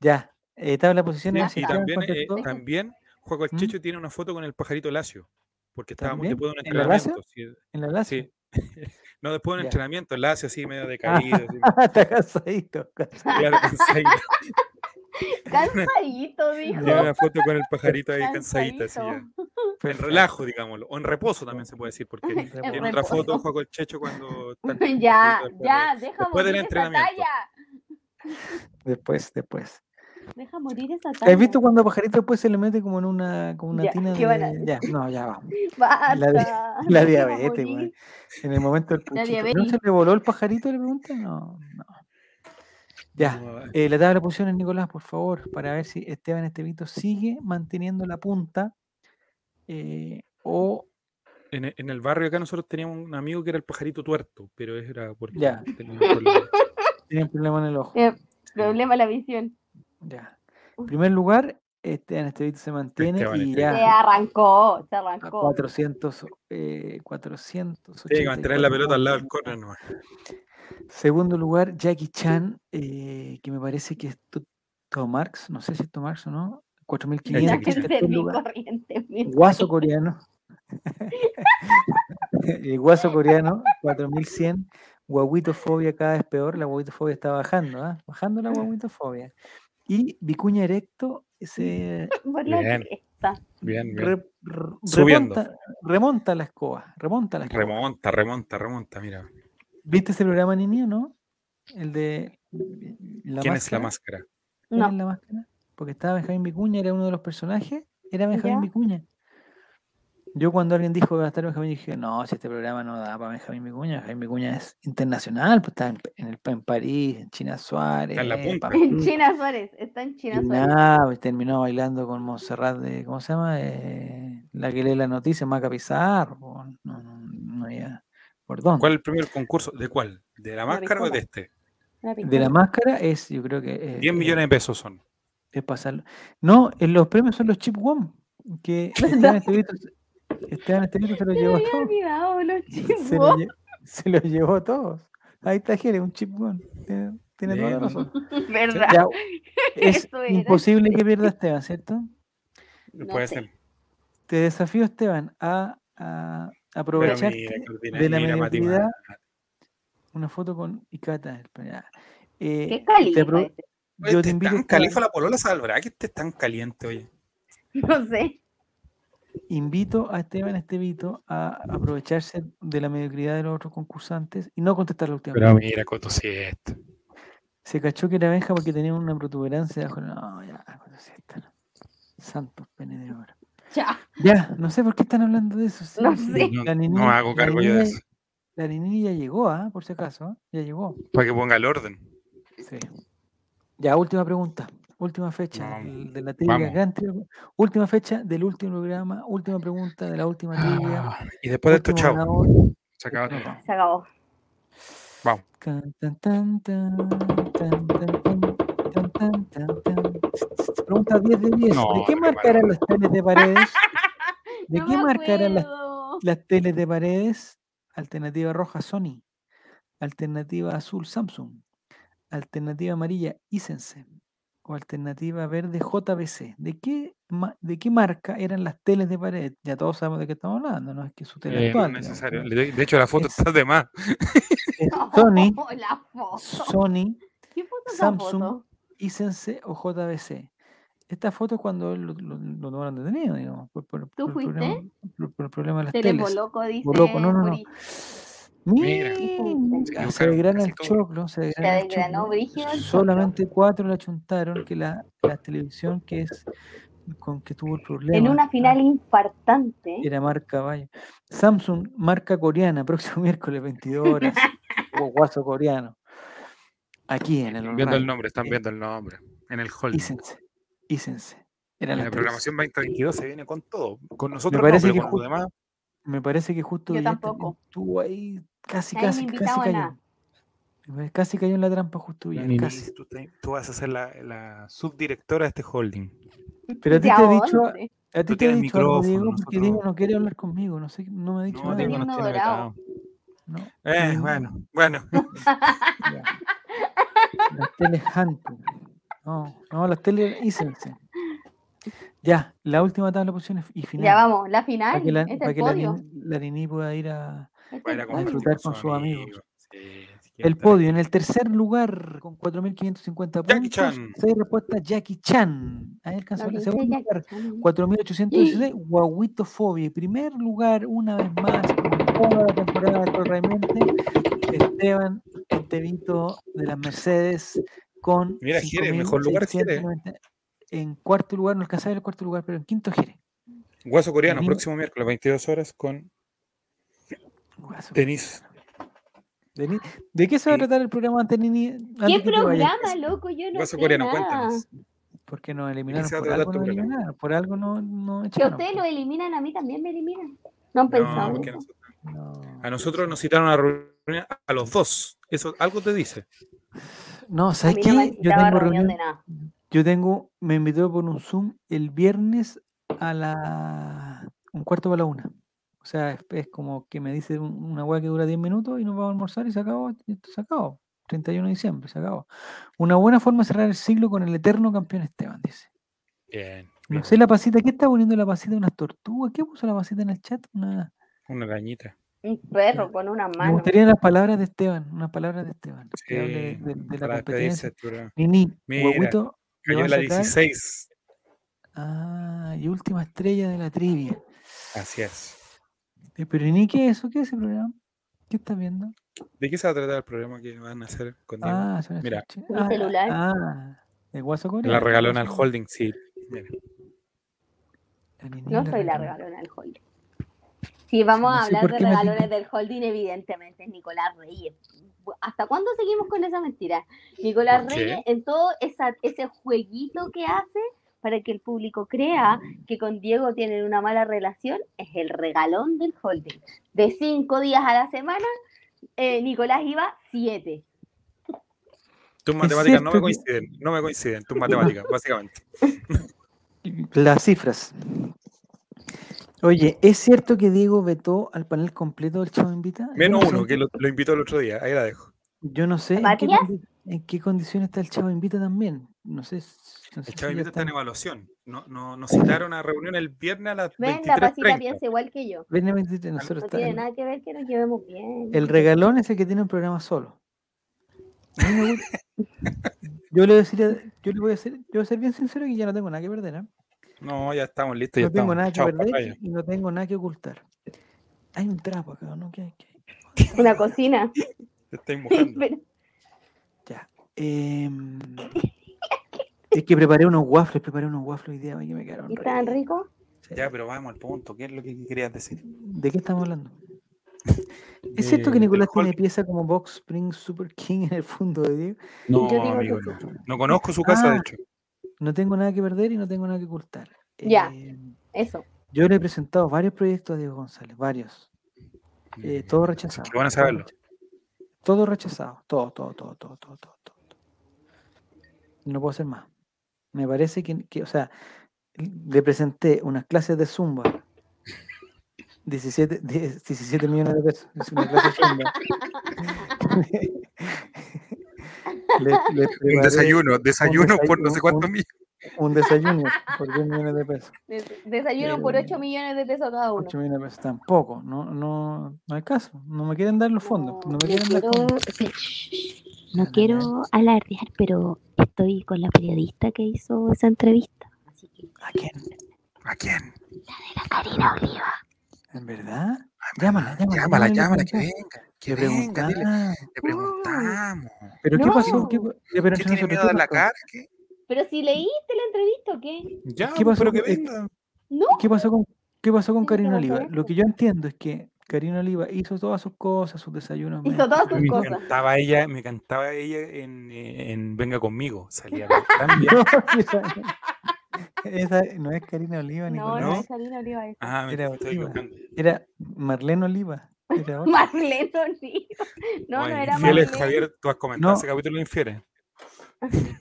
[SPEAKER 2] Ya, eh, tabla de posiciones.
[SPEAKER 3] Ya
[SPEAKER 1] Y
[SPEAKER 3] está.
[SPEAKER 1] también, eh, también Juaco el
[SPEAKER 2] ¿Mm?
[SPEAKER 1] Checho tiene una foto con el pajarito Lacio. Porque estábamos
[SPEAKER 2] ¿También?
[SPEAKER 1] después de un
[SPEAKER 2] ¿En la
[SPEAKER 1] entrenamiento. Sí,
[SPEAKER 2] en la Lazio.
[SPEAKER 1] sí. No, después de un
[SPEAKER 2] Ya.
[SPEAKER 1] entrenamiento, Lacio así medio
[SPEAKER 2] Ah,
[SPEAKER 1] decaído. así,
[SPEAKER 2] está cansadito. cansadito.
[SPEAKER 1] claro, cansadito.
[SPEAKER 3] Cansadito, dijo.
[SPEAKER 1] Tiene una foto con el pajarito ahí cansadita, así ya.
[SPEAKER 3] Cansadito.
[SPEAKER 1] En relajo, digámoslo. O en reposo también se puede decir, porque
[SPEAKER 2] En
[SPEAKER 1] en otra foto ojo con Checho cuando está en-
[SPEAKER 3] Ya, ya,
[SPEAKER 1] de-
[SPEAKER 3] deja
[SPEAKER 1] después del entrenamiento.
[SPEAKER 3] talla.
[SPEAKER 2] Después, después.
[SPEAKER 3] Deja morir esa.
[SPEAKER 2] ¿Has visto cuando Pajarito después se le mete como en una, como una
[SPEAKER 3] Ya,
[SPEAKER 2] tina
[SPEAKER 3] ¿qué van a
[SPEAKER 2] de... Ya, no, ya vamos.
[SPEAKER 3] Basta.
[SPEAKER 2] La, di- la
[SPEAKER 3] deja
[SPEAKER 2] diabetes. En el momento del puchito. ¿No se le voló el pajarito? Le pregunta. No, no. Ya. Eh, la tabla de posiciones, Nicolás, por favor, para ver si Esteban Estevito sigue manteniendo la punta eh, o
[SPEAKER 1] En, e- en el barrio acá nosotros teníamos un amigo que era el pajarito tuerto, pero era porque
[SPEAKER 2] Ya.
[SPEAKER 1] tenía un problema.
[SPEAKER 2] tiene un problema en el ojo.
[SPEAKER 3] Eh, problema la visión.
[SPEAKER 2] Ya. En primer lugar, Esteban Estevito se mantiene
[SPEAKER 1] Esteban
[SPEAKER 2] y
[SPEAKER 3] Se
[SPEAKER 2] ya
[SPEAKER 1] Estevito.
[SPEAKER 3] arrancó, se
[SPEAKER 2] a
[SPEAKER 3] arrancó.
[SPEAKER 2] 400, eh, 400.
[SPEAKER 1] Tiene que mantener la pelota al lado del nomás.
[SPEAKER 2] Segundo lugar, Jackie Chan, eh, que me parece que es Tomarx, no sé si es Tomarx o no, 4500.
[SPEAKER 1] Jackie Chan.
[SPEAKER 2] tercer
[SPEAKER 3] mi
[SPEAKER 2] lugar,
[SPEAKER 3] corriente. mi
[SPEAKER 2] Guaso coreano. El guaso coreano, 4100. Guaguitofobia cada vez peor, la guaguitofobia está bajando, ¿ah? Bajando la guaguitofobia. Y Vicuña Erecto se
[SPEAKER 3] Por la
[SPEAKER 1] Bien. Bien, bien.
[SPEAKER 2] re- re-
[SPEAKER 1] Subiendo.
[SPEAKER 2] remonta, remonta la escoba, remonta la escoba.
[SPEAKER 1] Remonta, remonta, remonta, mira.
[SPEAKER 2] ¿Viste ese programa, Nini, o no? El de la
[SPEAKER 1] ¿Quién es la
[SPEAKER 2] máscara.
[SPEAKER 1] máscara?
[SPEAKER 2] ¿Quién
[SPEAKER 3] No.
[SPEAKER 2] es la máscara? Porque estaba Benjamín Vicuña, era uno de los personajes, era Benjamín
[SPEAKER 3] Ya.
[SPEAKER 2] Vicuña. Yo cuando alguien dijo que va a estar Benjamín, dije, no, si este programa no da para Benjamín Vicuña, Benjamín Vicuña es internacional, pues está en, en el, en París, en China Suárez,
[SPEAKER 1] en la punta.
[SPEAKER 3] En China Suárez, está en China
[SPEAKER 2] y
[SPEAKER 3] Suárez.
[SPEAKER 2] nada, pues, terminó bailando con Montserrat de, ¿cómo se llama? Eh, la que lee la noticia, Maca Pizarro, no, no, no había por dónde.
[SPEAKER 1] ¿Cuál es el primer concurso? ¿De cuál? ¿De la máscara o de este?
[SPEAKER 3] La
[SPEAKER 2] De la máscara es, yo creo que... eh,
[SPEAKER 1] 10
[SPEAKER 2] eh,
[SPEAKER 1] millones de pesos son.
[SPEAKER 2] es pasarlo. No, en los premios son los Chip Wom, que Esteban Estevito, se
[SPEAKER 3] me
[SPEAKER 2] llevó
[SPEAKER 3] había
[SPEAKER 2] todos.
[SPEAKER 3] olvidado los
[SPEAKER 2] Se lle- los llevó todos. Ahí está Jere, un Chip. Tiene, tiene toda la razón.
[SPEAKER 3] ¿Verdad?
[SPEAKER 2] Ya, es imposible que pierda Esteban, ¿cierto?
[SPEAKER 3] No
[SPEAKER 1] Puede
[SPEAKER 3] sé.
[SPEAKER 1] ser.
[SPEAKER 2] Te desafío, Esteban, a, a
[SPEAKER 1] Pero
[SPEAKER 2] aprovecharte
[SPEAKER 1] mira, qué ordinario,
[SPEAKER 2] de la mediocridad. Una foto con Icata. Eh,
[SPEAKER 3] Qué
[SPEAKER 2] te
[SPEAKER 3] califa ese.
[SPEAKER 1] Oye,
[SPEAKER 2] yo
[SPEAKER 1] este
[SPEAKER 2] te invito,
[SPEAKER 1] tan califa la polola, ¿sabrá que este es tan caliente, oye?
[SPEAKER 3] No sé.
[SPEAKER 2] Invito a Esteban Estevito a aprovecharse de la mediocridad de los otros concursantes y no contestar la última
[SPEAKER 1] Pero
[SPEAKER 2] pregunta.
[SPEAKER 1] mira, Coto, si es esto.
[SPEAKER 2] Se cachó que era Benja porque tenía una protuberancia. No, ya, Coto Siesta, no. Santos pene de oro.
[SPEAKER 3] Ya.
[SPEAKER 2] Ya, no sé por qué están hablando de eso. sí,
[SPEAKER 3] No sé.
[SPEAKER 1] Hago cargo yo de eso.
[SPEAKER 2] La Nini ya llegó, ¿ah? por si acaso, ¿ah? ya llegó.
[SPEAKER 1] Para que ponga el orden.
[SPEAKER 2] Sí. Ya, última pregunta. Última fecha de la trivia Gantry. Última fecha del último programa. Última pregunta de la última trivia.
[SPEAKER 1] Ah, y después de esto, chao. Se
[SPEAKER 2] acabó
[SPEAKER 1] todo.
[SPEAKER 3] Se acabó.
[SPEAKER 1] Vamos.
[SPEAKER 2] Pregunta 10 de 10. ¿De qué marca eran las teles de paredes? ¿De qué marca eran las, las teles de paredes? Alternativa roja Sony. Alternativa azul Samsung. Alternativa amarilla Isense. O alternativa verde JBC. ¿De qué, ma- ¿De qué marca eran las teles de pared? Ya todos sabemos de qué estamos hablando, ¿no? Es que su tele
[SPEAKER 1] Eh, no
[SPEAKER 2] actual.
[SPEAKER 1] es necesario. De de hecho, la foto
[SPEAKER 2] Es-
[SPEAKER 1] está de más.
[SPEAKER 2] es Sony,
[SPEAKER 3] la foto.
[SPEAKER 2] Sony,
[SPEAKER 3] ¿Qué foto esa
[SPEAKER 2] Samsung,
[SPEAKER 3] foto?
[SPEAKER 2] Hisense o JBC. Esta foto es cuando lo, lo, lo tomaron detenido, digamos, por, por-
[SPEAKER 3] ¿Tú
[SPEAKER 2] por el
[SPEAKER 3] fuiste?
[SPEAKER 2] problema, por, por el problema de las
[SPEAKER 3] Tele
[SPEAKER 2] teles.
[SPEAKER 3] Dice.
[SPEAKER 2] No, no, no.
[SPEAKER 1] Mira. Se
[SPEAKER 2] se
[SPEAKER 1] casi
[SPEAKER 2] el choclo, se
[SPEAKER 3] Se
[SPEAKER 2] desgrana el
[SPEAKER 3] desgranó
[SPEAKER 2] choclo.
[SPEAKER 3] brígido.
[SPEAKER 2] Solamente cuatro le achuntaron que la, la televisión que es con que tuvo el problema.
[SPEAKER 3] En una
[SPEAKER 2] ¿ah?
[SPEAKER 3] final infartante.
[SPEAKER 2] Era marca Valle. Samsung, marca coreana, próximo miércoles 22 horas. o guaso coreano. Aquí en el
[SPEAKER 1] Están viendo el nombre, están
[SPEAKER 2] Eh,
[SPEAKER 1] viendo el nombre. En el holding.
[SPEAKER 2] Ícense. Ícense. Era
[SPEAKER 1] la programación 2022 se viene con todo. Con nosotros
[SPEAKER 2] parece
[SPEAKER 1] no,
[SPEAKER 2] que
[SPEAKER 1] pero con
[SPEAKER 2] ju-
[SPEAKER 1] los demás.
[SPEAKER 2] Me parece que justo
[SPEAKER 3] Yo
[SPEAKER 2] Villette
[SPEAKER 3] tampoco.
[SPEAKER 2] estuvo ahí casi, casi, casi cayó. Casi cayó en la trampa justo
[SPEAKER 1] Nini,
[SPEAKER 2] casi.
[SPEAKER 1] tú, te- tú vas a ser la, la subdirectora de este holding.
[SPEAKER 2] Pero a ti
[SPEAKER 3] ¿De
[SPEAKER 2] te he dicho, a ti te he dicho algo, Diego, porque
[SPEAKER 1] nosotros-
[SPEAKER 2] Diego no quiere hablar conmigo, no sé, no me ha dicho
[SPEAKER 1] No,
[SPEAKER 2] nada.
[SPEAKER 1] Diego
[SPEAKER 3] Tenía
[SPEAKER 1] nos
[SPEAKER 3] uno
[SPEAKER 1] tiene
[SPEAKER 3] dorado.
[SPEAKER 1] vetado.
[SPEAKER 2] No,
[SPEAKER 1] Eh,
[SPEAKER 2] no,
[SPEAKER 1] bueno, bueno.
[SPEAKER 2] Las teles Hunter. No, no, las teles Isense. Ya, la última tabla de posiciones y final.
[SPEAKER 3] Ya vamos, la final.
[SPEAKER 2] para que la,
[SPEAKER 3] es
[SPEAKER 2] para
[SPEAKER 3] el
[SPEAKER 2] que la,
[SPEAKER 3] podio.
[SPEAKER 2] Nini- la Nini pueda ir a,
[SPEAKER 1] Va a
[SPEAKER 3] es
[SPEAKER 1] ir a
[SPEAKER 3] el
[SPEAKER 2] a
[SPEAKER 3] podio.
[SPEAKER 2] disfrutar con
[SPEAKER 1] sus
[SPEAKER 2] sus amigos.
[SPEAKER 1] amigos. Sí, sí,
[SPEAKER 2] El podio, en el tercer lugar, con 4.550
[SPEAKER 1] Jackie
[SPEAKER 2] puntos,
[SPEAKER 1] Chan.
[SPEAKER 2] seis respuestas, Jackie Chan. Ahí alcanzó el segundo lugar,
[SPEAKER 3] Chan.
[SPEAKER 2] 4.816, Guaguito Fobia. Y primer lugar, una vez más, como toda la temporada actualmente, Esteban Estevito de las Mercedes con
[SPEAKER 1] Mira, Jerez, mejor lugar.
[SPEAKER 2] 5.690. En cuarto lugar, no alcanzaba el cuarto lugar, pero en quinto Jerez.
[SPEAKER 1] Guaso coreano, próximo miércoles, 22 horas con. Denis.
[SPEAKER 2] Denis, ¿De qué se va a tratar el programa antes, Nini?
[SPEAKER 3] ¿Qué programa, loco? Yo no
[SPEAKER 1] Guaso
[SPEAKER 3] sé
[SPEAKER 1] coreano,
[SPEAKER 3] nada.
[SPEAKER 1] cuéntanos.
[SPEAKER 2] Porque nos eliminaron por algo,
[SPEAKER 1] programa?
[SPEAKER 2] eliminaron, por algo no, no
[SPEAKER 3] Que
[SPEAKER 2] echaron.
[SPEAKER 3] ustedes lo eliminan, a mí también me eliminan. No han pensado
[SPEAKER 1] No, nosotros-
[SPEAKER 2] No.
[SPEAKER 1] a nosotros nos citaron a reunión a los dos. Eso algo te dice.
[SPEAKER 2] No, ¿sabes
[SPEAKER 3] no
[SPEAKER 2] qué? Yo tengo
[SPEAKER 3] reunión
[SPEAKER 2] reunión,
[SPEAKER 3] de nada.
[SPEAKER 2] yo tengo, me invitó por un Zoom el viernes a la un cuarto para la una. O sea, es, es como que me dice un- una hueá que dura 10 minutos y nos vamos a almorzar y se acabó, se acabó. 31 de diciembre, se acabó. Una buena forma de cerrar el siglo con el eterno campeón Esteban, dice.
[SPEAKER 1] Bien.
[SPEAKER 2] No sé la pasita, ¿qué está poniendo la pasita? ¿Unas tortugas? ¿Qué puso la pasita en el chat? Una...
[SPEAKER 1] Una arañita.
[SPEAKER 3] Un perro con una
[SPEAKER 2] Me
[SPEAKER 3] mano.
[SPEAKER 2] gustaría las palabras de Esteban, unas palabras de Esteban. Que hable de,
[SPEAKER 1] Sí,
[SPEAKER 2] de- de la
[SPEAKER 1] para despedirse
[SPEAKER 2] competencia. Nini, huevuito,
[SPEAKER 1] Cayó la
[SPEAKER 2] a sacar-
[SPEAKER 1] 16.
[SPEAKER 2] Ah, y última estrella de la trivia.
[SPEAKER 1] Así es.
[SPEAKER 2] Eh, Pero ¿y ni qué es eso? ¿Qué es ese programa? ¿Qué estás viendo?
[SPEAKER 1] ¿De qué se va a tratar el programa que van a hacer con Diego?
[SPEAKER 2] Ah,
[SPEAKER 1] Mira.
[SPEAKER 2] ah,
[SPEAKER 3] celular.
[SPEAKER 2] Ah, el guaso coreano.
[SPEAKER 1] la regalona al holding, sí. Mira.
[SPEAKER 3] No soy la
[SPEAKER 2] regalona.
[SPEAKER 3] del holding. Si vamos
[SPEAKER 2] No
[SPEAKER 3] a hablar de
[SPEAKER 2] me
[SPEAKER 3] regalones del holding, evidentemente es Nicolás Reyes. ¿Hasta cuándo seguimos con esa mentira? Nicolás. Reyes, en todo esa, ese jueguito que hace para que el público crea que con Diego tienen una mala relación, es el regalón del holding. De cinco días a la semana, eh, Nicolás iba siete.
[SPEAKER 1] Tus matemáticas no me coinciden. No me coinciden, tus matemáticas, básicamente.
[SPEAKER 2] Las cifras. Oye, ¿es cierto que Diego vetó al panel completo del Chavo Invita?
[SPEAKER 1] Menos uno, que lo, lo invitó el otro día. Ahí la dejo.
[SPEAKER 2] Yo no sé en qué, en qué condición está el Chavo Invita también. No sé.
[SPEAKER 1] El Invita está en evaluación. No, no, nos citaron a reunión el viernes a las
[SPEAKER 3] Ven, la pasita
[SPEAKER 1] 23.30.
[SPEAKER 3] piensa igual que yo.
[SPEAKER 2] 23, nosotros
[SPEAKER 3] No tiene
[SPEAKER 2] el-
[SPEAKER 3] nada que ver que nos llevemos bien.
[SPEAKER 2] El regalón es el que tiene un programa solo. Yo le, voy a decir, yo le voy a ser, yo voy a ser bien sincero que ya no tengo nada que perder. ¿ah?
[SPEAKER 1] No, ya estamos listos. Ya
[SPEAKER 2] No tengo
[SPEAKER 1] estamos.
[SPEAKER 2] nada que
[SPEAKER 1] Chao,
[SPEAKER 2] perder
[SPEAKER 1] papaya.
[SPEAKER 2] y no tengo nada que ocultar. Hay un trapo acá, ¿no? ¿Qué hay? ¿Qué?
[SPEAKER 3] Una cocina.
[SPEAKER 1] Te estáis mojando.
[SPEAKER 3] Pero-
[SPEAKER 2] Ya. em, es que preparé unos waffles, preparé unos waffles hoy día y me quedaron.
[SPEAKER 3] ¿Y estaban
[SPEAKER 2] ricos. Sí.
[SPEAKER 1] Ya, pero vamos al punto. ¿Qué es lo que querías decir?
[SPEAKER 2] ¿De qué estamos hablando? ¿Es cierto que Nicolás
[SPEAKER 1] del
[SPEAKER 2] tiene pieza como Box Spring Super King en el fondo de Diego?
[SPEAKER 1] No,
[SPEAKER 3] Yo digo
[SPEAKER 1] amigo,
[SPEAKER 3] que
[SPEAKER 1] no. No conozco su casa, de
[SPEAKER 2] Ah.
[SPEAKER 1] hecho.
[SPEAKER 2] No tengo nada que perder y no tengo nada que ocultar.
[SPEAKER 3] Ya.
[SPEAKER 2] Em,
[SPEAKER 3] Eso.
[SPEAKER 2] Yo le he presentado varios proyectos a Diego González, varios. Eh, todo rechazado.
[SPEAKER 1] Qué bueno
[SPEAKER 2] todo
[SPEAKER 1] saberlo.
[SPEAKER 2] recha- Todo rechazado. Todo, todo, todo, todo, todo, todo, todo. No puedo hacer más. Me parece que, que, o sea, le presenté unas clases de Zumba. 17, 10 17 millones de pesos. Es una clase de Zumba. Le- le
[SPEAKER 1] Un desayuno, desayuno por no sé cuántos millones.
[SPEAKER 2] Un desayuno por 10 millones de pesos.
[SPEAKER 3] Des- Desayuno por 8 millones de pesos cada uno.
[SPEAKER 2] 8 millones de pesos tampoco. No, no, no hay caso. No me quieren dar los fondos. No, me
[SPEAKER 3] no
[SPEAKER 2] quieren dar
[SPEAKER 3] quiero,
[SPEAKER 2] fondos.
[SPEAKER 3] sí, no quiero alardear, pero estoy con la periodista que hizo esa entrevista. Así que
[SPEAKER 2] ¿A quién?
[SPEAKER 1] ¿A quién?
[SPEAKER 3] la Karina Oliva.
[SPEAKER 2] ¿En verdad? Llámala, llámala.
[SPEAKER 1] Llámala, llámala, que venga. Que venga. Le preguntamos.
[SPEAKER 2] ¿Pero qué pasó? ¿Qué, pero
[SPEAKER 1] ¿Qué tiene miedo
[SPEAKER 2] ¿qué
[SPEAKER 1] de la cara? ¿Qué?
[SPEAKER 3] Pero si leíste la entrevista o qué?
[SPEAKER 1] Ya,
[SPEAKER 2] ¿Qué
[SPEAKER 1] pues,
[SPEAKER 2] pasó
[SPEAKER 1] pero que
[SPEAKER 2] con- eh,
[SPEAKER 1] venga.
[SPEAKER 3] No.
[SPEAKER 2] ¿Qué pasó con, qué pasó con Karina Oliva? Lo que yo entiendo es que Karina Oliva hizo todas sus cosas, sus desayunos.
[SPEAKER 3] Hizo todas sus
[SPEAKER 1] Me
[SPEAKER 3] cosas.
[SPEAKER 1] cantaba ella, me cantaba ella en, en Venga conmigo. Salía tan bien.
[SPEAKER 2] No, esa, no es Karina Oliva,
[SPEAKER 3] No,
[SPEAKER 2] Nicolás.
[SPEAKER 3] no es Karina Oliva esa.
[SPEAKER 1] Ah, me
[SPEAKER 2] Era
[SPEAKER 1] estoy
[SPEAKER 2] Oliva. Era Marlene Oliva. Era.
[SPEAKER 3] Marlene Oliva. No, no
[SPEAKER 1] Oye,
[SPEAKER 3] era
[SPEAKER 1] infieles,
[SPEAKER 3] Marlene.
[SPEAKER 1] Javier, tú has comentado
[SPEAKER 2] No.
[SPEAKER 1] ese capítulo de infieles.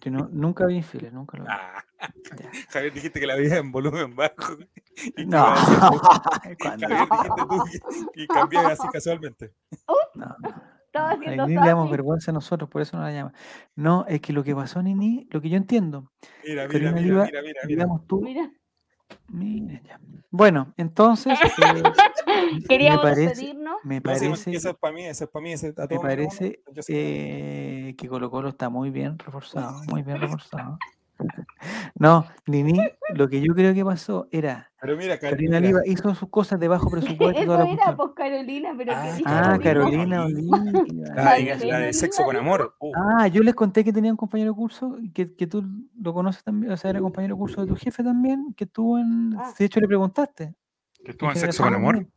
[SPEAKER 2] Yo no- nunca vi infieles, nunca lo vi.
[SPEAKER 1] Ah. Javier, dijiste que la veías en volumen bajo. Y
[SPEAKER 2] No.
[SPEAKER 1] Javier, dijiste tú y cambié así casualmente.
[SPEAKER 2] No, no.
[SPEAKER 3] Estaba
[SPEAKER 2] A
[SPEAKER 3] haciendo
[SPEAKER 2] Nini le damos vergüenza a nosotros, por eso no la llama. No, es que lo que pasó, Nini, lo que yo entiendo,
[SPEAKER 1] Mira, mira, mira, mira, mira, mira.
[SPEAKER 2] digamos tú,
[SPEAKER 3] Mira,
[SPEAKER 2] Ya. Bueno, entonces eh,
[SPEAKER 3] Queríamos
[SPEAKER 2] parece-
[SPEAKER 3] despedirnos.
[SPEAKER 2] me parece,
[SPEAKER 1] Eso es para mí, eso es para mí. ese- a
[SPEAKER 2] me parece eh, que Colo Colo está muy bien reforzado, muy bien reforzado. No, Nini, lo que yo creo que pasó era
[SPEAKER 1] Pero mira, Car-
[SPEAKER 2] Karina
[SPEAKER 1] mira,
[SPEAKER 2] Oliva hizo sus cosas de bajo presupuesto
[SPEAKER 3] Eso
[SPEAKER 2] la
[SPEAKER 3] era pues Carolina, pero
[SPEAKER 1] Ah,
[SPEAKER 3] que
[SPEAKER 2] Ah,
[SPEAKER 3] lo
[SPEAKER 2] Carolina. Oliva.
[SPEAKER 1] la, de-
[SPEAKER 3] Carolina
[SPEAKER 1] la de sexo con amor. Uh,
[SPEAKER 2] Ah, yo les conté que tenía un compañero de curso, que, que tú lo conoces también, o sea, era compañero de curso de tu jefe también, que estuvo en...
[SPEAKER 3] Ah.
[SPEAKER 2] De hecho, le preguntaste.
[SPEAKER 1] que estuvo en sexo con amor.
[SPEAKER 2] 2000,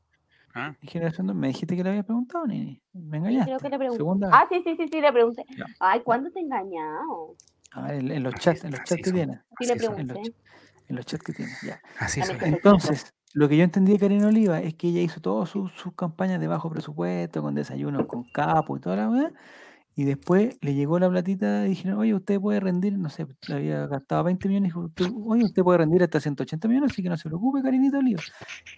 [SPEAKER 1] Ah,
[SPEAKER 2] en Generación 2000, Me dijiste que le habías preguntado, Nini. Me
[SPEAKER 3] Sí,
[SPEAKER 2] engañaste.
[SPEAKER 3] creo que le pregunté.
[SPEAKER 2] Segunda
[SPEAKER 3] Ah, sí, sí, sí, sí, le pregunté. Ay, ¿cuándo te he engañado?
[SPEAKER 2] A ver, en, en los chats, en los chats que.
[SPEAKER 3] Sí, le
[SPEAKER 1] son.
[SPEAKER 2] En los, en chats que tienes, ya.
[SPEAKER 1] así
[SPEAKER 3] quedé.
[SPEAKER 2] Entonces, lo que yo entendí de Karina Oliva es que ella hizo todas sus, sus campañas de bajo presupuesto, con desayunos, con capo y toda la weá. Y después le llegó la platita y dijeron, oye, usted puede rendir, no sé, le había gastado 20 millones, y dijo, "Usted- oye, usted puede rendir hasta 180 millones, así que no se preocupe, Karinita Oliva.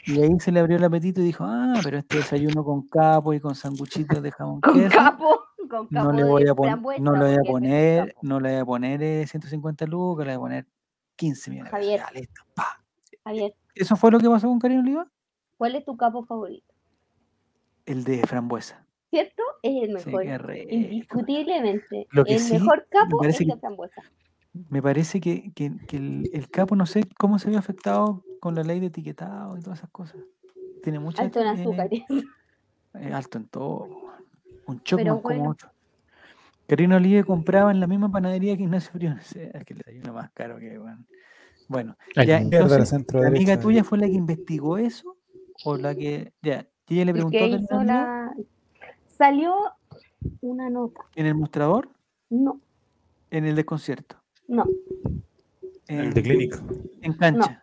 [SPEAKER 2] Y ahí se le abrió el apetito y dijo, ah, pero este desayuno con capo y con sanguchitos de jamón
[SPEAKER 3] Con
[SPEAKER 2] queso,
[SPEAKER 3] capo. Con
[SPEAKER 2] no le
[SPEAKER 3] de
[SPEAKER 2] voy a, pon- no le voy a
[SPEAKER 3] es
[SPEAKER 2] poner, no le voy a poner eh, 150 lucas, le voy a poner 15 millones. de pesos".
[SPEAKER 3] Javier.
[SPEAKER 2] Ya, listo, pa.
[SPEAKER 3] Javier,
[SPEAKER 2] ¿Eso fue lo que pasó con Karina Oliva?
[SPEAKER 3] ¿cuál es tu capo favorito?
[SPEAKER 2] El de frambuesa.
[SPEAKER 3] ¿Cierto? Es el
[SPEAKER 2] Sí,
[SPEAKER 3] mejor.
[SPEAKER 2] rico.
[SPEAKER 3] Indiscutiblemente.
[SPEAKER 2] Lo que
[SPEAKER 3] el
[SPEAKER 2] sí,
[SPEAKER 3] mejor
[SPEAKER 2] me
[SPEAKER 3] capo es
[SPEAKER 2] parece
[SPEAKER 3] la
[SPEAKER 2] que-
[SPEAKER 3] frambuesa.
[SPEAKER 2] Me parece que, que- que el, el capo, no sé cómo se ve afectado con la ley de etiquetado y todas esas cosas. Tiene mucha
[SPEAKER 3] Alto en azúcares.
[SPEAKER 2] eh, alto en todo. Un choc
[SPEAKER 3] Pero
[SPEAKER 2] más como
[SPEAKER 3] bueno.
[SPEAKER 2] otro. Karina Olive compraba en la misma panadería que Ignacio Briones. Es que el desayuno más caro que bueno. Bueno,
[SPEAKER 1] Ay,
[SPEAKER 2] ya,
[SPEAKER 1] mierda,
[SPEAKER 2] entonces,
[SPEAKER 1] centro
[SPEAKER 2] ¿la amiga tuya fue la que investigó eso? ¿O la que.? Ya, y ella le preguntó Karina
[SPEAKER 3] hizo la... Salió una nota.
[SPEAKER 2] en el mostrador,
[SPEAKER 3] No,
[SPEAKER 2] en el desconcierto.
[SPEAKER 3] no,
[SPEAKER 1] En el de clínica.
[SPEAKER 2] en cancha.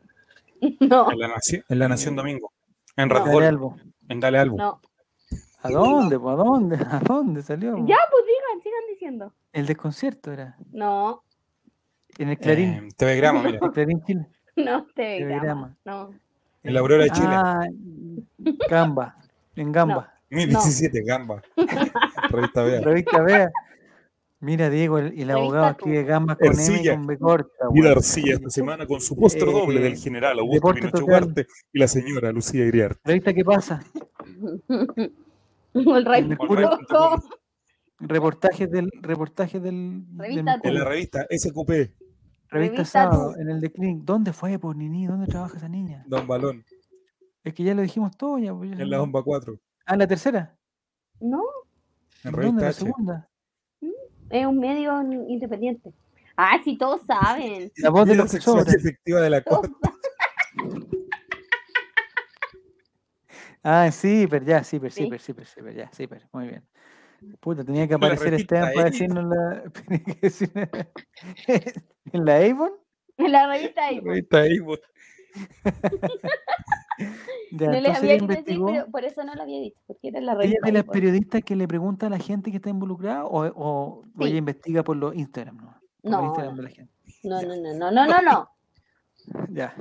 [SPEAKER 3] no,
[SPEAKER 1] En la, nación, en la Nación Domingo. En
[SPEAKER 3] No.
[SPEAKER 1] Bull.
[SPEAKER 2] algo.
[SPEAKER 1] En Dale Albo.
[SPEAKER 3] no.
[SPEAKER 2] ¿A dónde? ¿A dónde? ¿A dónde salió?
[SPEAKER 3] Ya, pues digan, sigan diciendo.
[SPEAKER 2] El desconcierto era.
[SPEAKER 3] No,
[SPEAKER 2] En el Clarín.
[SPEAKER 1] Eh, TV Grama, mira.
[SPEAKER 2] el Clarín Chile.
[SPEAKER 3] no
[SPEAKER 2] Telegrama.
[SPEAKER 3] grama. No,
[SPEAKER 1] En la Aurora de Chile.
[SPEAKER 2] Ah, Gamba. En Gamba.
[SPEAKER 1] 1017, Gamba. Revista Vea.
[SPEAKER 2] Revista Vea. Mira, Diego, el, el abogado
[SPEAKER 3] Tú.
[SPEAKER 2] escribe Gambas con M y
[SPEAKER 1] Ercilla.
[SPEAKER 2] con B corta.
[SPEAKER 1] Vida
[SPEAKER 2] weón.
[SPEAKER 1] Arcilla esta semana con su póster
[SPEAKER 2] Eh,
[SPEAKER 1] doble del general Augusto. Ugarte y la señora Lucía Iriarte.
[SPEAKER 2] ¿Revista qué pasa?
[SPEAKER 3] El rey
[SPEAKER 2] Mercurio.
[SPEAKER 3] Coco.
[SPEAKER 2] Reportajes del. Reportajes del.
[SPEAKER 1] En la revista SQP,
[SPEAKER 2] Revista
[SPEAKER 3] Revista
[SPEAKER 2] Sábado,
[SPEAKER 3] Tú.
[SPEAKER 2] en el de Clinic. ¿Dónde fue, por Nini? ¿Dónde trabaja esa niña?
[SPEAKER 1] Don Balón,
[SPEAKER 2] Es que ya lo dijimos todo ya. pues, ya
[SPEAKER 1] en la bomba 4,
[SPEAKER 2] Ah, la tercera.
[SPEAKER 3] No,
[SPEAKER 1] en
[SPEAKER 2] ¿Dónde
[SPEAKER 1] revista
[SPEAKER 2] la
[SPEAKER 1] H.
[SPEAKER 2] segunda?
[SPEAKER 3] es un medio independiente. Ah, sí, todos saben.
[SPEAKER 2] La voz de los
[SPEAKER 1] efectiva de la cuarta.
[SPEAKER 2] Ah, sí, pero ya, sí, pero sí,
[SPEAKER 3] Sí.
[SPEAKER 2] pero sí, pero sí, pero ya, sí, pero muy bien. Puta, tenía que
[SPEAKER 1] La
[SPEAKER 2] aparecer Esteban para
[SPEAKER 1] Avon.
[SPEAKER 2] decirnos la. tenía que decir- ¿En la Avon?
[SPEAKER 3] En la revista ahí. pues.
[SPEAKER 1] Revista pues.
[SPEAKER 2] Ya,
[SPEAKER 3] No les había
[SPEAKER 2] ella investigó.
[SPEAKER 3] pero por eso no lo había dicho, porque era en la
[SPEAKER 2] ¿Ella
[SPEAKER 3] revista.
[SPEAKER 2] es de las periodistas que le pregunta a la gente que está involucrada o, o- ella investiga por los Instagram, ¿no? Por
[SPEAKER 3] No,
[SPEAKER 2] Instagram
[SPEAKER 3] no.
[SPEAKER 2] de la gente.
[SPEAKER 3] No, no, no, no, no, no, no.
[SPEAKER 2] Ya.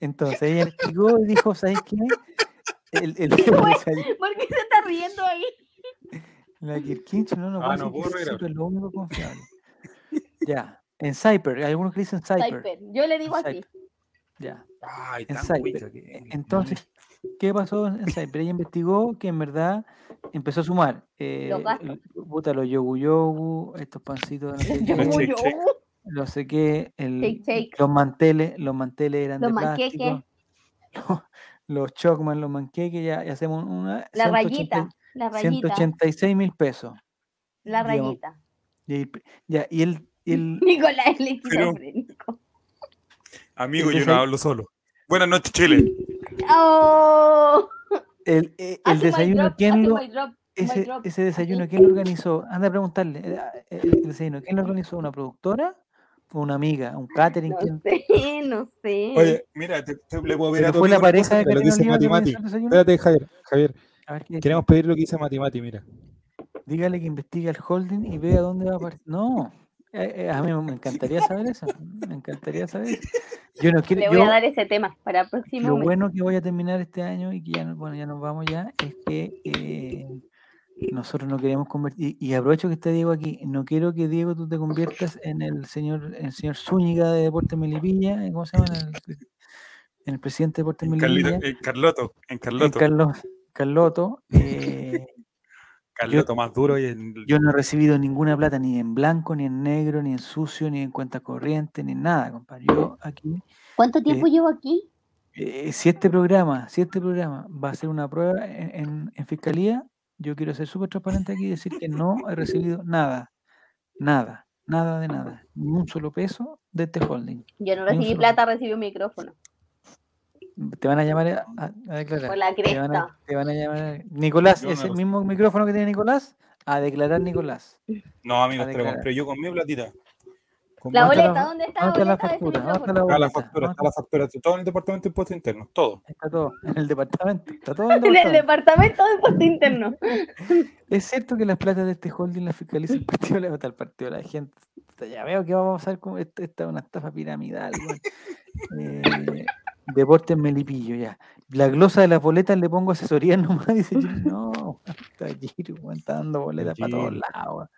[SPEAKER 2] Entonces ella investigó y dijo, ¿sabes qué? El, el,
[SPEAKER 3] ¿Por qué se está riendo ahí?
[SPEAKER 2] la Kirkinch, no, no,
[SPEAKER 1] Ah,
[SPEAKER 2] puedo
[SPEAKER 1] no
[SPEAKER 2] decir
[SPEAKER 1] puedo
[SPEAKER 2] que
[SPEAKER 1] reír
[SPEAKER 2] es lo único confiable. ya. En Cyper, hay algunos que dicen Cyper.
[SPEAKER 3] Yo le digo así.
[SPEAKER 2] Cyper. Ya.
[SPEAKER 1] Ay,
[SPEAKER 2] En
[SPEAKER 1] tan
[SPEAKER 2] Cyper.
[SPEAKER 1] que-
[SPEAKER 2] E- Entonces, ¿qué pasó en Cyper? Ella investigó que en verdad empezó a sumar eh,
[SPEAKER 3] Los gastos.
[SPEAKER 2] el- puta, los yogu yogu, estos pancitos,
[SPEAKER 1] shake.
[SPEAKER 2] no sé qué, el-
[SPEAKER 3] Shake, shake.
[SPEAKER 2] los manteles, los manteles eran
[SPEAKER 3] Los
[SPEAKER 2] de plástico, los, los chocman, los manqueques, ya, ya hacemos una
[SPEAKER 3] La
[SPEAKER 2] 180
[SPEAKER 3] rayita. La rayita.
[SPEAKER 2] 186 mil pesos.
[SPEAKER 3] La
[SPEAKER 2] digamos.
[SPEAKER 3] rayita.
[SPEAKER 2] Y, ahí- ya, y el, el,
[SPEAKER 3] Nicolás el esquizofrénico.
[SPEAKER 1] Amigo,
[SPEAKER 2] El
[SPEAKER 1] yo no hablo solo. Buenas noches, Chile.
[SPEAKER 3] ¡Oh!
[SPEAKER 2] el, eh, el
[SPEAKER 3] my
[SPEAKER 2] desayuno,
[SPEAKER 3] drop,
[SPEAKER 2] ¿quién lo, ese, ese desayuno. ¿quién lo organizó? Anda a preguntarle. eh, eh, El desayuno, ¿quién lo organizó? ¿Una productora? ¿O una amiga? ¿Un catering?
[SPEAKER 3] No sé, no sé.
[SPEAKER 1] Oye, mira, te, te- le puedo pedir a tu
[SPEAKER 2] fue la pareja de
[SPEAKER 1] lo que dice Mati. Espérate, Javier. Javier,
[SPEAKER 2] A ver, ¿qué-
[SPEAKER 1] queremos pedir lo que dice Mati Mati, mira.
[SPEAKER 2] dígale que investigue el holding y vea dónde va a partir. No, eh, eh, a mí me encantaría saber eso. Me encantaría saber eso. Yo no quiero.
[SPEAKER 3] Le voy
[SPEAKER 2] yo-
[SPEAKER 3] a dar ese tema para el próximo
[SPEAKER 2] Lo
[SPEAKER 3] mes.
[SPEAKER 2] bueno que voy a terminar este año y que ya, no- bueno, ya nos vamos ya, es que eh, nosotros no queremos convertir, y, y aprovecho que está Diego aquí, no quiero que Diego tú te conviertas en el señor, el señor Zúñiga de Deportes Melipilla, ¿eh? ¿cómo se llama? El- en el presidente de Deportes
[SPEAKER 1] Carlito-
[SPEAKER 2] Melipilla,
[SPEAKER 1] en Carloto, en
[SPEAKER 2] en
[SPEAKER 1] Carloto.
[SPEAKER 2] Carlos, Carloto, eh,
[SPEAKER 1] Carloto más duro y en
[SPEAKER 2] yo no he recibido ninguna plata ni en blanco, ni en negro, ni en sucio, ni en cuenta corriente, ni en nada, compadre. Yo aquí,
[SPEAKER 3] ¿Cuánto tiempo llevo aquí?
[SPEAKER 2] eh, si este programa, si este programa va a ser una prueba en, en- en fiscalía, yo quiero ser súper transparente aquí y decir que no he recibido nada, nada, nada de nada, ni un solo peso de este holding.
[SPEAKER 3] Yo no recibí plata, recibí un micrófono.
[SPEAKER 2] Te van a llamar a, declarar.
[SPEAKER 3] Por la
[SPEAKER 2] Te van, a,
[SPEAKER 3] cresta.
[SPEAKER 2] te van a llamar. a- Nicolás,
[SPEAKER 1] no
[SPEAKER 2] ese
[SPEAKER 1] lo-
[SPEAKER 2] mismo micrófono que tiene Nicolás, a declarar Nicolás.
[SPEAKER 1] No, amigos, te lo compré yo con mi platita.
[SPEAKER 3] La
[SPEAKER 1] mi-
[SPEAKER 2] ¿Dónde está
[SPEAKER 3] boleta,
[SPEAKER 2] la-
[SPEAKER 3] ¿dónde está la
[SPEAKER 2] ¿Dónde está la
[SPEAKER 3] boleta de ese
[SPEAKER 2] factura? ¿Dónde está la
[SPEAKER 1] Está la
[SPEAKER 2] boleta?
[SPEAKER 1] factura,
[SPEAKER 2] ¿Dónde
[SPEAKER 1] está la factura, todo en el departamento de impuestos internos, todo.
[SPEAKER 2] Está todo en el departamento. Está todo en el
[SPEAKER 3] En el
[SPEAKER 2] departamento.
[SPEAKER 3] departamento de impuesto interno.
[SPEAKER 2] Es cierto que las platas de este holding las fiscaliza el partido de la, el partido de la gente. Ya veo que vamos a pasar con esta, esta es una estafa piramidal. weón. Eh, Deportes Melipillo, ya. La glosa de las boletas le pongo asesoría nomás. Dice no, está está dando boletas para todos lados.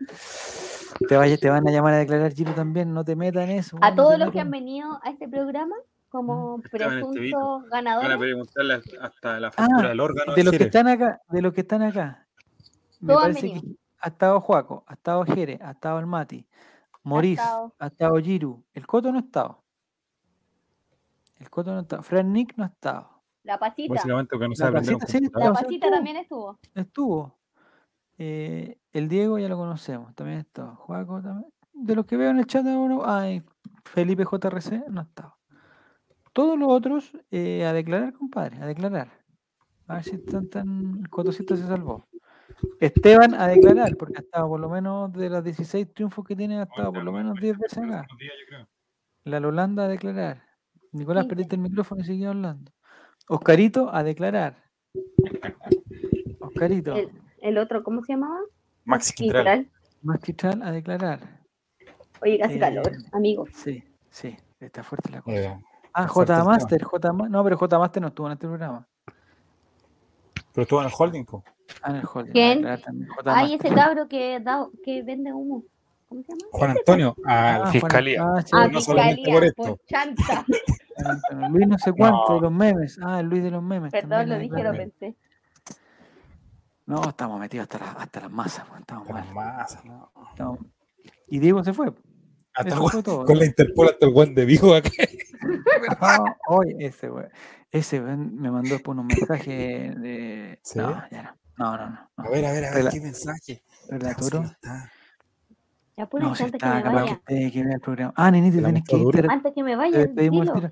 [SPEAKER 2] Te, vaya, te van a llamar a declarar Giro también, no te metas en eso.
[SPEAKER 3] A todos los que han venido a este programa como
[SPEAKER 1] este
[SPEAKER 3] presuntos
[SPEAKER 1] Van a
[SPEAKER 3] ganadores,
[SPEAKER 1] preguntarle hasta la factura
[SPEAKER 2] Ah,
[SPEAKER 1] del órgano.
[SPEAKER 2] de los que
[SPEAKER 1] Jerez.
[SPEAKER 2] están acá, de los que están acá, me
[SPEAKER 3] Todos han
[SPEAKER 2] parece que
[SPEAKER 3] venido.
[SPEAKER 2] ha estado Juaco, ha estado Jere, ha estado el Mati, Morís, ha estado Giru, el Coto no ha estado. El Coto no ha estado. Fran Nick no ha estado.
[SPEAKER 3] la pasita.
[SPEAKER 1] Básicamente porque no
[SPEAKER 2] La pasita, sí,
[SPEAKER 3] La
[SPEAKER 2] o sea,
[SPEAKER 3] pasita también estuvo.
[SPEAKER 2] Estuvo. Eh, el Diego ya lo conocemos, también está. Juaco también. De los que veo en el chat ahora, ay, Felipe JRC no ha estado. Todos los otros eh, a declarar, compadre, a declarar. A ver si están tan. El Cotocito se salvó. Esteban a declarar, porque ha estado por lo menos de las 16 triunfos que tiene, ha estado por lo menos 10 veces acá. La Lolanda a declarar. Nicolás,
[SPEAKER 3] Sí.
[SPEAKER 2] perdiste el micrófono y sigue hablando. Oscarito a declarar. Oscarito.
[SPEAKER 3] El, el otro, ¿cómo se llamaba?
[SPEAKER 1] Maxi Quintral.
[SPEAKER 3] Quintral.
[SPEAKER 2] Magistral a declarar.
[SPEAKER 3] Oye, casi
[SPEAKER 2] Eh,
[SPEAKER 3] calor, amigos.
[SPEAKER 2] Sí, sí, está fuerte la cosa.
[SPEAKER 1] Eh,
[SPEAKER 2] ah, J Master, J Ma- No, pero J Master no estuvo en este programa.
[SPEAKER 1] pero estuvo en el holding, po.
[SPEAKER 2] Ah, en el holding. a
[SPEAKER 3] ¿Quién? Ay, ese cabro que, da, que vende humo. ¿Cómo se llama?
[SPEAKER 1] Juan Antonio, a
[SPEAKER 2] Ah,
[SPEAKER 1] la
[SPEAKER 2] Juan-
[SPEAKER 1] fiscalía.
[SPEAKER 2] ah, sí,
[SPEAKER 3] Ah,
[SPEAKER 1] no
[SPEAKER 3] Fiscalía,
[SPEAKER 1] por esto.
[SPEAKER 3] por chanta.
[SPEAKER 2] Luis no sé cuánto,
[SPEAKER 1] No.
[SPEAKER 2] de los memes. Ah, el Luis de los memes.
[SPEAKER 3] Perdón, lo
[SPEAKER 2] a
[SPEAKER 3] dije, lo pensé.
[SPEAKER 2] No, estamos metidos hasta, la- hasta las masas, estamos mal.
[SPEAKER 1] las masas, ¿no?
[SPEAKER 2] estamos- Y Diego se fue.
[SPEAKER 1] Hasta el
[SPEAKER 2] fue todo.
[SPEAKER 1] con la Interpol hasta el buen de Vigo acá.
[SPEAKER 2] Ese. Ese me mandó después unos mensajes de.
[SPEAKER 1] ¿Sí?
[SPEAKER 2] No, ya no. No, no, no. no.
[SPEAKER 1] A ver, a ver, a ver,
[SPEAKER 2] Rela-
[SPEAKER 1] qué mensaje.
[SPEAKER 2] Relatoro.
[SPEAKER 3] Ya pura
[SPEAKER 2] No, si
[SPEAKER 3] que
[SPEAKER 2] está
[SPEAKER 3] me
[SPEAKER 2] capaz que
[SPEAKER 3] vaya.
[SPEAKER 2] usted que vea el programa. Ah, Nenito,
[SPEAKER 1] ¿Te la
[SPEAKER 2] tienes que irte.
[SPEAKER 3] Antes que me vaya, dilo.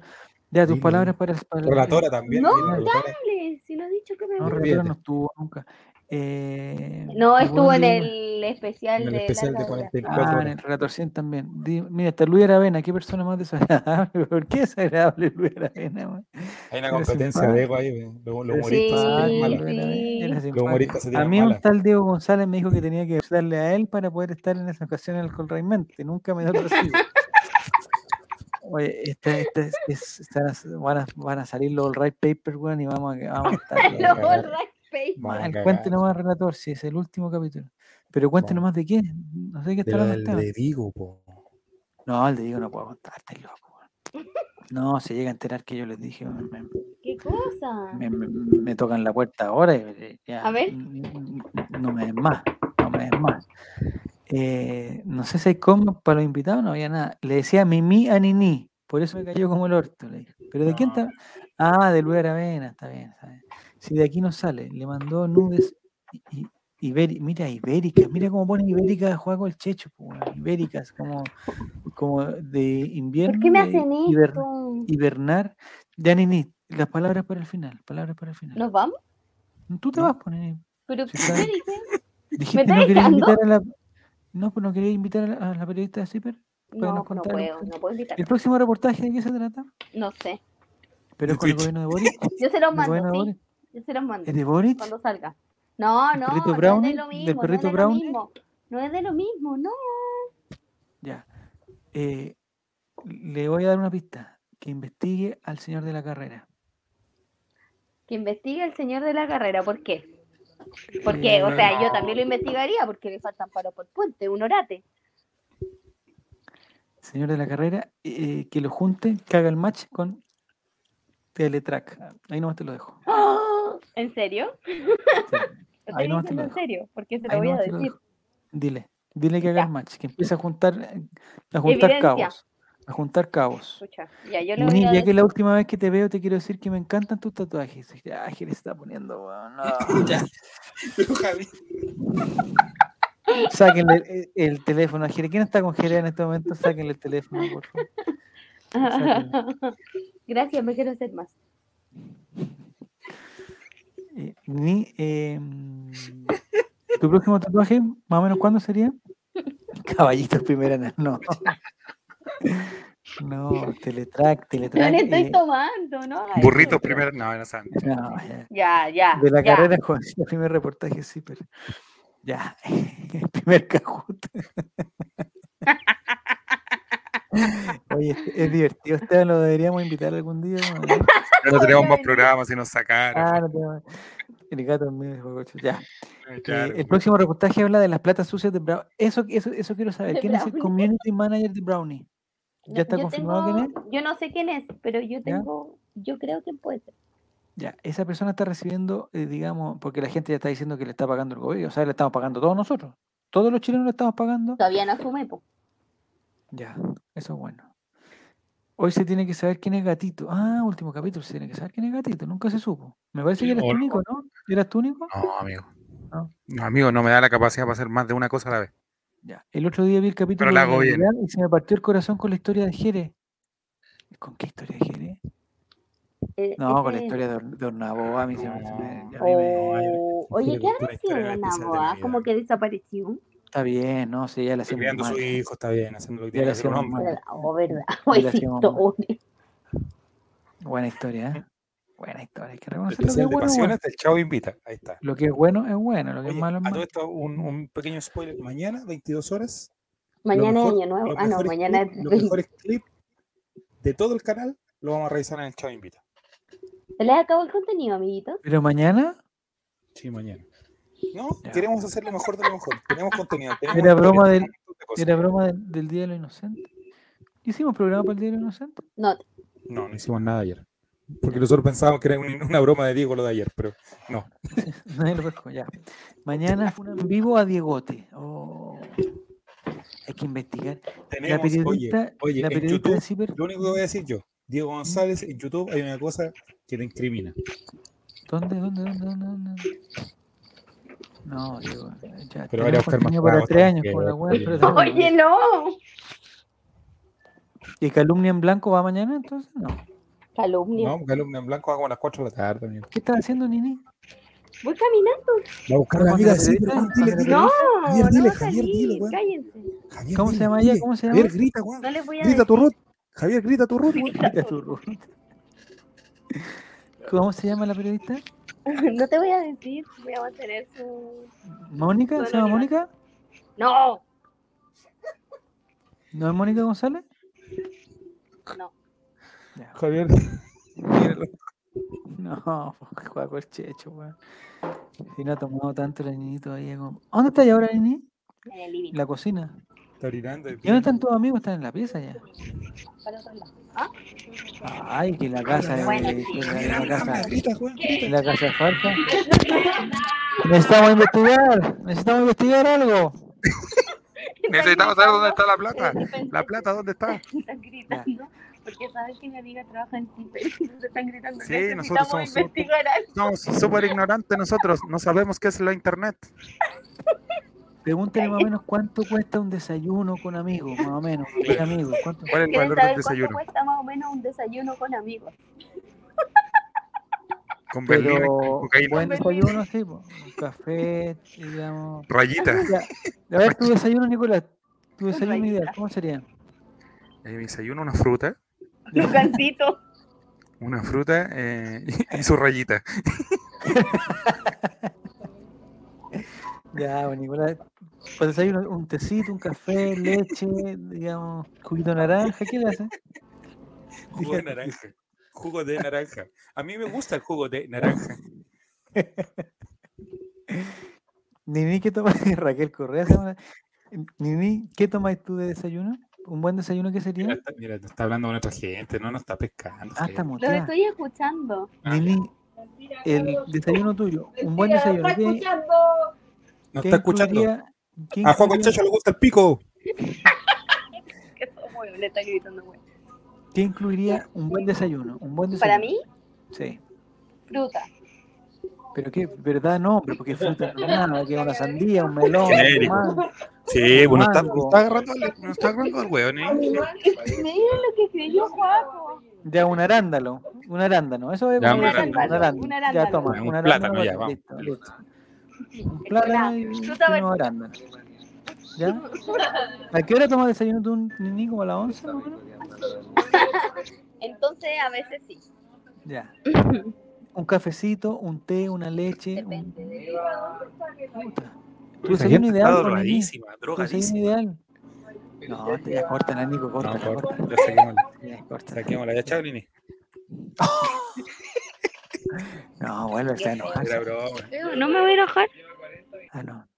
[SPEAKER 2] Ya, tus palabras para el. Para el-
[SPEAKER 1] Relatora también.
[SPEAKER 3] No. Dale, si lo he dicho que me
[SPEAKER 2] No,
[SPEAKER 3] vaya.
[SPEAKER 2] relatora
[SPEAKER 1] Olvídate.
[SPEAKER 2] no estuvo nunca. Eh,
[SPEAKER 3] No, estuvo en el especial
[SPEAKER 1] En el
[SPEAKER 3] de
[SPEAKER 1] especial de
[SPEAKER 3] dura.
[SPEAKER 1] 44
[SPEAKER 2] Ah, en el Relator 100 también. Di- Mira, está Luis Aravena, qué persona más desagradable. ¿Por qué es agradable Luis Aravena? man?
[SPEAKER 1] Hay una competencia de ego ahí. Los humoristas
[SPEAKER 3] Sí, sí.
[SPEAKER 2] A mí un tal Diego González me dijo que tenía que darle a él para poder estar en esa ocasión en el Colraimente. Nunca me dio el recibo. Oye, esta, esta es, es- están- van, a, van a salir los right papers, weón, y vamos a, vamos a estar.
[SPEAKER 3] Los
[SPEAKER 1] cagar.
[SPEAKER 3] Rack
[SPEAKER 1] Cagar.
[SPEAKER 2] cuente nomás, relator, si es el último capítulo. Pero cuente
[SPEAKER 1] No.
[SPEAKER 2] nomás de qué. No sé qué está
[SPEAKER 1] la
[SPEAKER 2] hablando Esteban.
[SPEAKER 1] de Vigo, po.
[SPEAKER 2] No, el de Diego no puedo contarte, loco. No, se llega a enterar que yo les dije, me, me-
[SPEAKER 3] ¿Qué cosa?
[SPEAKER 2] me- me- me tocan la puerta ahora y eh, ya.
[SPEAKER 3] A ver.
[SPEAKER 2] No me den más, no me den más. Eh, no sé si hay como para los invitados, no había nada. Le decía Mimi a Nini, por eso me cayó como el orto. Le dije. ¿Pero de quién está? Ah, de Luis Aravena, está bien, está bien. Si de aquí no sale, le mandó nudes y, iberi- mira, ibéricas, mira cómo pone ibéricas a jugar con el checho, weón, ibéricas, como, como de invierno.
[SPEAKER 3] ¿Por qué me
[SPEAKER 2] de
[SPEAKER 3] hacen
[SPEAKER 2] hiber-
[SPEAKER 3] esto?
[SPEAKER 2] hibernar. Ya, Nini, las palabras para el final, palabras para el final.
[SPEAKER 3] ¿Nos vamos?
[SPEAKER 2] Tú te
[SPEAKER 1] No.
[SPEAKER 2] vas, pues, Nini.
[SPEAKER 3] ¿Pero qué dije?
[SPEAKER 2] Dijiste
[SPEAKER 3] estás
[SPEAKER 2] no querías invitar a la. No, pues no querías invitar a la, a la periodista de CIPER.
[SPEAKER 3] No, no puedo, no puedo invitar.
[SPEAKER 2] El próximo reportaje de qué se trata,
[SPEAKER 3] No sé.
[SPEAKER 2] pero
[SPEAKER 1] De
[SPEAKER 2] es con el gobierno de Boris.
[SPEAKER 3] Yo se
[SPEAKER 2] ¿El
[SPEAKER 3] mando,
[SPEAKER 2] de
[SPEAKER 3] sí. Yo se los mando.
[SPEAKER 2] ¿Es de Boris?
[SPEAKER 3] Cuando salga. No,
[SPEAKER 2] ¿El
[SPEAKER 3] no,
[SPEAKER 2] perrito
[SPEAKER 3] no es de lo
[SPEAKER 2] ¿Del
[SPEAKER 3] mismo.
[SPEAKER 2] perrito
[SPEAKER 3] no es de lo
[SPEAKER 2] Brownie?
[SPEAKER 3] mismo. No es de lo mismo, no.
[SPEAKER 2] Ya. Eh, le voy a dar una pista. Que investigue al señor de la carrera.
[SPEAKER 3] Que investigue el señor de la carrera. ¿Por qué? Porque, o
[SPEAKER 2] Eh,
[SPEAKER 3] sea, yo también lo investigaría porque le faltan palos por puente, un orate.
[SPEAKER 2] señor de la carrera, eh, que lo junte, que haga el match con Teletrack. Ahí nomás te lo dejo.
[SPEAKER 3] ¡Ah! ¿En serio?
[SPEAKER 2] Sí.
[SPEAKER 3] ¿Lo
[SPEAKER 2] Ahí
[SPEAKER 3] diciendo en serio? Porque se lo
[SPEAKER 2] Ahí
[SPEAKER 3] voy a decir.
[SPEAKER 2] Dile, dile que haga
[SPEAKER 3] Ya.
[SPEAKER 2] el match, que empiece a juntar, a juntar
[SPEAKER 3] Evidencia.
[SPEAKER 2] cabos. A juntar cabos.
[SPEAKER 3] Escucha, ya yo le voy a
[SPEAKER 2] ya que la última vez que te veo te quiero decir que me encantan tus tatuajes. Ah, que le está poniendo, weón, no. Sáquenle el, el teléfono a Jere. ¿Quién está con Jere en este momento? Sáquenle el teléfono, por favor.
[SPEAKER 3] Gracias, me quiero hacer más.
[SPEAKER 2] Eh, Nini, eh, ¿tu próximo tatuaje, más o menos cuándo sería? Caballitos primera, no. No, no teletrack,
[SPEAKER 3] No
[SPEAKER 2] teletrack.
[SPEAKER 3] le estoy
[SPEAKER 2] eh,
[SPEAKER 3] tomando, ¿no?
[SPEAKER 1] burritos primero. No, no saben.
[SPEAKER 2] no, ya.
[SPEAKER 3] Ya, ya.
[SPEAKER 2] De la
[SPEAKER 3] ya.
[SPEAKER 2] carrera con el primer reportaje, sí, pero. Ya, el primer cajut. Oye, es- es divertido. Esteban lo deberíamos invitar algún día. ¿no?
[SPEAKER 1] No tenemos más programas y nos sacaron.
[SPEAKER 2] Ah, no El gato es. Ya.
[SPEAKER 1] Eh,
[SPEAKER 2] Eh, el próximo reportaje habla de las platas sucias de Brownie. Eso, eso, eso quiero saber. ¿Quién es el community manager de Brownie? ¿Ya está
[SPEAKER 3] yo
[SPEAKER 2] confirmado
[SPEAKER 3] tengo-
[SPEAKER 2] quién es?
[SPEAKER 3] Yo no sé quién es, pero yo
[SPEAKER 2] ¿Ya?
[SPEAKER 3] tengo, yo creo que puede ser.
[SPEAKER 2] Ya, esa persona está recibiendo, eh, digamos, porque la gente ya está diciendo que le está pagando el gobierno, o sea, le estamos pagando todos nosotros. Todos los chilenos le estamos pagando.
[SPEAKER 3] Todavía no asume, po.
[SPEAKER 2] Ya, eso es bueno. Hoy se tiene que saber quién es Gatito. Ah, último capítulo, se tiene que saber quién es Gatito. Nunca se supo. Me parece que eras tú único, ¿no? ¿Eras tú único?
[SPEAKER 1] No, amigo.
[SPEAKER 2] No.
[SPEAKER 1] No, amigo, no me da la capacidad para hacer más de una cosa a la vez.
[SPEAKER 2] Ya. El otro día vi el capítulo
[SPEAKER 1] la
[SPEAKER 2] de
[SPEAKER 1] hago bien.
[SPEAKER 2] Y se me partió el corazón con la historia de Jere. ¿Con qué historia de Jere?
[SPEAKER 3] Eh,
[SPEAKER 2] No, con la historia de, Or- de Ornabo. A mí se me, se me-
[SPEAKER 1] No.
[SPEAKER 2] a mí me-
[SPEAKER 3] Oh, Oye, ¿qué habrá
[SPEAKER 1] una
[SPEAKER 3] sido
[SPEAKER 1] historia
[SPEAKER 3] de
[SPEAKER 1] especial de
[SPEAKER 3] Naboa?
[SPEAKER 1] Navidad.
[SPEAKER 3] Como que desapareció.
[SPEAKER 2] Está bien, no, sí, ya la hacemos
[SPEAKER 1] Criando a su hijo, está bien, haciendo lo que
[SPEAKER 2] Ya
[SPEAKER 1] tiene
[SPEAKER 2] le
[SPEAKER 1] que hacer un
[SPEAKER 2] hacemos
[SPEAKER 1] hombre.
[SPEAKER 2] mal.
[SPEAKER 3] Oh, verdad.
[SPEAKER 2] Buena historia, ¿eh? Buena historia. Hay que reconocer lo que es bueno, es bueno.
[SPEAKER 1] pasiones del Chavo Invita. Ahí está.
[SPEAKER 2] Lo que es bueno es bueno, lo que es malo es
[SPEAKER 1] a todo
[SPEAKER 2] malo.
[SPEAKER 1] esto, un, un pequeño spoiler. Mañana, 22 horas.
[SPEAKER 3] Mañana es año nuevo. Ah, no, mañana es
[SPEAKER 1] Los mejores clips de todo el canal lo vamos a revisar en el Chavo Invita.
[SPEAKER 3] ¿Se les acabó el contenido, amiguitos?
[SPEAKER 2] Pero mañana
[SPEAKER 1] Sí, mañana. No,
[SPEAKER 2] Ya.
[SPEAKER 1] queremos hacer lo mejor de lo mejor. Tenemos contenido. Tenemos
[SPEAKER 2] Era broma del-
[SPEAKER 1] un de
[SPEAKER 2] era broma del, del Día de los Inocentes. ¿Hicimos programa para el Día de los Inocentes?
[SPEAKER 3] No,
[SPEAKER 1] No, no hicimos nada ayer. Porque nosotros pensábamos que era un- una broma de Diego lo de ayer, pero no.
[SPEAKER 2] Nadie lo pescó, ya. Mañana fue en vivo a Diegote. Oh. Hay que investigar. La
[SPEAKER 1] Tenemos,
[SPEAKER 2] periodista,
[SPEAKER 1] oye, oye,
[SPEAKER 2] la
[SPEAKER 1] en
[SPEAKER 2] periodista de Ciber,
[SPEAKER 1] lo único que voy a decir yo, Diego González, en YouTube hay una cosa que te incrimina.
[SPEAKER 2] ¿dónde, dónde, dónde, dónde, dónde? No, Diego, ya.
[SPEAKER 1] Pero más
[SPEAKER 2] contenido para tres años
[SPEAKER 1] porque-
[SPEAKER 2] con la web,
[SPEAKER 1] oye.
[SPEAKER 2] pero tenemos-
[SPEAKER 3] oye, no.
[SPEAKER 2] ¿Y Calumnia en Blanco va mañana entonces? No.
[SPEAKER 3] Calumnia.
[SPEAKER 1] No, alumno en blanco va como a las 4 de la tarde, amigo.
[SPEAKER 2] ¿Qué estás haciendo, Nini?
[SPEAKER 3] Voy caminando.
[SPEAKER 1] Va a buscar
[SPEAKER 2] a la amiga,
[SPEAKER 1] dile,
[SPEAKER 2] dile,
[SPEAKER 3] No,
[SPEAKER 1] Javier,
[SPEAKER 3] no
[SPEAKER 1] dile,
[SPEAKER 3] va a
[SPEAKER 1] Javier, dile,
[SPEAKER 3] salir,
[SPEAKER 1] weón.
[SPEAKER 3] cállense.
[SPEAKER 1] Javier,
[SPEAKER 2] ¿Cómo se llama ella? ¿Cómo se
[SPEAKER 1] Javier,
[SPEAKER 2] llama?
[SPEAKER 1] grita, weón.
[SPEAKER 3] No les voy a
[SPEAKER 1] Grita tu. Ruth. Javier, grita tu Ruth.
[SPEAKER 2] Mira tu Ruth. ¿Cómo se llama la periodista?
[SPEAKER 3] No te voy a decir. Voy a mantener su.
[SPEAKER 2] ¿Mónica? ¿Se llama Mónica?
[SPEAKER 3] No,
[SPEAKER 2] ¿No es Mónica González?
[SPEAKER 3] no.
[SPEAKER 2] Ya.
[SPEAKER 1] Javier.
[SPEAKER 2] No, juega con el checho, weón. Si no ha tomado tanto Nini todavía. Como... ¿Dónde está ya ahora Nini?
[SPEAKER 3] En el living.
[SPEAKER 2] La cocina.
[SPEAKER 1] Está orinando.
[SPEAKER 2] ¿Y dónde están todos amigos? Están en la pieza ya.
[SPEAKER 3] ¿Ah?
[SPEAKER 2] Ay, que la casa
[SPEAKER 3] Bueno,
[SPEAKER 2] de,
[SPEAKER 3] sí.
[SPEAKER 2] que la, casa, la casa falsa. Necesitamos investigar, necesitamos investigar algo.
[SPEAKER 1] Necesitamos saber dónde está la plata. La plata, ¿dónde está?
[SPEAKER 3] Están gritando. Porque saben que mi amiga trabaja en Ciper. Entonces están gritando.
[SPEAKER 1] Sí, nosotros somos súper-
[SPEAKER 3] investigar algo.
[SPEAKER 1] Somos súper ignorantes nosotros. No sabemos qué es la internet.
[SPEAKER 2] Pregúntale más o menos cuánto cuesta un desayuno con amigos, más o menos. con amigos. ¿Cuánto?
[SPEAKER 1] ¿Cuál es el
[SPEAKER 3] ¿Quieren
[SPEAKER 1] valor
[SPEAKER 3] saber
[SPEAKER 1] del
[SPEAKER 3] cuánto
[SPEAKER 1] desayuno?
[SPEAKER 3] cuesta más o menos un desayuno con amigos?
[SPEAKER 1] Con berlina, y con
[SPEAKER 2] buen desayuno, sí, po, un café, digamos.
[SPEAKER 1] Rayita.
[SPEAKER 2] Ya, A ver, tu desayuno, Nicolás. Tu desayuno
[SPEAKER 3] rayita.
[SPEAKER 2] ideal, ¿cómo sería?
[SPEAKER 1] Eh, mi desayuno, una fruta.
[SPEAKER 3] Lucancito.
[SPEAKER 1] Una fruta eh, y su rayita.
[SPEAKER 2] Ya, bueno. Pues desayuno, un tecito, un café, leche, digamos, juguito de naranja, ¿qué le hace?
[SPEAKER 1] Jugo de naranja. Jugo de naranja. A mí me gusta el jugo de naranja.
[SPEAKER 2] Nini, ¿qué tomas? Raquel Correa. Nini, ¿qué tomáis tú de desayuno? ¿Un buen desayuno qué
[SPEAKER 1] Mira,
[SPEAKER 2] sería?
[SPEAKER 1] está, mira, está hablando con otra gente, no nos está pescando.
[SPEAKER 2] Ah, está muteada.
[SPEAKER 3] estoy escuchando.
[SPEAKER 1] Ah,
[SPEAKER 2] Nini, el desayuno tuyo, un buen desayuno. ¿Qué,
[SPEAKER 1] ¿No
[SPEAKER 2] qué
[SPEAKER 1] está escuchando? A Juan
[SPEAKER 2] incluiría-
[SPEAKER 1] Chacho le gusta el pico.
[SPEAKER 3] Que somos, le está gritando, güey.
[SPEAKER 2] ¿Qué incluiría un buen desayuno? Un buen desayuno.
[SPEAKER 3] Para mí,
[SPEAKER 2] Sí.
[SPEAKER 3] fruta.
[SPEAKER 2] Pero qué, verdad no, pero porque fruta no es nada, que una sandía, un melón, un mango.
[SPEAKER 1] Sí, bueno, está, está agarrando al, no está agarrando al weón, ¿eh?
[SPEAKER 3] Miren lo que escribió Juaco.
[SPEAKER 2] Ya un arándano, un arándano, eso es
[SPEAKER 1] Ya,
[SPEAKER 2] un
[SPEAKER 1] un
[SPEAKER 2] arándano, un
[SPEAKER 3] arándano,
[SPEAKER 2] Ya toma,
[SPEAKER 1] Un
[SPEAKER 2] un arándano,
[SPEAKER 1] plátano, ya, vamos.
[SPEAKER 2] listo, listo. Un plátano y, unos arándanos. ¿Ya? ¿A qué hora tomas desayuno tú, Nini? ¿Como a las 11? más o menos?
[SPEAKER 3] Entonces, a veces sí.
[SPEAKER 2] Ya. Un cafecito, un té, una leche. Un...
[SPEAKER 3] Depende de
[SPEAKER 2] Puta. Tu
[SPEAKER 1] Esa
[SPEAKER 2] desayuno ideal,
[SPEAKER 1] drogadísima,
[SPEAKER 2] Tu
[SPEAKER 1] drogadísima.
[SPEAKER 2] ideal. No, te- ya córtala, Nico,
[SPEAKER 1] No,
[SPEAKER 2] córtala,
[SPEAKER 1] corta,
[SPEAKER 2] córtala.
[SPEAKER 1] ya saquémosla.
[SPEAKER 2] Ya, córtala.
[SPEAKER 1] Saquémosla, ya chao, Nini.
[SPEAKER 2] No, vuelve a
[SPEAKER 1] broma.
[SPEAKER 3] No me voy a enojar.
[SPEAKER 2] Ah, no.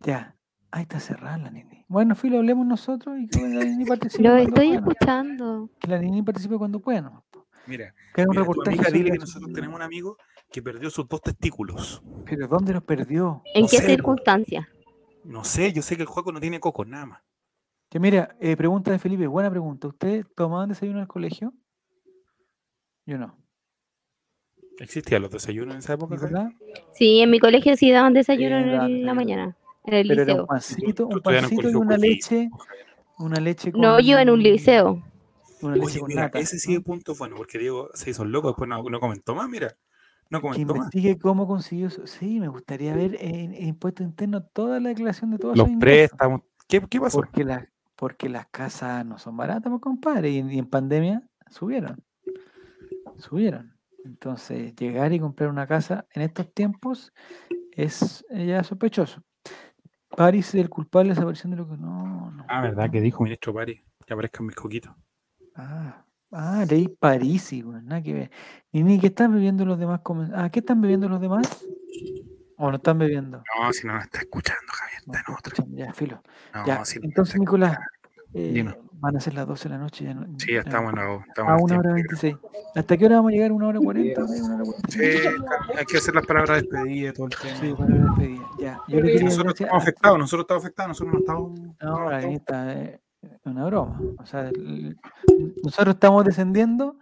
[SPEAKER 2] Ya. Ahí está cerrada la Nini. Bueno, Filo, hablemos nosotros y que la Nini participe.
[SPEAKER 3] Lo estoy
[SPEAKER 2] pueda.
[SPEAKER 3] escuchando.
[SPEAKER 2] Que la Nini participe cuando pueda. ¿no?
[SPEAKER 1] Mira,
[SPEAKER 2] Que un
[SPEAKER 1] mira, tu
[SPEAKER 2] reportaje.
[SPEAKER 1] amiga, dile que nosotros tenemos un amigo que perdió sus dos testículos.
[SPEAKER 2] Pero ¿dónde los perdió?
[SPEAKER 3] ¿En
[SPEAKER 1] No
[SPEAKER 3] qué
[SPEAKER 1] sé,
[SPEAKER 3] circunstancias?
[SPEAKER 1] No sé, yo sé que el juego no tiene coco, nada más.
[SPEAKER 2] Que mira, eh, pregunta de Felipe, buena pregunta. ¿Ustedes tomaban desayuno el colegio? Yo no.
[SPEAKER 1] ¿Existían los desayunos en esa época?
[SPEAKER 2] ¿Verdad?
[SPEAKER 3] Sí, en mi colegio sí daban desayuno
[SPEAKER 2] Sí,
[SPEAKER 3] en la mañana, en el
[SPEAKER 2] Pero era un
[SPEAKER 3] liceo.
[SPEAKER 2] pancito, un pancito y una leche. Una leche con.
[SPEAKER 3] No, yo en un liceo.
[SPEAKER 2] Una leche
[SPEAKER 1] Oye,
[SPEAKER 2] con
[SPEAKER 1] mira,
[SPEAKER 2] nata.
[SPEAKER 1] ese sí es punto bueno, porque Diego se hizo loco, después no, no comentó más, mira. No
[SPEAKER 2] Que
[SPEAKER 1] comentó más.
[SPEAKER 2] investigue cómo consiguió eso. Sí, me gustaría ver en, en impuesto interno toda la declaración de todos
[SPEAKER 1] Los préstamos. ¿Qué, qué pasó?
[SPEAKER 2] Porque, la- porque las casas no son baratas, pues, compadre. Y, en- y en pandemia subieron. Subieron. Entonces, llegar y comprar una casa en estos tiempos es eh, ya sospechoso. París el culpable de esa versión de lo que. No, no.
[SPEAKER 1] Ah, ¿verdad? Que dijo ministro Pari. Que aparezcan mis coquitos.
[SPEAKER 2] Ah, ah, leí París, güey, nada que ver. Y ni qué están bebiendo los demás. Ah, ¿qué están bebiendo los demás? ¿O no están bebiendo?
[SPEAKER 1] No, si no nos está escuchando, Javier,
[SPEAKER 2] No,
[SPEAKER 1] está en
[SPEAKER 2] no
[SPEAKER 1] otra.
[SPEAKER 2] escuchan, ya, filo.
[SPEAKER 1] No,
[SPEAKER 2] Ya,
[SPEAKER 1] si no
[SPEAKER 2] entonces, Nicolás,
[SPEAKER 1] escuchando.
[SPEAKER 2] Eh, van a ser las 12 de la noche. Ya no,
[SPEAKER 1] Sí, ya estamos en la- estamos
[SPEAKER 2] A
[SPEAKER 1] el
[SPEAKER 2] una hora
[SPEAKER 1] tiempo.
[SPEAKER 2] 26. ¿Hasta qué hora vamos a llegar? ¿Una hora 40? ¿Una hora 40?
[SPEAKER 1] Sí, hay que hacer las palabras de despedida y todo el tema.
[SPEAKER 2] Sí, para la despedida. Ya. Yo le
[SPEAKER 1] nosotros
[SPEAKER 2] decir-
[SPEAKER 1] estamos afectados, nosotros estamos afectados, nosotros no estamos.
[SPEAKER 2] No, la niñita es una broma. O sea, el- nosotros estamos descendiendo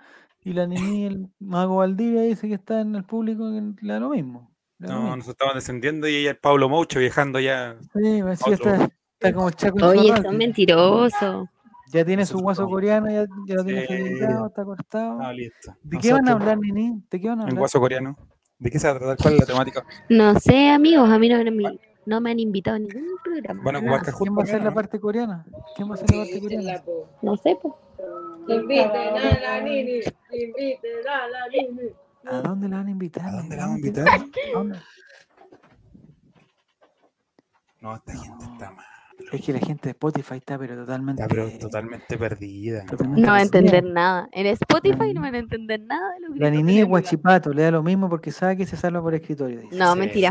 [SPEAKER 2] y la niña, el mago Valdivia, dice que está en el público, que le da lo mismo.
[SPEAKER 1] No,
[SPEAKER 2] mismo.
[SPEAKER 1] nosotros estamos descendiendo y ella es Pablo Moucho viajando ya.
[SPEAKER 2] Sí, pues, sí,
[SPEAKER 1] otro.
[SPEAKER 2] está, está como el Chaco
[SPEAKER 3] Oye, son mentirosos.
[SPEAKER 2] Ya tiene su guaso coreano, ya, ya lo tiene
[SPEAKER 1] Sí.
[SPEAKER 2] finiquitado, está cortado.
[SPEAKER 1] Ah, listo.
[SPEAKER 2] ¿De qué van a hablar, Nini? ¿De qué van a
[SPEAKER 1] En
[SPEAKER 2] hablar?
[SPEAKER 1] guaso coreano. ¿De qué se va a tratar? ¿Cuál es la temática?
[SPEAKER 3] No sé, amigos, a mí no me, no me han invitado a ningún programa.
[SPEAKER 1] Van Cajún
[SPEAKER 2] ¿Quién va a ser
[SPEAKER 1] también,
[SPEAKER 2] la parte coreana? ¿Quién va a ser la parte coreana?
[SPEAKER 3] No sé, pues.
[SPEAKER 4] Inviten a la Nini, inviten a la Nini.
[SPEAKER 2] ¿A dónde la van a invitar?
[SPEAKER 1] ¿A dónde la
[SPEAKER 2] ¿A
[SPEAKER 1] vamos a invitar?
[SPEAKER 2] ¿A dónde?
[SPEAKER 1] No, esta gente está mal.
[SPEAKER 2] Es que la gente de Spotify está pero totalmente...
[SPEAKER 1] Está pero totalmente perdida.
[SPEAKER 2] totalmente
[SPEAKER 3] No va a entender nada. En Spotify no van a entender nada de lo que
[SPEAKER 2] La Nini es guachipato, le da lo mismo porque sabe que se salva por escritorio. dice.
[SPEAKER 3] No,
[SPEAKER 1] Sí.
[SPEAKER 3] mentira.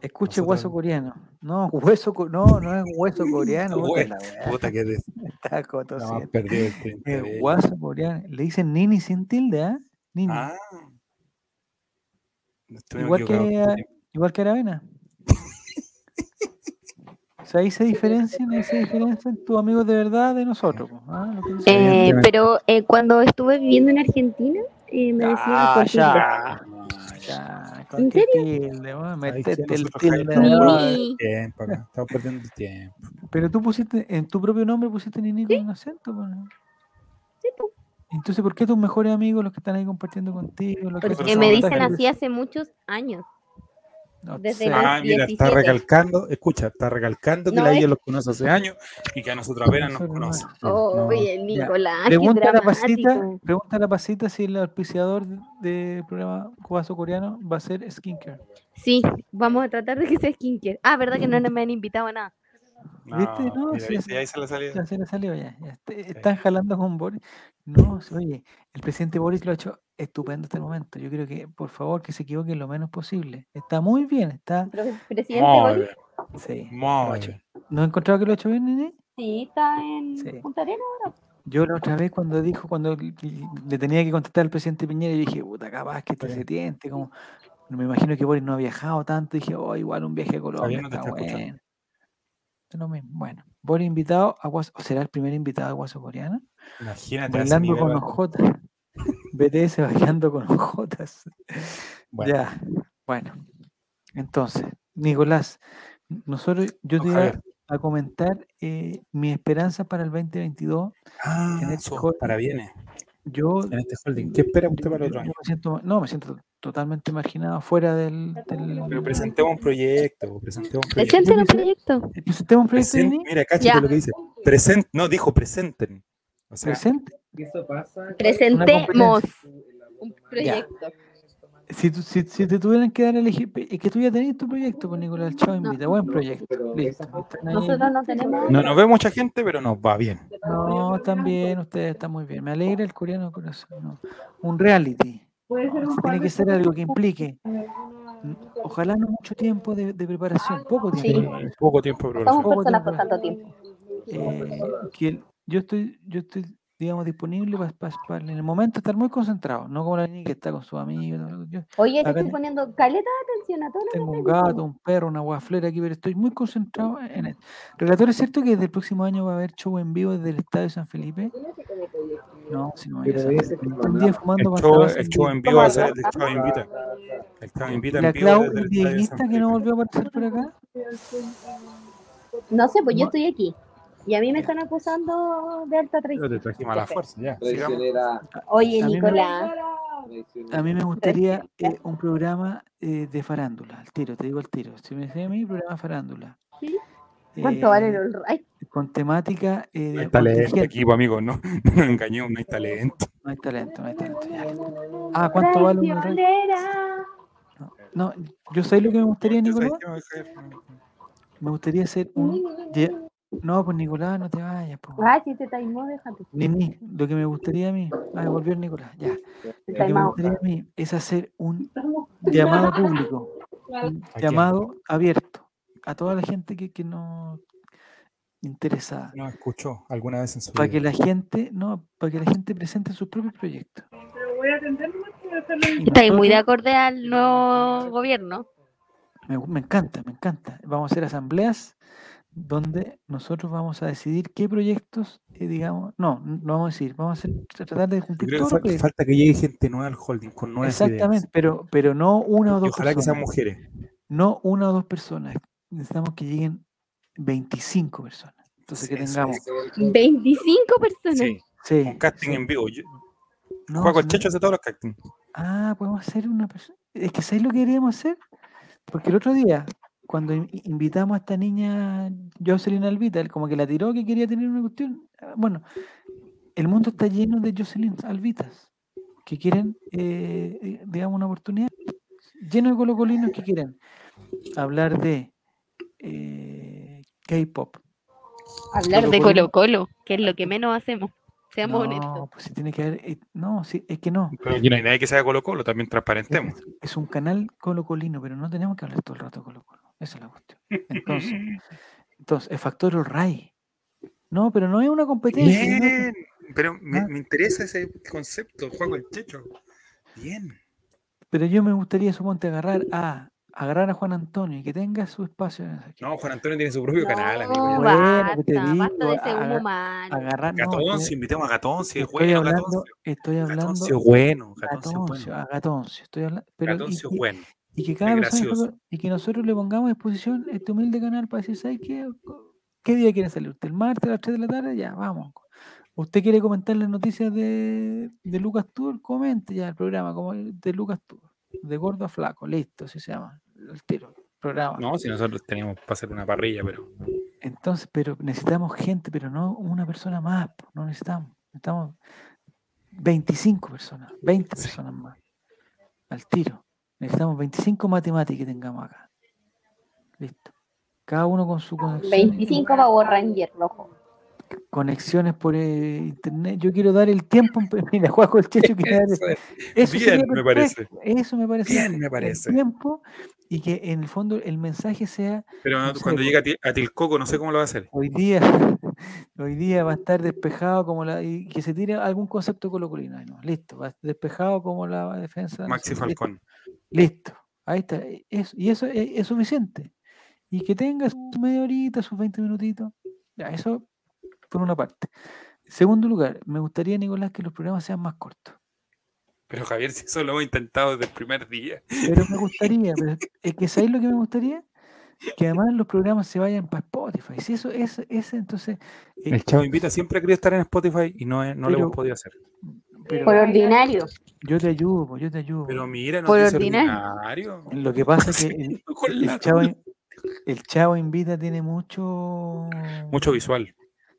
[SPEAKER 2] Escuche
[SPEAKER 1] Nosotros-
[SPEAKER 2] hueso coreano. No, hueso no, no es hueso coreano. puta
[SPEAKER 1] que de-
[SPEAKER 2] está coto,
[SPEAKER 1] perdida del tiempo.
[SPEAKER 2] Es guaso coreano. Le dicen Nini sin tilde, ¿ah? Nini.
[SPEAKER 1] Ah.
[SPEAKER 2] Igual que, igual que Aravena. O sea, ahí se diferencian, ahí se diferencian tus amigos de verdad de nosotros. po, ¿ah?
[SPEAKER 3] Eh, pero eh, cuando estuve viviendo en Argentina, eh, me decían
[SPEAKER 2] Ah, ya.
[SPEAKER 1] Ah,
[SPEAKER 2] Ya, con
[SPEAKER 3] ¿En
[SPEAKER 2] qué
[SPEAKER 3] serio?
[SPEAKER 2] tilde, metete
[SPEAKER 1] sí,
[SPEAKER 2] el tilde.
[SPEAKER 1] tiempo. Estamos perdiendo el tiempo.
[SPEAKER 2] Pero tú pusiste, en tu propio nombre pusiste Nini con un acento. po, ¿no?
[SPEAKER 3] Sí, po.
[SPEAKER 2] Entonces, ¿por qué tus mejores amigos, los que están ahí compartiendo contigo? Los
[SPEAKER 3] Porque me dicen así hace muchos años.
[SPEAKER 2] No
[SPEAKER 3] desde
[SPEAKER 2] sé,
[SPEAKER 3] los-
[SPEAKER 1] Ah, mira, está
[SPEAKER 3] 17.
[SPEAKER 1] recalcando, escucha, está recalcando que
[SPEAKER 3] No,
[SPEAKER 1] la
[SPEAKER 3] es-
[SPEAKER 1] ella los conoce hace años y que a nosotros apenas nos
[SPEAKER 2] no.
[SPEAKER 1] conoce.
[SPEAKER 3] Oh,
[SPEAKER 2] No,
[SPEAKER 3] oye. Nicolás,
[SPEAKER 2] Pregunta a la pasita, pregunta a la pasita si el auspiciador del programa Cubazo Coreano va a ser Skincare.
[SPEAKER 3] Sí, vamos a tratar de que sea skincare. Ah, verdad que no me han invitado a nada.
[SPEAKER 2] ¿Viste? No,
[SPEAKER 1] mira,
[SPEAKER 2] sí, sí.
[SPEAKER 1] ahí se le salió.
[SPEAKER 2] Ya se le salió ya. ya este- Están jalando con Boris. No, sí, oye, el presidente Boris lo ha hecho estupendo el momento. Yo creo que, por favor, que se equivoque lo menos posible. Está muy bien, está.
[SPEAKER 3] Presidente
[SPEAKER 1] Muy bien,
[SPEAKER 2] Sí.
[SPEAKER 1] muy bien.
[SPEAKER 2] ¿No has encontrado que lo ha hecho bien, Nene?
[SPEAKER 3] Sí, está en
[SPEAKER 2] Sí.
[SPEAKER 3] Punta Arenas ahora.
[SPEAKER 2] Yo la otra vez cuando dijo, cuando le tenía que contestar al presidente Piñera, yo dije, puta, capaz que este
[SPEAKER 1] Sí.
[SPEAKER 2] se tiente, como, no me imagino que Boris no ha viajado tanto, dije, oh, igual un viaje a Colombia
[SPEAKER 1] no
[SPEAKER 2] está bueno. Lo mismo. Bueno, Boris invitado a Guaso, o será el primer invitado a Guaso Coreana,
[SPEAKER 1] Imagínate
[SPEAKER 2] bailando con
[SPEAKER 1] nivel,
[SPEAKER 2] ojotas. BTS bailando con ojotas.
[SPEAKER 1] Bueno,
[SPEAKER 2] Ya, bueno. Entonces, Nicolás, nosotros, yo te iba a comentar eh, mi esperanza para el 2022.
[SPEAKER 1] Ah,
[SPEAKER 2] en este
[SPEAKER 1] sus
[SPEAKER 2] holding.
[SPEAKER 1] parabienes
[SPEAKER 2] Yo
[SPEAKER 1] en este holding. ¿Qué espera usted para el otro año?
[SPEAKER 2] me siento, no, me siento totalmente marginado fuera del. del-
[SPEAKER 1] Pero presentemos un proyecto, presentemos un proyecto.
[SPEAKER 3] Presenten un proyecto.
[SPEAKER 2] Presentemos un proyecto de
[SPEAKER 1] Present-
[SPEAKER 2] mí,
[SPEAKER 1] mira, cáchate
[SPEAKER 3] Ya.
[SPEAKER 1] lo que dice. Present, no, dijo presenten. O sea,
[SPEAKER 2] presente.
[SPEAKER 4] Eso pasa.
[SPEAKER 3] Presentemos un proyecto.
[SPEAKER 2] Si, si, si te tuvieran que dar a elegir, es que tú ya tenés tu proyecto con Nicolás Chao
[SPEAKER 3] No.
[SPEAKER 2] invita, buen proyecto. Listo.
[SPEAKER 3] Nosotros no tenemos.
[SPEAKER 1] no nos ve mucha gente, pero nos va bien.
[SPEAKER 2] No, están bien, ustedes están muy bien. Me alegra el coreano corazón. no. Un reality.
[SPEAKER 4] Un
[SPEAKER 2] Tiene que ser algo que implique, ojalá no mucho tiempo de, de preparación, poco tiempo.
[SPEAKER 3] Sí.
[SPEAKER 2] preparación.
[SPEAKER 1] Poco tiempo de programación.
[SPEAKER 2] Poco
[SPEAKER 3] personas
[SPEAKER 2] tiempo.
[SPEAKER 3] con tanto tiempo.
[SPEAKER 2] eh, que yo estoy, yo estoy, digamos, disponible para en el momento estar muy concentrado, no como la niña que está con sus amigos. Yo
[SPEAKER 3] Oye, te estoy poniendo caleta de atención a todo lo que
[SPEAKER 2] tengo un
[SPEAKER 3] diciendo.
[SPEAKER 2] gato, un perro, una guaflera aquí, pero estoy muy concentrado en esto. Relator, ¿es cierto que desde el próximo año va a haber show en vivo desde el Estadio San Felipe? No, si no vaya a
[SPEAKER 4] Pero
[SPEAKER 2] saber.
[SPEAKER 4] ese que
[SPEAKER 2] Un
[SPEAKER 4] no,
[SPEAKER 2] día
[SPEAKER 4] no.
[SPEAKER 2] fumando
[SPEAKER 1] El show, el
[SPEAKER 2] en
[SPEAKER 1] show
[SPEAKER 2] vivo.
[SPEAKER 1] en vivo va a ser el de Chavo Invita. El Chavo Invita en
[SPEAKER 2] La
[SPEAKER 1] vivo
[SPEAKER 2] Clau,
[SPEAKER 1] de San
[SPEAKER 2] dieguista que no volvió a aparecer por acá.
[SPEAKER 3] No sé, pues yo estoy aquí. Y a mí me están acusando de alta
[SPEAKER 1] Pero
[SPEAKER 3] traición.
[SPEAKER 1] te trajimos a la fuerza, ya.
[SPEAKER 4] Traicionera.
[SPEAKER 3] Oye, Nicolás.
[SPEAKER 2] A mí me gustaría eh, un programa eh, de farándula, al tiro, te digo al tiro. Si me decía a mí, programa de farándula.
[SPEAKER 3] ¿Sí? ¿cuánto vale el Ay,
[SPEAKER 2] Con temática eh,
[SPEAKER 1] No
[SPEAKER 2] de
[SPEAKER 1] hay talento pues, amigo, no, no nos engañemos, no hay talento.
[SPEAKER 2] No hay talento, no hay talento. ya. Ah, ¿cuánto vale un rey? No, no, yo sé lo que me gustaría, Nicolás. Me gustaría hacer un. No, pues Nicolás, no te vayas. Pues.
[SPEAKER 3] Ah, si te taimó, déjate.
[SPEAKER 2] Nini, lo que me gustaría a mí. Ah, volvió Nicolás, ya.
[SPEAKER 3] Te
[SPEAKER 2] Lo que me gustaría a mí es hacer un llamado público, un
[SPEAKER 1] ¿A quién?
[SPEAKER 2] llamado abierto a toda la gente que, que no interesada.
[SPEAKER 1] No escuchó alguna vez en su
[SPEAKER 2] Para que
[SPEAKER 1] vida.
[SPEAKER 2] la gente, no, para que la gente presente sus propios proyectos.
[SPEAKER 4] Pero voy a atender
[SPEAKER 3] Estáis muy de acorde al nuevo gobierno.
[SPEAKER 2] Me, me encanta, me encanta. Vamos a hacer asambleas donde nosotros vamos a decidir qué proyectos, eh, digamos, no, no vamos a decir, vamos a hacer, tratar de cumplir
[SPEAKER 1] creo que falta que llegue gente nueva al holding con nuevas
[SPEAKER 2] Exactamente,
[SPEAKER 1] ideas.
[SPEAKER 2] pero, pero no una o dos
[SPEAKER 1] ojalá que sean
[SPEAKER 2] personas.
[SPEAKER 1] mujeres.
[SPEAKER 2] No una o dos personas. Necesitamos que lleguen 25 personas. Entonces que tengamos.
[SPEAKER 1] es.
[SPEAKER 3] 25 personas.
[SPEAKER 1] Sí,
[SPEAKER 2] Sí,
[SPEAKER 1] un casting
[SPEAKER 2] sí.
[SPEAKER 1] en vivo. Yo,
[SPEAKER 2] No,
[SPEAKER 1] Juego
[SPEAKER 2] si
[SPEAKER 1] el
[SPEAKER 2] no-
[SPEAKER 1] Checho hace todos los castings.
[SPEAKER 2] Ah, podemos hacer una persona. Es que ¿sabes lo que queríamos hacer? Porque el otro día, cuando in- invitamos a esta niña Jocelyn Alvita, él como que la tiró que quería tener una cuestión. ah, Bueno, el mundo está lleno de Jocelyn Alvitas que quieren, eh, eh, digamos, una oportunidad. Lleno de colocolinos que quieren hablar de eh, K-pop.
[SPEAKER 3] Hablar de
[SPEAKER 2] Colo-Colo.
[SPEAKER 3] Colo Colo, que es lo que menos hacemos. Seamos
[SPEAKER 2] No,
[SPEAKER 3] honestos.
[SPEAKER 2] pues si tiene que haber. eh, no, sí, es que no.
[SPEAKER 1] Pero no hay nadie que sea Colo Colo, también transparentemos.
[SPEAKER 2] Es, es un canal colocolino, pero no tenemos que hablar todo el rato de Colo Colo. Esa es la cuestión. Entonces, entonces el factor Ray. No, pero no es una competencia. ¿no?
[SPEAKER 1] Bien, pero me,
[SPEAKER 2] Ah.
[SPEAKER 1] me interesa ese concepto, Juego el Checho. Bien.
[SPEAKER 2] Pero yo me gustaría, suponte, agarrar a agarrar a Juan Antonio y que tenga su espacio. en esa-
[SPEAKER 1] No, Juan Antonio tiene su propio canal, amigo.
[SPEAKER 3] No.
[SPEAKER 2] Bueno, que te
[SPEAKER 3] basta, basta de
[SPEAKER 2] digo,
[SPEAKER 3] ese humo malo.
[SPEAKER 2] Agarrar. no,
[SPEAKER 1] Gatoncio,
[SPEAKER 2] estoy,
[SPEAKER 1] invitemos a Gatoncio, es
[SPEAKER 2] estoy
[SPEAKER 1] bueno,
[SPEAKER 2] hablando,
[SPEAKER 1] Gatoncio.
[SPEAKER 2] estoy hablando.
[SPEAKER 1] Gatoncio es bueno, Gatoncio es
[SPEAKER 2] Gatoncio,
[SPEAKER 1] bueno.
[SPEAKER 2] a Gatoncio, estoy hablando. Pero, y-
[SPEAKER 1] Gatoncio
[SPEAKER 2] y-
[SPEAKER 1] es bueno.
[SPEAKER 2] Y que cada persona
[SPEAKER 1] gracioso.
[SPEAKER 2] y que nosotros le pongamos a disposición este humilde canal para decir, ¿sabes qué? ¿Qué día quiere salir usted? ¿El martes a las 3 de la tarde? Ya, vamos. ¿Usted quiere comentar las noticias de, de Lucas Tour? Comente ya el programa como de Lucas Tour. De gordo a flaco, listo, así se llama. El tiro, programa.
[SPEAKER 1] No, si nosotros teníamos para hacer una parrilla, pero.
[SPEAKER 2] Entonces, pero necesitamos gente, pero no una persona más. No necesitamos. Necesitamos 25 personas, 20
[SPEAKER 1] Sí.
[SPEAKER 2] personas más. Al tiro. Necesitamos 25 matemáticas que tengamos acá. Listo. Cada uno con su conexión. y-
[SPEAKER 3] 25 Power Ranger rojo.
[SPEAKER 2] Conexiones por eh, internet. Yo quiero dar el tiempo. Mira, Juaco el Checho quiere dar el-
[SPEAKER 1] Eso es.
[SPEAKER 2] Eso
[SPEAKER 1] Bien, me parece.
[SPEAKER 2] Eso me parece.
[SPEAKER 1] Bien, me
[SPEAKER 2] el
[SPEAKER 1] parece.
[SPEAKER 2] tiempo y que en el fondo el mensaje sea
[SPEAKER 1] Pero
[SPEAKER 2] No sé,
[SPEAKER 1] cuando
[SPEAKER 2] po.
[SPEAKER 1] llegue a, Ti- a Tilcoco, no sé cómo lo va a hacer.
[SPEAKER 2] hoy día, hoy día va a estar despejado como la y que se tire algún concepto colocolino. no, listo, va a estar despejado como la defensa. no
[SPEAKER 1] Maxi
[SPEAKER 2] sé, listo,
[SPEAKER 1] Falcón.
[SPEAKER 2] Listo, ahí está. e- es- y eso es, es suficiente. Y que tenga su media horita, sus 20 minutitos. Ya, eso por una parte. Segundo lugar, me gustaría, Nicolás, que los programas sean más cortos.
[SPEAKER 1] Pero Javier, si eso lo hemos intentado desde el primer día.
[SPEAKER 2] Pero me gustaría, pero es que ¿sabéis lo que me gustaría? Que además los programas se vayan para Spotify. Si eso es, ese entonces. eh,
[SPEAKER 1] El Chavo Invita siempre ha querido estar en Spotify y no, es- no lo hemos podido hacer.
[SPEAKER 2] pero
[SPEAKER 3] Por ordinario.
[SPEAKER 2] yo te ayudo, yo te ayudo.
[SPEAKER 1] Pero mira, no
[SPEAKER 3] Por
[SPEAKER 1] dice
[SPEAKER 3] ordinario.
[SPEAKER 1] ordinario.
[SPEAKER 2] Lo que pasa es que el, chavo, el Chavo Invita tiene mucho.
[SPEAKER 1] Mucho visual.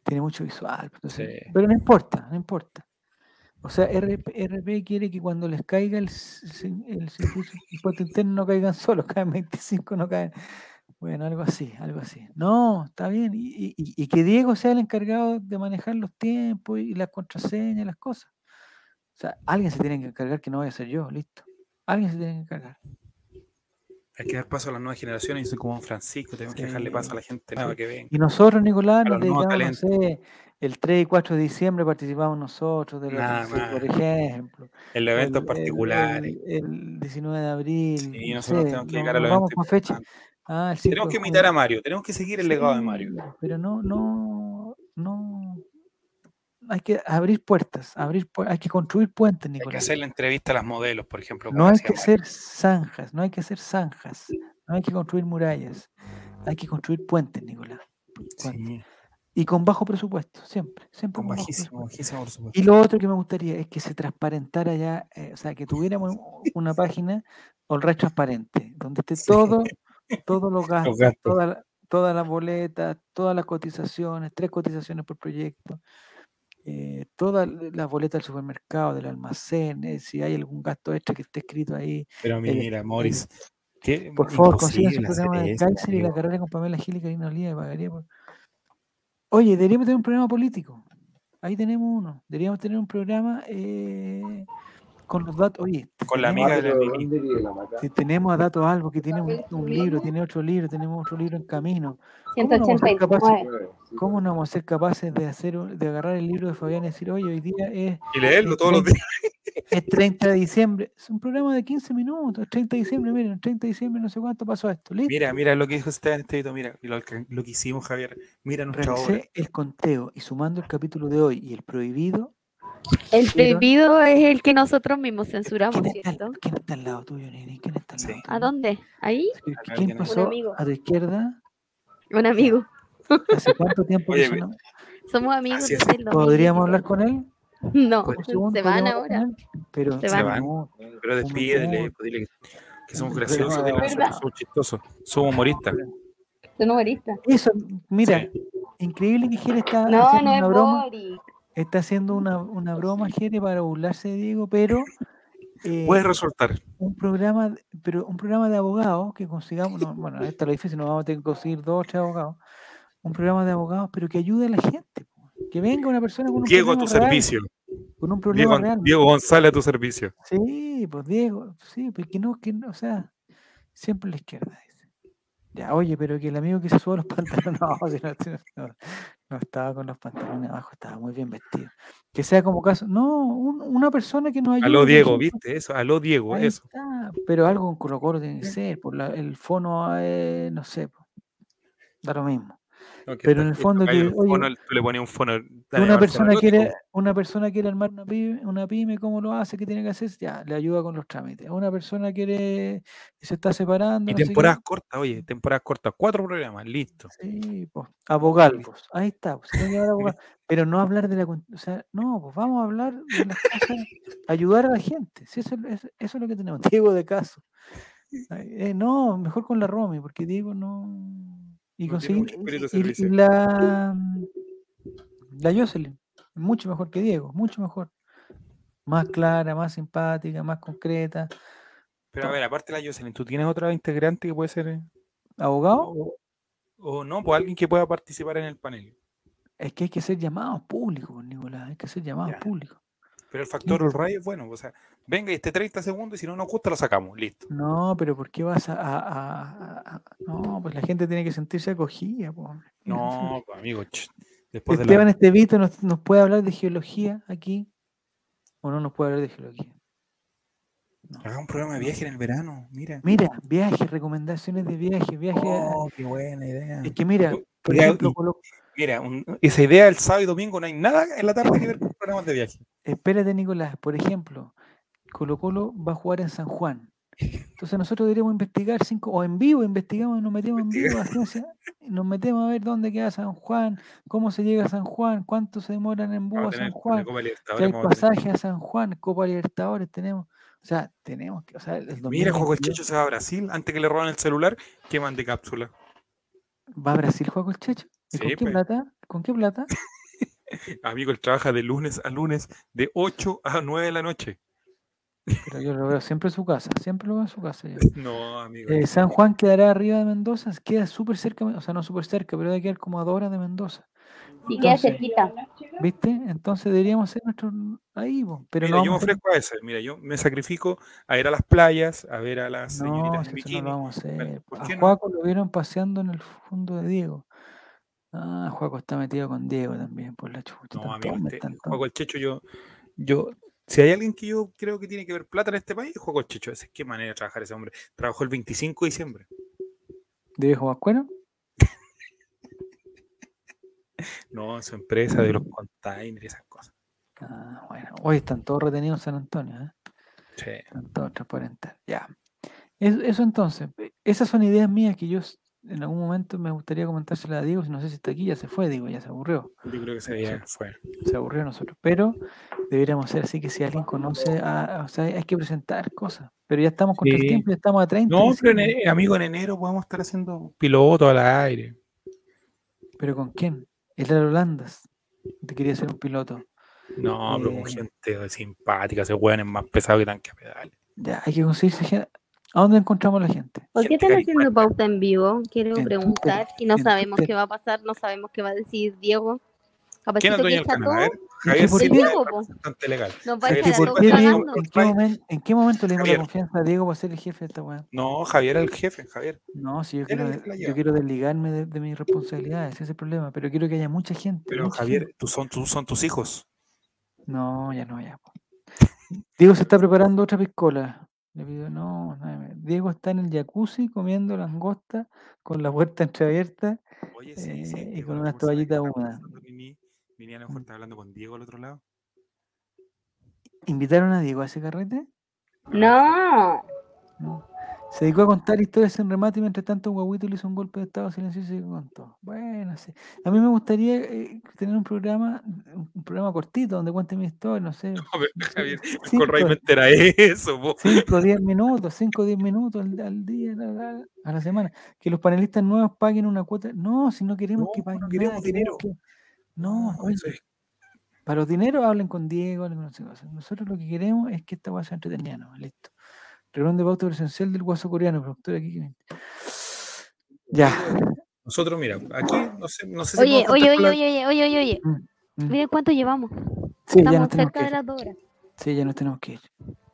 [SPEAKER 2] Tiene mucho visual. pues, entonces-
[SPEAKER 1] Sí.
[SPEAKER 2] Pero no importa, no importa. O sea, RP, RP quiere que cuando les caiga el, el, servicio- el impuesto interno no caigan solos, caen 25, no caen. Bueno, algo así, algo así. No, está bien. Y, y- y- y que Diego sea el encargado de manejar los tiempos y las contraseñas, las cosas. O sea, alguien se tiene que encargar que no vaya a ser yo, listo. Alguien se tiene que encargar.
[SPEAKER 1] Hay que dar paso a las nuevas generaciones. Yo soy como Francisco, tenemos que dejarle paso a la gente nueva que venga.
[SPEAKER 2] Y nosotros, Nicolás, nos dedicamos, no sé, el 3 y 4 de diciembre participamos nosotros de
[SPEAKER 1] Nada
[SPEAKER 2] FNC, por ejemplo.
[SPEAKER 1] En los
[SPEAKER 2] o
[SPEAKER 1] eventos
[SPEAKER 2] el-
[SPEAKER 1] particulares.
[SPEAKER 2] El, el 19 de abril.
[SPEAKER 1] Sí,
[SPEAKER 2] no
[SPEAKER 1] nosotros
[SPEAKER 2] sé,
[SPEAKER 1] tenemos que llegar a los
[SPEAKER 2] vamos con fecha. Ah, el 5
[SPEAKER 1] Tenemos que imitar a. Mario, tenemos que seguir el legado de Mario.
[SPEAKER 2] Pero no, no, no. Hay que abrir puertas, abrir, pu- hay que construir puentes,
[SPEAKER 1] Hay que
[SPEAKER 2] Nicolás.
[SPEAKER 1] hacer la entrevista a las modelos, por ejemplo.
[SPEAKER 2] No hay que hacer zanjas, no hay que hacer zanjas, no hay que construir murallas, hay que construir puentes, Nicolás. puentes.
[SPEAKER 1] Sí,
[SPEAKER 2] Y con bajo presupuesto, siempre, siempre
[SPEAKER 1] con bajísimo,
[SPEAKER 2] presupuesto. Y lo otro que me gustaría es que se transparentara ya, eh, o sea, que tuviéramos una página all right transparente, donde esté
[SPEAKER 1] Sí.
[SPEAKER 2] todo, todos los gastos,
[SPEAKER 1] gastos.
[SPEAKER 2] toda la- todas las boletas, todas las cotizaciones, tres cotizaciones por proyecto, eh, todas las boletas del supermercado, del almacén, eh, si hay algún gasto extra que esté escrito ahí.
[SPEAKER 1] Pero
[SPEAKER 2] el-
[SPEAKER 1] mira, Morris,
[SPEAKER 2] Por favor, consigan su programa de Kaiser y la carrera con Pamela Gil y Karina Olía y pagaría por... Oye, deberíamos tener un programa político. Ahí tenemos uno. Deberíamos tener un programa eh, con los datos. Oye,
[SPEAKER 1] Con la
[SPEAKER 2] tenemos-
[SPEAKER 1] amiga de la
[SPEAKER 2] si tenemos a Datos Albo, que tiene un, un libro, tiene otro libro, tenemos otro libro en camino. ¿Cómo no vamos a ser capaces,
[SPEAKER 3] 189.
[SPEAKER 2] cómo no vamos a ser capaces de hacer de agarrar el libro de Fabián y decir, oye, hoy día es,
[SPEAKER 1] Y leerlo todos los días.
[SPEAKER 2] es 30 de diciembre? Es un programa de 15 minutos, 30 de diciembre, miren, 30 de diciembre no sé cuánto pasó esto. ¿Listo?
[SPEAKER 1] Mira, mira lo que dijo Esteban Estevito, mira lo que, lo que hicimos, Javier. Mira nuestra obra.
[SPEAKER 2] Revisé el conteo y sumando el capítulo de hoy y el prohibido,
[SPEAKER 3] El prohibido es el que nosotros mismos censuramos,
[SPEAKER 2] ¿quién está,
[SPEAKER 3] ¿cierto?
[SPEAKER 2] quién está al lado tuyo, Nini? ¿Quién está al
[SPEAKER 1] Sí.
[SPEAKER 2] lado
[SPEAKER 3] ¿A dónde? ¿Ahí?
[SPEAKER 2] ¿Qui-
[SPEAKER 1] Acá
[SPEAKER 2] ¿Quién pasó
[SPEAKER 3] Un amigo.
[SPEAKER 2] a tu izquierda?
[SPEAKER 3] Un amigo.
[SPEAKER 2] ¿Hace cuánto tiempo
[SPEAKER 1] Oye,
[SPEAKER 2] sonó?
[SPEAKER 3] Somos amigos
[SPEAKER 1] es.
[SPEAKER 2] ¿Podríamos hablar
[SPEAKER 3] 2016.
[SPEAKER 2] con él?
[SPEAKER 3] No, se van
[SPEAKER 2] ¿podríamos hablar
[SPEAKER 3] ahora.
[SPEAKER 2] Pero
[SPEAKER 3] Se
[SPEAKER 1] van.
[SPEAKER 2] no,
[SPEAKER 1] Pero despídele, dile que, somos graciosos, dile que somos chistosos, somos humoristas.
[SPEAKER 3] Son humoristas.
[SPEAKER 2] Eso, mira,
[SPEAKER 1] Sí.
[SPEAKER 2] increíble que Jere está
[SPEAKER 3] No,
[SPEAKER 2] haciendo
[SPEAKER 3] no es
[SPEAKER 2] una broma.
[SPEAKER 3] Boris.
[SPEAKER 2] Está haciendo una, una broma, Jere, para burlarse de Diego, pero eh,
[SPEAKER 1] Puede resultar.
[SPEAKER 2] un programa, de- pero un programa de abogados que consigamos, no, bueno, esto es lo difícil, nos vamos a tener que conseguir dos o tres abogados, un programa de abogados, pero que ayude a la gente, que venga una persona con un
[SPEAKER 1] Diego a tu
[SPEAKER 2] real,
[SPEAKER 1] servicio.
[SPEAKER 2] con un problema
[SPEAKER 1] Diego,
[SPEAKER 2] real.
[SPEAKER 1] Diego González a tu servicio.
[SPEAKER 2] Sí, pues Diego, sí, pues que no, que no, o sea, siempre a la izquierda, dice. Ya, oye, pero que el amigo que se suba los pantalones, no, no, no, no, estaba con los pantalones abajo, estaba muy bien vestido. Que sea como caso, no, un- una persona que nos ayude.
[SPEAKER 1] Aló Diego, ¿viste eso? Aló Diego,
[SPEAKER 2] ahí
[SPEAKER 1] eso.
[SPEAKER 2] está, pero algo con Colo Colo tiene que ser, por la- el fono, eh, no sé, da lo mismo.
[SPEAKER 1] No,
[SPEAKER 2] pero en el fondo que,
[SPEAKER 1] un
[SPEAKER 2] oye,
[SPEAKER 1] fono, tú le pones un fono. dale,
[SPEAKER 2] una persona quiere una persona quiere armar una pyme, una pyme cómo lo hace qué tiene que hacer ya le ayuda con los trámites. Una persona quiere se está separando
[SPEAKER 1] Y
[SPEAKER 2] no
[SPEAKER 1] temporadas cortas, oye, temporadas cortas, cuatro programas, listo.
[SPEAKER 2] sí pues abogalvos ahí está pues, pero no hablar de la o sea no pues vamos a hablar de las cosas ayudar a la gente si eso, es- eso es lo que tenemos Diego de caso eh, no mejor con la Romy porque Diego no y
[SPEAKER 1] No
[SPEAKER 2] y- la la Jocelyn mucho mejor que Diego mucho mejor más clara más simpática más concreta
[SPEAKER 1] Pero a ver, aparte de la Jocelyn, ¿tú tienes otra integrante que puede ser? eh,
[SPEAKER 2] abogado
[SPEAKER 1] O, o no, pues alguien que pueda participar en el panel.
[SPEAKER 2] Es que hay que hacer llamados públicos, Nicolás. Hay que hacer llamados públicos.
[SPEAKER 1] Pero el factor rayo es bueno. O sea, venga y esté 30 segundos y si no nos gusta lo sacamos. Listo.
[SPEAKER 2] No, pero ¿por qué vas a, a- a- a- a- No, pues la gente tiene que sentirse acogida. po,
[SPEAKER 1] No, pues, amigo. ch, Después de
[SPEAKER 2] Esteban
[SPEAKER 1] la...
[SPEAKER 2] Estevito nos, nos puede hablar de geología aquí. ¿O no nos puede hablar de geología?
[SPEAKER 1] Haga un programa de viaje en el verano. Mira.
[SPEAKER 2] Mira, viajes, recomendaciones de viaje, viaje.
[SPEAKER 1] Oh, qué buena idea.
[SPEAKER 2] Es que mira, por
[SPEAKER 1] Ya,
[SPEAKER 2] ejemplo,
[SPEAKER 1] y-
[SPEAKER 2] Colo-
[SPEAKER 1] Mira, un- esa idea el sábado y domingo no hay nada en la tarde que ver con programas de viaje.
[SPEAKER 2] Espérate Nicolás, por ejemplo, Colo Colo va a jugar en San Juan. Entonces nosotros deberíamos investigar cinco, o en vivo, investigamos, nos metemos en vivo, ciencia, nos metemos a ver dónde queda San Juan, cómo se llega a San Juan, cuánto se demoran en
[SPEAKER 1] Vamos
[SPEAKER 2] a San Juan,
[SPEAKER 1] Libertadores,
[SPEAKER 2] hay
[SPEAKER 1] vamos a
[SPEAKER 2] San Juan, Copa Libertadores tenemos. O sea, tenemos que, o sea, el
[SPEAKER 1] Mira,
[SPEAKER 2] 2022
[SPEAKER 1] Juego el Checho se va a Brasil antes que le roban el celular, que mande cápsula.
[SPEAKER 2] ¿Va a Brasil Juego el Checho? ¿Y con qué
[SPEAKER 1] pues.
[SPEAKER 2] plata? ¿Con qué plata?
[SPEAKER 1] Amigo, él trabaja de lunes a lunes, de 8 a 9 de la noche.
[SPEAKER 2] Pero yo lo veo siempre en su casa, siempre lo veo en su casa. yo.
[SPEAKER 1] No, amigo.
[SPEAKER 2] Eh, San Juan quedará arriba de Mendoza, queda súper cerca, o sea, no súper cerca, pero debe quedar como a dos horas de Mendoza.
[SPEAKER 3] Sí, queda cerquita.
[SPEAKER 2] ¿Viste? Entonces deberíamos hacer nuestro ahí, pero
[SPEAKER 1] Mira,
[SPEAKER 2] no
[SPEAKER 1] yo me
[SPEAKER 2] vamos a
[SPEAKER 1] ofrezco a ese. Mira, yo me sacrifico a ir a las playas, a ver a las
[SPEAKER 2] No,
[SPEAKER 1] señoritas en
[SPEAKER 2] no
[SPEAKER 1] bikini.
[SPEAKER 2] lo vamos a hacer.
[SPEAKER 1] Bueno, ¿por
[SPEAKER 2] a
[SPEAKER 1] qué no?
[SPEAKER 2] Lo vieron paseando en el fondo de Diego. Ah, Juaco está metido con Diego también, por la chucha.
[SPEAKER 1] No, amigo, este, Juego el Checho, yo, yo, si hay alguien que yo creo que tiene que ver plata en este país, Juego el Checho. Ese, qué manera de trabajar ese hombre. Trabajó el 25 de diciembre.
[SPEAKER 2] ¿De viejo vascuero?
[SPEAKER 1] No, en su empresa de los containers y esas cosas.
[SPEAKER 2] Ah, bueno. Hoy están todos retenidos en San Antonio, ¿eh?
[SPEAKER 1] Sí.
[SPEAKER 2] Están todos transparentes. Ya. Es- Eso, entonces, eh, esas son ideas mías que yo en algún momento me gustaría comentárselas a Diego, si no sé si está aquí, ya se fue, digo, ya se aburrió.
[SPEAKER 1] Yo creo que ese día fue.
[SPEAKER 2] se aburrió a nosotros. Pero deberíamos ser así que si alguien conoce, a, o sea, hay que presentar cosas. Pero ya estamos contra
[SPEAKER 1] Sí.
[SPEAKER 2] el tiempo, ya estamos a 30.
[SPEAKER 1] No, pero en e- amigo, en enero podemos estar haciendo piloto al aire.
[SPEAKER 2] ¿Pero con quién? El de Holandas. Te quería ser un piloto.
[SPEAKER 1] No, pero con
[SPEAKER 2] Eh.
[SPEAKER 1] gente simpática, ese weón es más pesado que tanque a pedales.
[SPEAKER 2] Ya, hay que conseguirse gente. ¿A dónde encontramos a la gente?
[SPEAKER 3] ¿Por qué están haciendo pauta en vivo? Quiero
[SPEAKER 2] En Twitter,
[SPEAKER 3] preguntar. Si no sabemos
[SPEAKER 2] Twitter.
[SPEAKER 3] qué va a pasar, no sabemos qué va a decir Diego.
[SPEAKER 1] ¿Quién es dueño del canal? Javier
[SPEAKER 2] por qué?
[SPEAKER 1] Legal.
[SPEAKER 2] ¿Y por qué, Diego- en, qué momen- en qué momento le dimos la confianza a Diego para ser el jefe de esta weá?
[SPEAKER 1] No, Javier es el jefe, Javier.
[SPEAKER 2] No, si yo quiero, yo quiero desligarme de, de mis responsabilidades, ese es el problema. Pero quiero que haya mucha gente.
[SPEAKER 1] Pero
[SPEAKER 2] mucha
[SPEAKER 1] Javier,
[SPEAKER 2] gente.
[SPEAKER 1] tú son, tú son tus hijos.
[SPEAKER 2] No, ya no, ya. Diego se está preparando otra piscola. Le pido, no, no, me- Diego está en el jacuzzi comiendo langosta con la puerta entreabierta.
[SPEAKER 1] Oye, sí, sí.
[SPEAKER 2] Eh, y con unas toallitas húmedas.
[SPEAKER 1] mejor
[SPEAKER 2] Mm.
[SPEAKER 1] está hablando con Diego al otro lado.
[SPEAKER 2] ¿Invitaron a Diego a ese carrete?
[SPEAKER 3] No.
[SPEAKER 2] No. Se dedicó a contar historias en remate y mientras tanto Guaguito le hizo un golpe de estado silencioso y se contó. Bueno, sí. A mí me gustaría eh, tener un programa, un programa cortito donde cuente mi historia, no sé.
[SPEAKER 1] No, pero Javier,
[SPEAKER 2] cinco-
[SPEAKER 1] con Ray Venter era eso, po.
[SPEAKER 2] 5 o 10 minutos, 5 o 10 minutos al, al día, a la, a la semana. Que los panelistas nuevos paguen una cuota. No, si no queremos
[SPEAKER 1] No,
[SPEAKER 2] que paguen
[SPEAKER 1] no queremos
[SPEAKER 2] nada,
[SPEAKER 1] dinero.
[SPEAKER 2] que- No, oye,
[SPEAKER 1] eso es-
[SPEAKER 2] para los dineros hablen con Diego, hablen con. Nosotros lo que queremos es que esta cosa sea entretenida, ¿no? Listo. Reunión de pauta presencial del guaso coreano, productor aquí. Ya.
[SPEAKER 1] Nosotros, mira, aquí no sé, no sé si
[SPEAKER 3] Oye, oye, oye,
[SPEAKER 1] la-
[SPEAKER 3] oye, oye, oye, oye.
[SPEAKER 2] Mm.
[SPEAKER 3] Miren cuánto llevamos.
[SPEAKER 2] Sí, ya
[SPEAKER 3] Estamos
[SPEAKER 2] nos
[SPEAKER 3] cerca de las dos horas.
[SPEAKER 2] Sí, ya nos tenemos que ir.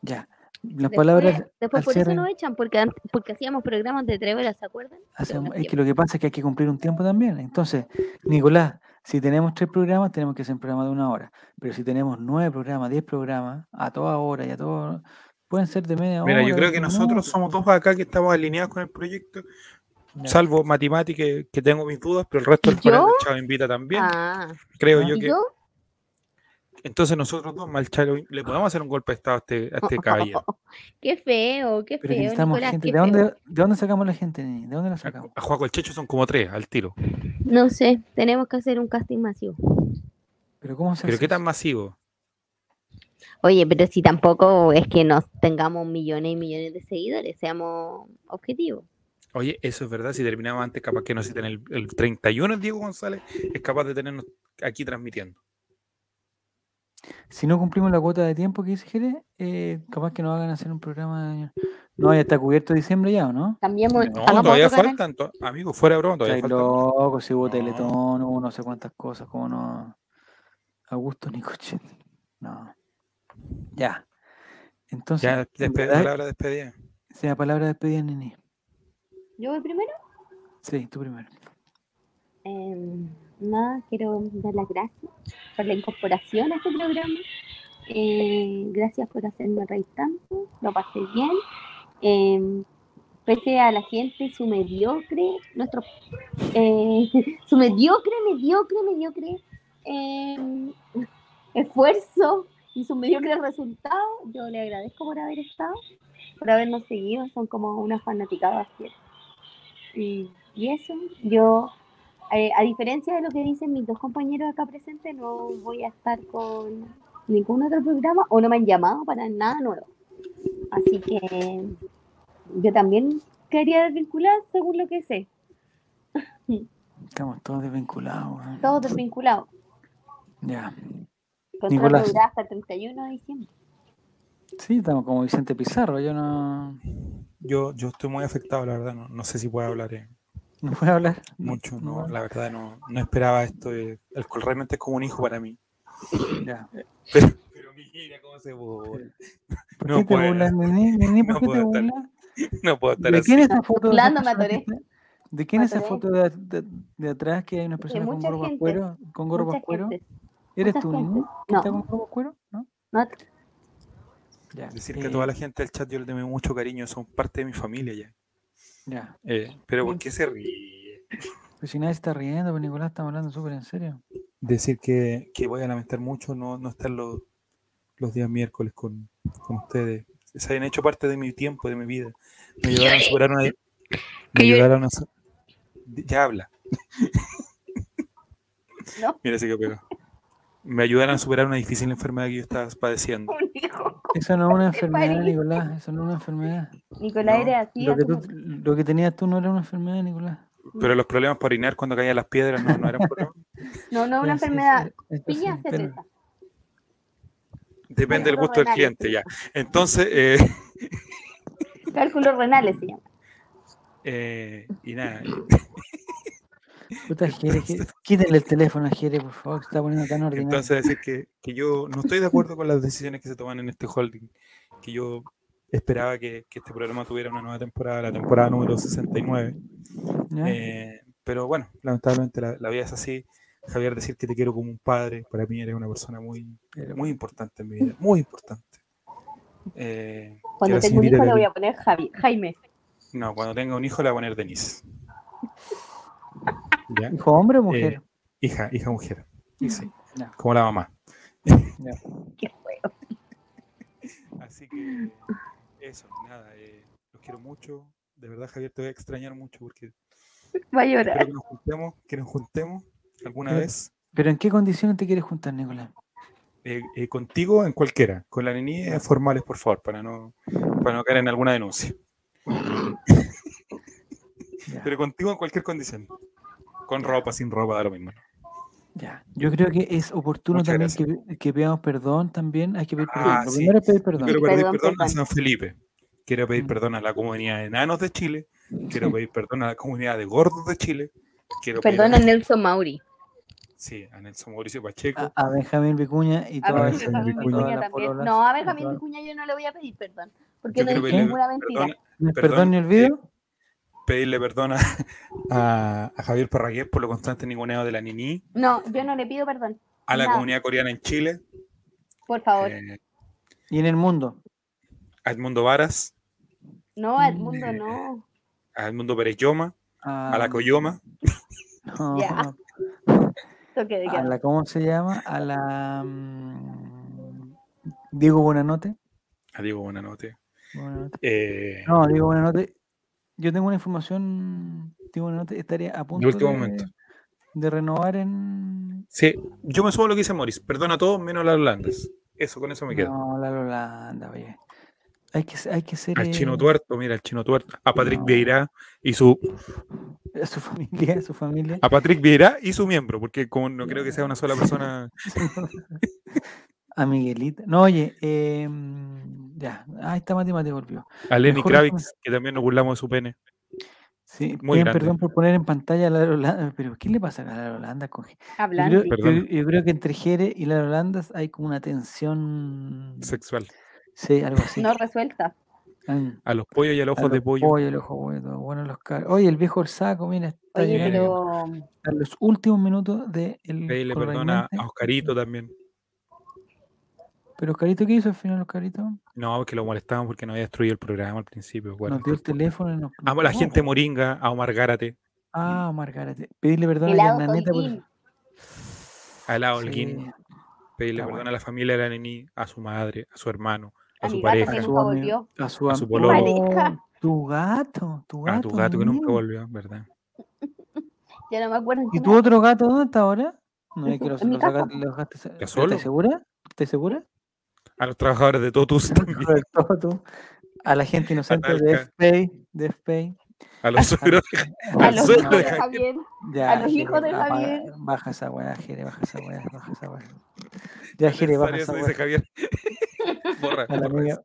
[SPEAKER 2] Ya. Las
[SPEAKER 3] Después,
[SPEAKER 2] palabras
[SPEAKER 3] después por eso
[SPEAKER 2] cierre.
[SPEAKER 3] nos echan, porque, porque hacíamos programas de tres horas, ¿se acuerdan?
[SPEAKER 2] hacemos- es que lo que pasa es que hay que cumplir un tiempo también. Entonces, Nicolás, si tenemos tres programas, tenemos que hacer un programa de una hora. Pero si tenemos nueve programas, diez programas, a toda hora y a todo, pueden ser de media hora.
[SPEAKER 1] Mira, yo creo que
[SPEAKER 2] 20
[SPEAKER 1] nosotros somos dos acá que estamos alineados con el proyecto, salvo matemática que, que tengo mis dudas, pero el resto
[SPEAKER 3] ¿Y
[SPEAKER 1] del panel Chavo Invita también.
[SPEAKER 3] Ah,
[SPEAKER 1] creo yo
[SPEAKER 3] ¿y
[SPEAKER 1] que.
[SPEAKER 3] yo?
[SPEAKER 1] Entonces nosotros dos, mal Chavo, le podemos hacer un golpe de estado a este, a este caballero.
[SPEAKER 3] Qué feo, qué
[SPEAKER 2] Pero
[SPEAKER 3] feo, Nicolás,
[SPEAKER 2] gente.
[SPEAKER 3] qué
[SPEAKER 2] ¿De dónde,
[SPEAKER 3] feo.
[SPEAKER 2] ¿De dónde sacamos la gente? ¿De dónde la
[SPEAKER 1] A,
[SPEAKER 2] sacamos?
[SPEAKER 1] a Juaco el Checho son como tres al tiro.
[SPEAKER 3] No sé, tenemos que hacer un casting masivo.
[SPEAKER 2] ¿Pero cómo se
[SPEAKER 1] Pero
[SPEAKER 2] hace
[SPEAKER 1] qué tan masivo.
[SPEAKER 3] Oye, pero si tampoco es que nos tengamos millones y millones de seguidores, seamos objetivos.
[SPEAKER 1] Oye, eso es verdad. Si terminamos antes, capaz que nos citen el, el 31, el Diego González es capaz de tenernos aquí transmitiendo.
[SPEAKER 2] Si no cumplimos la cuota de tiempo que dice Jerez, eh, capaz que nos hagan hacer un programa. de- No, ya está cubierto diciembre ya, ¿o no?
[SPEAKER 3] Cambiemos,
[SPEAKER 1] No, todavía faltan, to- amigos, fuera de broma, todavía
[SPEAKER 2] Estáis
[SPEAKER 1] faltan.
[SPEAKER 2] loco, si hubo
[SPEAKER 1] No.
[SPEAKER 2] Teletón, hubo no sé cuántas cosas, como no. Augusto Nicoche. No. Ya. Entonces,
[SPEAKER 1] Ya,
[SPEAKER 2] en
[SPEAKER 1] despe-
[SPEAKER 2] verdad,
[SPEAKER 1] palabra despedida.
[SPEAKER 2] sea palabra de despedida, Nini.
[SPEAKER 3] ¿Yo voy primero?
[SPEAKER 2] Sí, tú primero.
[SPEAKER 3] Em, nada, quiero dar las gracias por la incorporación a este programa. Eh, gracias por hacerme reír tanto, lo pasé bien. Em, pese a la gente, su mediocre, nuestro, eh, su mediocre, mediocre, mediocre em, esfuerzo y su mediocre resultado, yo le agradezco por haber estado, por habernos seguido, son como una fanaticada fiel. Y, y eso, yo eh, a diferencia de lo que dicen mis dos compañeros acá presentes, no voy a estar con ningún otro programa o no me han llamado para nada nuevo. Así que yo también quería desvincular según lo que sé.
[SPEAKER 2] Estamos todos desvinculados. weón.
[SPEAKER 3] Todos desvinculados.
[SPEAKER 2] Ya. Nicolás.
[SPEAKER 3] durará hasta el 31 de diciembre.
[SPEAKER 2] Sí, estamos como Vicente Pizarro. Yo no.
[SPEAKER 1] Yo, yo estoy muy afectado, la verdad. No, no sé si puedo hablar eh,
[SPEAKER 2] No puedo hablar.
[SPEAKER 1] mucho. No,
[SPEAKER 2] no.
[SPEAKER 1] la verdad, no, no esperaba esto. eh, el col realmente es como un hijo para mí.
[SPEAKER 2] Ya.
[SPEAKER 1] Pero, pero mira cómo se burla.
[SPEAKER 2] ¿Por
[SPEAKER 1] No
[SPEAKER 2] qué te
[SPEAKER 1] puedo.
[SPEAKER 2] burlas, Nini? Nini, ¿por
[SPEAKER 1] No
[SPEAKER 2] qué te
[SPEAKER 1] estar
[SPEAKER 2] burlas?
[SPEAKER 1] No puedo estar
[SPEAKER 2] ¿De
[SPEAKER 1] así.
[SPEAKER 2] quién es esa foto? de
[SPEAKER 3] atoré.
[SPEAKER 2] está- ¿De quién es esa foto de, de- de atrás que hay una persona con gorro
[SPEAKER 3] gente,
[SPEAKER 2] cuero? ¿Con gorro
[SPEAKER 3] Mucha
[SPEAKER 2] cuero?
[SPEAKER 3] gente.
[SPEAKER 2] ¿Eres tú? ¿Que
[SPEAKER 3] No.
[SPEAKER 2] está con cuero? ¿No?
[SPEAKER 3] No,
[SPEAKER 2] Ya.
[SPEAKER 1] Decir que
[SPEAKER 2] eh,
[SPEAKER 1] a toda la gente del chat yo les tengo mucho cariño, son parte de mi familia ya.
[SPEAKER 2] Ya.
[SPEAKER 1] Eh, pero ¿por qué se ríe?
[SPEAKER 2] Pues si nadie está riendo, pues Nicolás, estamos hablando súper en serio.
[SPEAKER 1] Decir que, que voy a lamentar mucho no, no estar los, los días miércoles con, con ustedes. Se hayan hecho parte de mi tiempo, de mi vida. Me ayudaron a superar una... Me ayudaron a... Ya habla.
[SPEAKER 3] No.
[SPEAKER 1] Mira, se quedó pegado. Me ayudaron a superar una difícil enfermedad que yo estaba padeciendo.
[SPEAKER 2] Eso no es una enfermedad. Nicolás. Eso no es una enfermedad.
[SPEAKER 3] Nicolás
[SPEAKER 1] No,
[SPEAKER 3] era así.
[SPEAKER 2] Lo que, tú, lo que tenías tú no era una enfermedad, Nicolás.
[SPEAKER 1] Pero los problemas para orinar cuando caían las piedras no, no eran problemas.
[SPEAKER 3] No, no es una
[SPEAKER 2] sí,
[SPEAKER 3] enfermedad.
[SPEAKER 2] sí, esto sí,
[SPEAKER 3] Piña
[SPEAKER 2] pero-.
[SPEAKER 1] Depende del gusto del cliente, ya. Entonces, eh,
[SPEAKER 3] Cálculos renales se llama.
[SPEAKER 1] eh, y nada,
[SPEAKER 2] Puta, Jere, que- quítenle el teléfono a Jere, por favor, que está poniendo tan ordinario.
[SPEAKER 1] Entonces, decir que, que yo no estoy de acuerdo con las decisiones que se toman en este holding, que yo esperaba que, que este programa tuviera una nueva temporada, la temporada número 69.
[SPEAKER 2] ¿Ya?
[SPEAKER 1] eh, pero bueno, lamentablemente la, la vida es así. Javier, decir que te quiero como un padre, para mí eres una persona muy, muy importante en mi vida, muy importante. Eh,
[SPEAKER 3] Cuando tengo un hijo le voy a poner Javi, Jaime.
[SPEAKER 1] No, cuando tenga un hijo le voy a poner Denise. ¿Ya?
[SPEAKER 2] ¿Hijo hombre o mujer?
[SPEAKER 1] Eh, hija, hija mujer. Sí,
[SPEAKER 2] Ya.
[SPEAKER 1] como la mamá.
[SPEAKER 3] Qué.
[SPEAKER 1] Así que eso, nada, eh, los quiero mucho. De verdad, Javier, te voy a extrañar mucho porque
[SPEAKER 3] Va a llorar.
[SPEAKER 1] que nos juntemos, que nos juntemos alguna
[SPEAKER 2] Pero-
[SPEAKER 1] vez
[SPEAKER 2] ¿Pero en qué condiciones te quieres juntar, Nicolás?
[SPEAKER 1] eh, eh, contigo en cualquiera, con la niña formales, por favor, para no, para no caer en alguna denuncia. Pero contigo en cualquier condición. Con ropa, sin ropa, da lo mismo.
[SPEAKER 2] Ya. Yo creo que es oportuno
[SPEAKER 1] Muchas
[SPEAKER 2] también que, que pidamos perdón también. Hay que pedir perdón.
[SPEAKER 1] Ah,
[SPEAKER 2] Lo
[SPEAKER 1] sí.
[SPEAKER 2] primero es pedir perdón.
[SPEAKER 1] quiero pedir
[SPEAKER 3] Perdón,
[SPEAKER 1] perdón a
[SPEAKER 3] perdón.
[SPEAKER 1] San Felipe. Quiero pedir
[SPEAKER 2] Mm.
[SPEAKER 1] perdón a la comunidad de enanos de Chile. Quiero pedir perdón a la comunidad de gordos de Chile. Quiero pedir
[SPEAKER 3] Perdona Nelson Mauri.
[SPEAKER 1] Sí, a Nelson Mauricio Pacheco.
[SPEAKER 2] A, a Benjamín Vicuña y
[SPEAKER 3] A
[SPEAKER 2] todas
[SPEAKER 1] Benjamín
[SPEAKER 2] esas-
[SPEAKER 3] Benjamín
[SPEAKER 2] a
[SPEAKER 1] Vicuña
[SPEAKER 2] todas
[SPEAKER 3] Vicuña
[SPEAKER 2] las
[SPEAKER 3] también.
[SPEAKER 2] pololas,
[SPEAKER 3] No, a
[SPEAKER 2] a
[SPEAKER 3] Benjamín
[SPEAKER 2] todas-
[SPEAKER 3] Vicuña yo no le voy a pedir perdón. Porque
[SPEAKER 1] Yo
[SPEAKER 3] no
[SPEAKER 1] pedirle
[SPEAKER 3] ninguna mentira.
[SPEAKER 1] perdón,
[SPEAKER 2] ¿No es
[SPEAKER 1] perdón,
[SPEAKER 2] perdón ni
[SPEAKER 1] eh,
[SPEAKER 2] olvido?
[SPEAKER 1] Pedirle perdón a, a- a Javier Parragués por lo constante ninguneo de la Nini,
[SPEAKER 3] No, yo no le pido perdón.
[SPEAKER 1] a la
[SPEAKER 3] Nada.
[SPEAKER 1] comunidad coreana en Chile,
[SPEAKER 3] Por favor.
[SPEAKER 1] eh,
[SPEAKER 2] Y en el mundo.
[SPEAKER 1] a Edmundo Varas,
[SPEAKER 3] No, Edmundo,
[SPEAKER 1] eh,
[SPEAKER 3] no.
[SPEAKER 1] a Edmundo Pérez Yoma,
[SPEAKER 2] A,
[SPEAKER 1] a la Coyoma,
[SPEAKER 2] no, a la, ¿cómo se llama? A la mm, Diego Buenanote.
[SPEAKER 1] a Diego Buenanote.
[SPEAKER 2] Buenanote.
[SPEAKER 1] eh,
[SPEAKER 2] No, Diego Buenanote. Yo tengo una información, Diego Buenanote estaría a punto
[SPEAKER 1] último
[SPEAKER 2] de,
[SPEAKER 1] momento.
[SPEAKER 2] de renovar en...
[SPEAKER 1] Sí, yo me subo a lo que dice Morris. Perdona a todos menos a las holandas. Eso, con eso me quedo.
[SPEAKER 2] No, la Holanda, oye. Hay que, hay que ser...
[SPEAKER 1] Al chino
[SPEAKER 2] eh,
[SPEAKER 1] tuerto, mira, al chino tuerto. A Patrick
[SPEAKER 2] No.
[SPEAKER 1] Vieira y su.
[SPEAKER 2] a su familia, a su familia.
[SPEAKER 1] A Patrick Vieira y su miembro, porque como no creo que sea una sola persona.
[SPEAKER 2] A Miguelita. No, oye, eh, ya. Ahí está Mati, Mati volvió.
[SPEAKER 1] A Lenny
[SPEAKER 2] Mejor
[SPEAKER 1] Kravitz, que también nos burlamos de su pene.
[SPEAKER 2] Sí,
[SPEAKER 1] Muy grande.
[SPEAKER 2] perdón por poner en pantalla a la Holanda, pero ¿qué le pasa a la Holanda con Yo
[SPEAKER 3] Hablando.
[SPEAKER 2] creo, yo- yo creo que entre Jere y la Holanda hay como una tensión.
[SPEAKER 1] Sexual.
[SPEAKER 2] Sí, algo así.
[SPEAKER 3] No resuelta.
[SPEAKER 2] Mm.
[SPEAKER 1] A los pollos y a los
[SPEAKER 2] A
[SPEAKER 1] ojos de
[SPEAKER 2] los
[SPEAKER 1] pollo.
[SPEAKER 2] pollo, el ojo bueno, bueno, los car- Oye, el viejo Orsaco, mira, está
[SPEAKER 3] Oye,
[SPEAKER 2] llegando
[SPEAKER 3] pero
[SPEAKER 2] a los últimos minutos de el
[SPEAKER 1] Pedirle perdón a,
[SPEAKER 2] Corraimente.
[SPEAKER 1] a Oscarito también.
[SPEAKER 2] Pero Oscarito, ¿qué hizo al final, Oscarito?
[SPEAKER 1] No, porque lo molestaban porque no había destruido el programa al principio.
[SPEAKER 2] Nos dio el teléfono y nos.
[SPEAKER 1] a la
[SPEAKER 2] pegó.
[SPEAKER 1] gente moringa, a Omar Gárate,
[SPEAKER 2] Ah, Margarete. Pedirle perdón a
[SPEAKER 3] helado
[SPEAKER 2] Yananeta por.
[SPEAKER 1] A la
[SPEAKER 2] Sí,
[SPEAKER 1] Holguín, pedirle perdón
[SPEAKER 2] bueno.
[SPEAKER 1] a la familia de la neni, a su madre, a su hermano, a,
[SPEAKER 3] A
[SPEAKER 1] su pareja,
[SPEAKER 2] a su amigo, a su,
[SPEAKER 1] A su.
[SPEAKER 3] Pareja.
[SPEAKER 2] Tu gato, tu gato.
[SPEAKER 1] a tu gato que nunca volvió, ¿verdad?
[SPEAKER 3] Ya no me acuerdo.
[SPEAKER 2] ¿Y tu otro gato dónde está ahora? No es que los, los los dejaste sa-
[SPEAKER 1] ¿Ya
[SPEAKER 2] ¿Pero
[SPEAKER 1] solo?
[SPEAKER 2] ¿Estás segura? ¿Estás segura?
[SPEAKER 1] A los trabajadores de Totus también,
[SPEAKER 2] tú. A la gente inocente de. FPay, de FPay.
[SPEAKER 1] a los suegros de-
[SPEAKER 3] A los hijos
[SPEAKER 1] de
[SPEAKER 3] de
[SPEAKER 1] Javier.
[SPEAKER 3] A los hijos de Javier.
[SPEAKER 2] Baja esa weá, Jere, baja esa weá, baja esa weá. Ya, Jere, baja esa weá.
[SPEAKER 1] Javier. Borra,
[SPEAKER 2] A la amiga,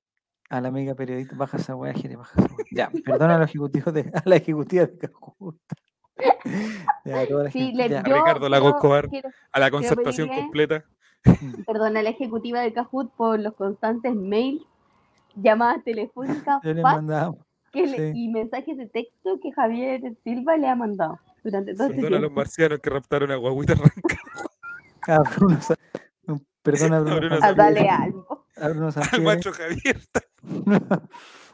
[SPEAKER 2] a la amiga periodista, baja esa weá, Jere, baja esa weá. Ya, perdona a los ejecutivos de, a la ejecutiva de Cajut. Ya, a
[SPEAKER 3] Sí,
[SPEAKER 2] gente.
[SPEAKER 3] le, yo
[SPEAKER 1] Ricardo Lago Escobar.
[SPEAKER 3] quiero-
[SPEAKER 1] A la concertación
[SPEAKER 3] pedirle-
[SPEAKER 1] completa.
[SPEAKER 3] perdón a la ejecutiva de Cajut por los constantes mails, llamadas telefónicas, fax que le- y mensajes de texto que Javier Silva le ha mandado durante todo este
[SPEAKER 1] Perdona a los marcianos que raptaron a Guaguita Ranca.
[SPEAKER 2] A Bruno, Sa- perdona a Bruno,
[SPEAKER 1] Bruno
[SPEAKER 2] San-
[SPEAKER 3] A darle algo.
[SPEAKER 2] a Bruno
[SPEAKER 1] Al macho Javier.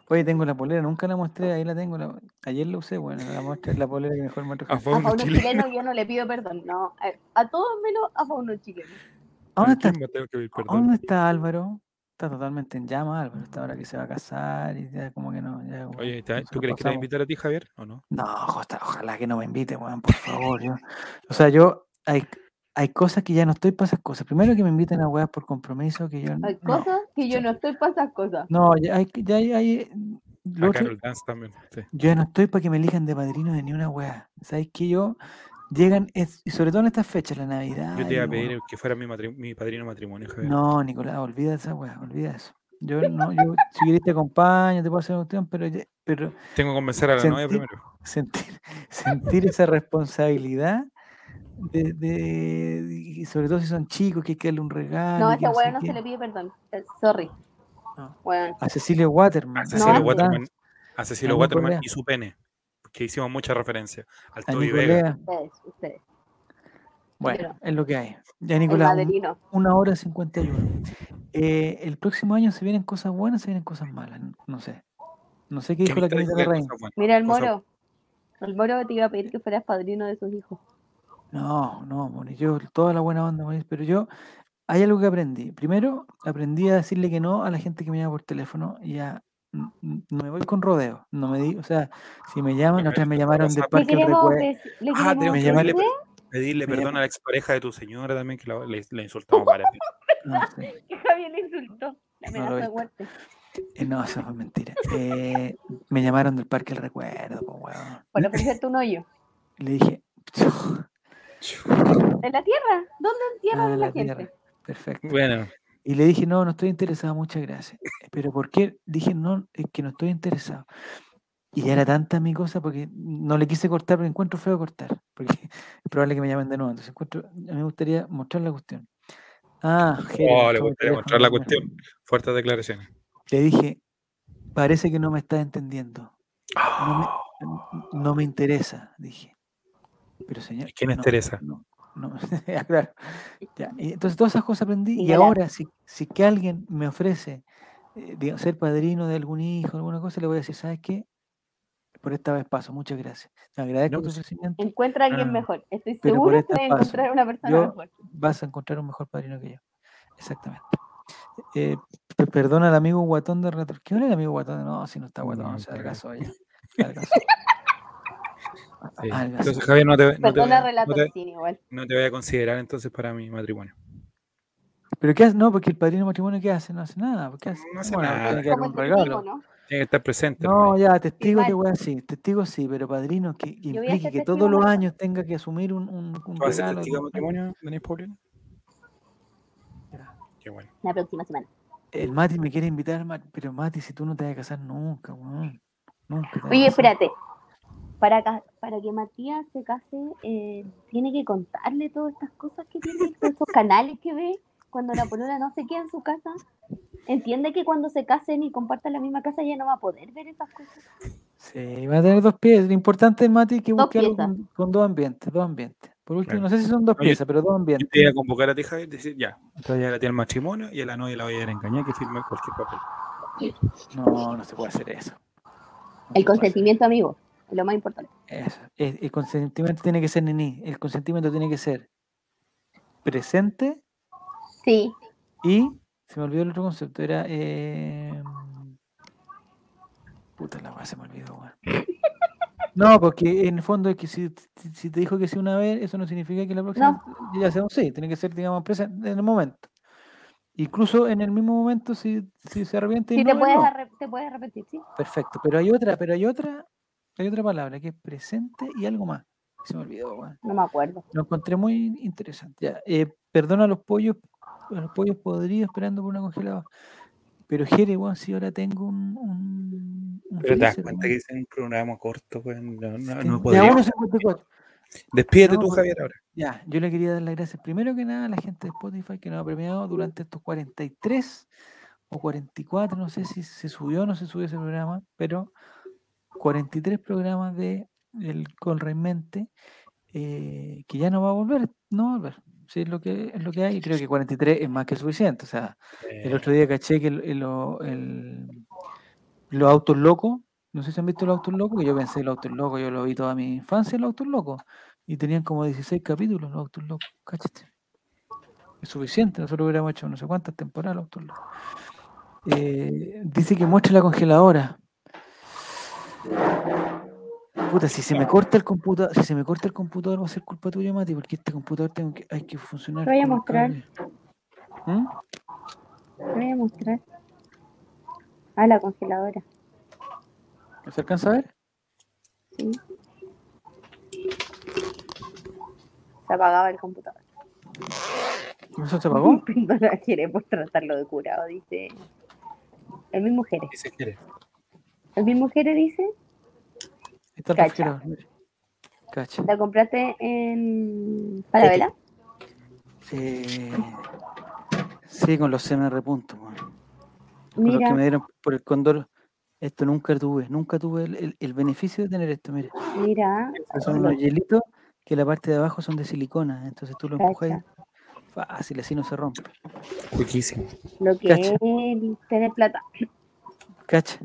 [SPEAKER 2] Oye, tengo la polera, nunca la mostré, ahí la tengo. la- Ayer la usé, bueno, la muestra es la polera que mejor me
[SPEAKER 1] A Fauno
[SPEAKER 3] Fauno
[SPEAKER 1] Chileno.
[SPEAKER 3] chileno yo no le pido perdón, no. A, a todos menos a Fauno chileno.
[SPEAKER 2] ¿A dónde
[SPEAKER 1] ¿A
[SPEAKER 2] está,
[SPEAKER 1] tengo que
[SPEAKER 2] dónde está Álvaro? Está totalmente en llama, Álvaro. Está ahora que se va a casar y ya como que no. Ya como
[SPEAKER 1] Oye, ¿te-
[SPEAKER 2] se
[SPEAKER 1] ¿tú
[SPEAKER 2] lo
[SPEAKER 1] crees que te va a invitar a ti, Javier, o no?
[SPEAKER 2] No, ojalá, ojalá que no me invite, weón, por favor. yo- o sea, yo hay, hay cosas que ya no estoy para esas cosas. Primero que me inviten a weas por compromiso, que yo
[SPEAKER 3] Hay
[SPEAKER 2] no.
[SPEAKER 3] cosas que yo no estoy para esas cosas.
[SPEAKER 2] No, ya hay, ya hay, hay- lo
[SPEAKER 1] A
[SPEAKER 2] otro-
[SPEAKER 1] Carol Dance también. Sí.
[SPEAKER 2] yo ya no estoy para que me elijan de padrino de ni una wea. ¿Sabes que yo llegan, es- y sobre todo en estas fechas, la Navidad.
[SPEAKER 1] Yo te iba a pedir
[SPEAKER 2] bueno,
[SPEAKER 1] que fuera mi, matri- mi padrino matrimonio, Javier.
[SPEAKER 2] No, Nicolás, olvida esa wea, olvida eso. Yo no, yo si querés te acompaño, te puedo hacer una cuestión, pero, pero
[SPEAKER 1] Tengo que convencer a la novia
[SPEAKER 2] Sentí-
[SPEAKER 1] primero.
[SPEAKER 2] sentir, sentir esa responsabilidad de, de- y sobre todo si son chicos, que hay que darle un regalo.
[SPEAKER 3] No, a
[SPEAKER 2] sé
[SPEAKER 3] weón no se le pide perdón. Eh, Sorry.
[SPEAKER 2] No.
[SPEAKER 3] Weón.
[SPEAKER 2] A Cecilia Waterman.
[SPEAKER 1] A Cecilio
[SPEAKER 3] no,
[SPEAKER 1] Waterman, a Cecilio Waterman y su pene. Que hicimos mucha referencia. Al
[SPEAKER 2] a
[SPEAKER 1] Toby Vega.
[SPEAKER 2] Bueno,
[SPEAKER 3] Pero-
[SPEAKER 2] es lo que hay. Ya, Nicolás, una hora cincuenta y uno. Eh, el próximo año se vienen cosas buenas, se vienen cosas malas. No sé. No sé qué dijo la Camila
[SPEAKER 1] cosas buenas,
[SPEAKER 3] Mira el moro. El moro te iba a pedir que fueras padrino de sus hijos.
[SPEAKER 2] No, no, Moni, yo toda la buena onda, Moni, pero yo hay algo que aprendí. Primero, aprendí a decirle que no a la gente que me llama por teléfono y n- no me voy con rodeo. No me di, o sea, si me llaman, la otra me llamaron del Parque del Recuerdo.
[SPEAKER 1] Ah, tenemos
[SPEAKER 2] que pedirle
[SPEAKER 3] ofrecer
[SPEAKER 1] Pedirle
[SPEAKER 2] Me
[SPEAKER 1] perdón a la expareja de tu señora también, que la, le, le insultamos.
[SPEAKER 2] No, sí.
[SPEAKER 3] que Javier le insultó. La
[SPEAKER 2] No
[SPEAKER 3] de muerte.
[SPEAKER 2] Eh, eso fue mentira. Eh, me llamaron del Parque del Recuerdo, po, weón.
[SPEAKER 3] Por ofrecerte un hoyo.
[SPEAKER 2] Le dije,
[SPEAKER 3] ¿En la tierra? ¿Dónde entierran
[SPEAKER 2] Ah,
[SPEAKER 3] a la,
[SPEAKER 2] la
[SPEAKER 3] gente?
[SPEAKER 2] tierra. perfecto.
[SPEAKER 1] Bueno,
[SPEAKER 2] Y le dije, no, no estoy interesado, muchas gracias. Pero ¿por qué? Dije, no, es que no estoy interesado. Y ya era tanta mi cosa porque no le quise cortar porque encuentro feo cortar. Porque es probable que me llamen de nuevo. Entonces encuentro, a mí me gustaría mostrar la cuestión. Ah, Jere,
[SPEAKER 1] oh, le gustaría mostrar la cuestión. Fuertes declaraciones.
[SPEAKER 2] Le dije, parece que no me estás entendiendo. No me, no me interesa, dije. Pero señor.
[SPEAKER 1] ¿Y quién es
[SPEAKER 2] no,
[SPEAKER 1] Teresa?
[SPEAKER 2] No, no, ya, claro. Ya, y entonces todas esas cosas aprendí. Y ahora, si, si que alguien me ofrece eh, ser padrino de algún hijo, alguna cosa, le voy a decir, ¿sabes qué? Por esta vez paso, muchas gracias. Te agradezco
[SPEAKER 1] No,
[SPEAKER 2] tu
[SPEAKER 1] pues,
[SPEAKER 2] ofrecimiento.
[SPEAKER 3] Encuentra a alguien mejor. Estoy de
[SPEAKER 2] paso.
[SPEAKER 3] encontrar una persona
[SPEAKER 2] Yo-
[SPEAKER 3] mejor.
[SPEAKER 2] Vas a encontrar un mejor padrino que yo. Exactamente. Eh, pe- perdona al amigo guatón de Retro. ¿Qué hora el amigo guatón? No, si no está guatón,
[SPEAKER 1] No,
[SPEAKER 2] se adelgazó ya.
[SPEAKER 1] Sí. Entonces, Javier, no te, no te, voy a-
[SPEAKER 3] relato
[SPEAKER 1] no te- no te voy a considerar entonces para mi matrimonio.
[SPEAKER 2] ¿Pero qué hace? No, porque el padrino de matrimonio, ¿qué hace? No hace nada. ¿Qué hace?
[SPEAKER 1] No hace
[SPEAKER 2] Bueno,
[SPEAKER 1] nada.
[SPEAKER 2] tiene que un
[SPEAKER 3] testigo,
[SPEAKER 2] regalo.
[SPEAKER 3] ¿no?
[SPEAKER 1] Tiene que estar presente.
[SPEAKER 2] No, ya, testigos de
[SPEAKER 3] Igual.
[SPEAKER 2] weas sí, testigos sí, pero padrino que, que
[SPEAKER 3] voy a
[SPEAKER 2] implique que
[SPEAKER 3] testigo
[SPEAKER 2] todos los años tenga que asumir un, un, un
[SPEAKER 1] ¿Vas a ser testigo de matrimonio, Denis Paulino? Qué bueno.
[SPEAKER 3] la próxima semana.
[SPEAKER 2] El Mati me quiere invitar, pero Mati, si tú no te vas a casar nunca, weón. Nunca. te a
[SPEAKER 3] Oye,
[SPEAKER 2] casar.
[SPEAKER 3] espérate. Para, ca- para que Matías se case, eh, tiene que contarle todas estas cosas que tiene, todos estos canales que ve cuando la polola no se queda en su casa. Entiende que cuando se casen y compartan la misma casa ya no va a poder ver esas cosas.
[SPEAKER 2] Sí, va a tener dos piezas. Lo importante es, Mati, que
[SPEAKER 3] Dos
[SPEAKER 2] busque algo con, con dos ambientes, dos ambientes. Por último,
[SPEAKER 1] Claro.
[SPEAKER 2] no sé si son dos
[SPEAKER 1] Oye,
[SPEAKER 2] piezas, pero dos
[SPEAKER 1] Yo
[SPEAKER 2] ambientes.
[SPEAKER 1] te iba a convocar a ti, Javier, y decir, ya, entonces ya la tía al matrimonio y a la novia la voy a ir a engañar que firme cualquier papel.
[SPEAKER 2] No, no se puede hacer eso. No
[SPEAKER 3] El
[SPEAKER 2] hacer
[SPEAKER 3] consentimiento, amigo, lo más importante.
[SPEAKER 2] Eso. El, el consentimiento tiene que ser nini. El consentimiento tiene que ser presente
[SPEAKER 3] Sí,
[SPEAKER 2] y se me olvidó el otro concepto. Era eh, puta la weá, se me olvidó, weón. No, porque en el fondo es que si, si- te dijo que sí una vez, eso no significa que la próxima ya sea un sí, tiene que ser, digamos, presente en el momento. Incluso en el mismo momento, si, si se arrepiente y
[SPEAKER 3] sí
[SPEAKER 2] no,
[SPEAKER 3] te,
[SPEAKER 2] es
[SPEAKER 3] puedes
[SPEAKER 2] no.
[SPEAKER 3] te puedes arrepentir, sí.
[SPEAKER 2] Perfecto, pero hay otra, pero hay otra, hay otra palabra que es presente y algo más. Se me olvidó, weón.
[SPEAKER 3] No me acuerdo.
[SPEAKER 2] Lo encontré muy interesante. Ya, eh, perdona a los pollos, a los pollos podridos esperando por una congeladora. Pero Jere, weón, si ahora tengo un, un, un
[SPEAKER 1] Pero te das cuenta que es un programa corto, pues no, no,
[SPEAKER 2] Ten-
[SPEAKER 1] no podría.
[SPEAKER 2] 1.54.
[SPEAKER 1] Despídete
[SPEAKER 2] No,
[SPEAKER 1] tú,
[SPEAKER 2] pues,
[SPEAKER 1] Javier, ahora.
[SPEAKER 2] Ya, yo le quería dar las gracias primero que nada a la gente de Spotify que nos ha premiado durante estos 43 o 44, no sé si se subió o no se subió ese programa, pero 43 programas de el Colreimente eh, que ya no va a volver, no va a volver. Sí, es lo que es lo que hay, y creo que 43 es más que suficiente. O sea, el otro día caché que el- el- lo- el- los autos locos, no sé si han visto los autos locos, que yo pensé los autos locos, yo lo vi toda mi infancia los autos locos, y tenían como 16 capítulos los autos locos, cáchate. Es suficiente, nosotros hubiéramos hecho no sé cuántas temporadas los autos locos. Eh, dice que muestre la congeladora. Puta, si se me corta el computador, si se me corta el computador va a ser culpa tuya, Mati, porque este computador tengo que, hay que funcionar.
[SPEAKER 3] Te voy a mostrar.
[SPEAKER 2] ¿Mm?
[SPEAKER 3] Te voy a mostrar. Ah, la congeladora.
[SPEAKER 2] ¿Se alcanza a ver?
[SPEAKER 3] Sí. Se apagaba el computador.
[SPEAKER 2] ¿Y ¿Eso se apagó?
[SPEAKER 3] No quiere por tratarlo de curado, dice. El mismo Jere.
[SPEAKER 1] ¿qué se
[SPEAKER 3] mismo Jere dice.
[SPEAKER 2] Está
[SPEAKER 3] Cacha.
[SPEAKER 2] Cacha.
[SPEAKER 3] ¿La compraste en Falabella?
[SPEAKER 2] Eh, sí, con los CMR puntos. Con los que
[SPEAKER 3] Mira,
[SPEAKER 2] me dieron por el cóndor. Esto nunca tuve, nunca tuve el, el- el beneficio de tener esto, mira.
[SPEAKER 3] mira.
[SPEAKER 2] Son unos hielitos que la parte de abajo son de silicona, entonces tú lo empujas fácil, así no se rompe.
[SPEAKER 1] Riquísimo.
[SPEAKER 3] Lo que
[SPEAKER 2] Cacha.
[SPEAKER 3] es tener plata.
[SPEAKER 2] Cacha,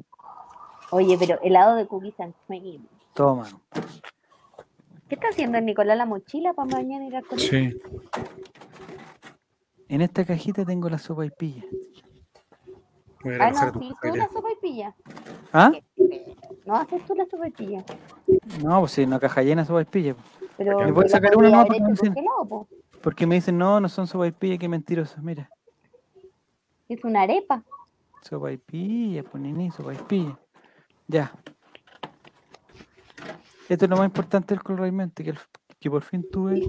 [SPEAKER 3] Oye, pero helado de cookies and cream.
[SPEAKER 2] toma.
[SPEAKER 3] ¿Qué está haciendo el Nicolás la mochila para mañana ir al colegio?
[SPEAKER 1] Sí.
[SPEAKER 2] En esta cajita tengo la sopa y pilla.
[SPEAKER 3] Ah,
[SPEAKER 1] recoger a
[SPEAKER 3] no, sí, tú la sopa y pilla.
[SPEAKER 2] ¿Ah?
[SPEAKER 3] No haces tú la sopa y pilla.
[SPEAKER 2] No, pues sí, una caja llena de sopa y pilla. po.
[SPEAKER 3] Pero
[SPEAKER 1] ¿Me
[SPEAKER 2] puedes sacar una, no?
[SPEAKER 3] haber
[SPEAKER 2] Porque me dicen-
[SPEAKER 3] congelado, po.
[SPEAKER 2] Porque me dicen, no, no son sopa y pilla, qué mentirosos. Mira,
[SPEAKER 3] Es una arepa.
[SPEAKER 2] sopa y pilla, pues ni sopa y pilla. Ya. Esto es lo más importante del Colraimente, que, el- que por fin tuve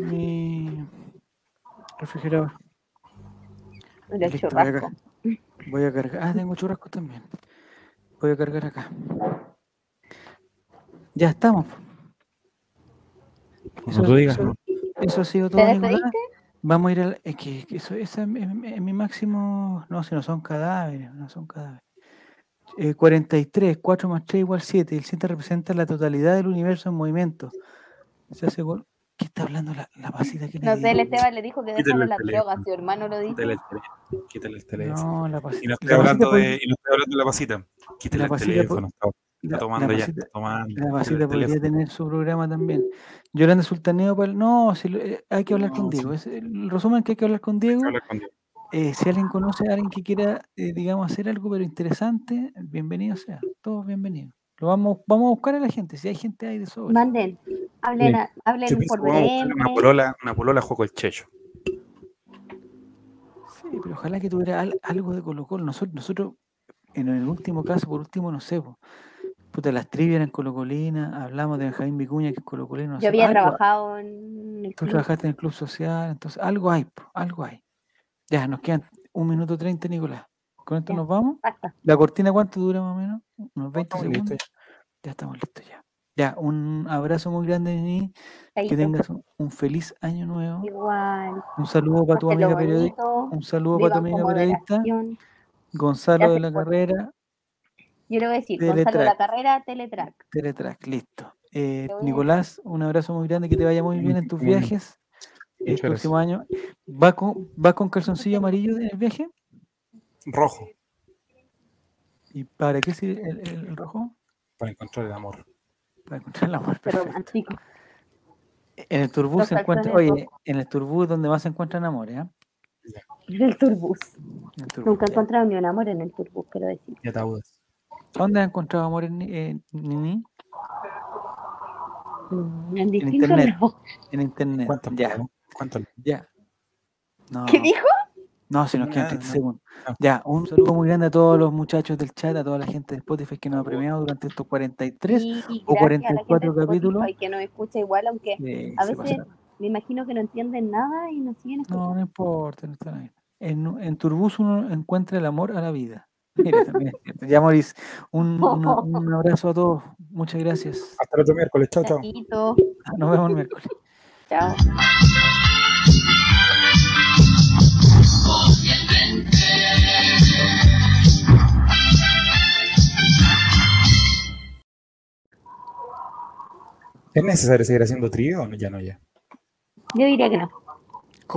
[SPEAKER 2] mi refrigerador.
[SPEAKER 3] El
[SPEAKER 2] Listo, voy a
[SPEAKER 3] churrasco.
[SPEAKER 2] ca- Voy a cargar. Ah, tengo churrasco también. Voy a cargar acá. Ya estamos.
[SPEAKER 1] Como tú digas.
[SPEAKER 2] eso, eso ha sido
[SPEAKER 3] ¿Te
[SPEAKER 2] todo? Vamos a ir al. Es que, que eso ese es, mi- mi- es mi máximo. No, si no son cadáveres, no son cadáveres. Eh, 43, 4 más 3 igual 7. El 7 representa la totalidad del universo en movimiento. Se hace gol- ¿Qué está hablando la, la pasita que le
[SPEAKER 3] No sé, el? Esteban le dijo que
[SPEAKER 1] el
[SPEAKER 3] las drogas. Su hermano lo dijo.
[SPEAKER 1] Quítale el teléfono. Quítale el teléfono.
[SPEAKER 2] No, la pasita.
[SPEAKER 1] Y no estoy
[SPEAKER 2] la
[SPEAKER 1] hablando
[SPEAKER 2] pasita
[SPEAKER 1] de, y no estoy hablando de la pasita. Quítale
[SPEAKER 2] la
[SPEAKER 1] el
[SPEAKER 2] pasita
[SPEAKER 1] teléfono. Está, tomando
[SPEAKER 2] la
[SPEAKER 1] ya.
[SPEAKER 2] pasita-
[SPEAKER 1] Está tomando.
[SPEAKER 2] La
[SPEAKER 1] el
[SPEAKER 2] podría
[SPEAKER 1] teléfono.
[SPEAKER 2] tener su programa también. Yolanda Sultaneo, para el- no, si eh, hay que hablar con Diego.
[SPEAKER 1] sí.
[SPEAKER 2] Es el resumen que hay que hablar con Diego.
[SPEAKER 1] Hablar con Dios.
[SPEAKER 2] Eh, si alguien conoce a alguien que quiera, eh, digamos, hacer algo pero interesante, bienvenido sea. Todos bienvenidos. Lo vamos, vamos a buscar a la gente. Si hay gente ahí de sobra.
[SPEAKER 3] Manden. Hablen,
[SPEAKER 1] Sí.
[SPEAKER 3] hablen
[SPEAKER 1] Yo
[SPEAKER 3] por
[SPEAKER 1] buscar una
[SPEAKER 3] DM.
[SPEAKER 1] polola, una polola juego el checho.
[SPEAKER 2] Sí, pero ojalá que tuviera al- algo de Colo Colo. Nosotros, nosotros, en el último caso, por último, no sé, po, puta, las trivias eran colocolinas, hablamos de Benjamín Vicuña, que es colocolino. no
[SPEAKER 3] Yo
[SPEAKER 2] sé,
[SPEAKER 3] había
[SPEAKER 2] algo-
[SPEAKER 3] trabajado en el
[SPEAKER 2] Tú
[SPEAKER 3] club.
[SPEAKER 2] trabajaste en el club social, entonces algo hay, po, algo hay. Ya, nos quedan un minuto treinta, Nicolás. ¿Con esto
[SPEAKER 3] Ya.
[SPEAKER 2] nos vamos?
[SPEAKER 3] Basta.
[SPEAKER 2] ¿La cortina cuánto dura más o menos? ¿Unos 20
[SPEAKER 1] estamos
[SPEAKER 2] segundos?
[SPEAKER 1] listos
[SPEAKER 2] Ya estamos listos ya. Ya, un abrazo muy grande, Nini. Que tengas un, un feliz año nuevo.
[SPEAKER 3] Igual.
[SPEAKER 2] Un saludo para tu amiga periodista. Un saludo para tu amiga periodista. Gonzalo de la carrera,
[SPEAKER 3] Yo le voy a decir,
[SPEAKER 2] Teletrack.
[SPEAKER 3] Gonzalo La Carrera, Teletrack.
[SPEAKER 2] Teletrack, listo. Eh, Nicolás, un abrazo muy grande, que te vaya muy bien en tus viajes el
[SPEAKER 1] Muchas
[SPEAKER 2] próximo año. ¿Va con, ¿Va con calzoncillo amarillo en el viaje?
[SPEAKER 1] Rojo,
[SPEAKER 2] ¿Y para qué sirve el, el- el rojo?
[SPEAKER 1] para encontrar el amor.
[SPEAKER 2] Para encontrar el amor. Perfecto.
[SPEAKER 3] romántico.
[SPEAKER 2] En el turbús
[SPEAKER 3] Los
[SPEAKER 2] se encuentra, oye, en el turbús donde más se encuentran amores, ¿eh?
[SPEAKER 3] En el turbús.
[SPEAKER 2] En
[SPEAKER 3] Nunca he encontrado ni un amor en el turbús, quiero decir.
[SPEAKER 1] Y ataúdes.
[SPEAKER 2] ¿Dónde has encontrado amores, Ni- eh, Nini?
[SPEAKER 3] Mm, En distintos
[SPEAKER 2] internet.
[SPEAKER 3] lados.
[SPEAKER 2] En internet. Ya?
[SPEAKER 1] ¿Cuántos?
[SPEAKER 2] ya. No,
[SPEAKER 3] ¿Qué dijo?
[SPEAKER 2] no, si nos quedan
[SPEAKER 1] Ah,
[SPEAKER 2] 30
[SPEAKER 1] no.
[SPEAKER 2] segundos.
[SPEAKER 1] Ah.
[SPEAKER 2] Ya, un saludo muy grande a todos los muchachos del chat, a toda la gente de Spotify que nos ha premiado durante estos 43.
[SPEAKER 3] Y, y
[SPEAKER 2] o
[SPEAKER 3] gracias a la
[SPEAKER 2] 44
[SPEAKER 3] gente de
[SPEAKER 2] capítulos.
[SPEAKER 3] Spotify que nos escucha igual, aunque a
[SPEAKER 2] se
[SPEAKER 3] veces me imagino que no entienden nada y nos siguen
[SPEAKER 2] No,
[SPEAKER 3] escuchando.
[SPEAKER 2] no importa, no está bien. En, en Turbus uno encuentra el amor a la vida. Mira, también. Ya, Maurice, un, una- un abrazo a todos. Muchas gracias.
[SPEAKER 1] Hasta el otro miércoles. Chao, chao.
[SPEAKER 2] Nos vemos el miércoles.
[SPEAKER 3] Chao.
[SPEAKER 1] ¿Es necesario seguir haciendo trío o? Ya no, ya.
[SPEAKER 3] Yo diría que no.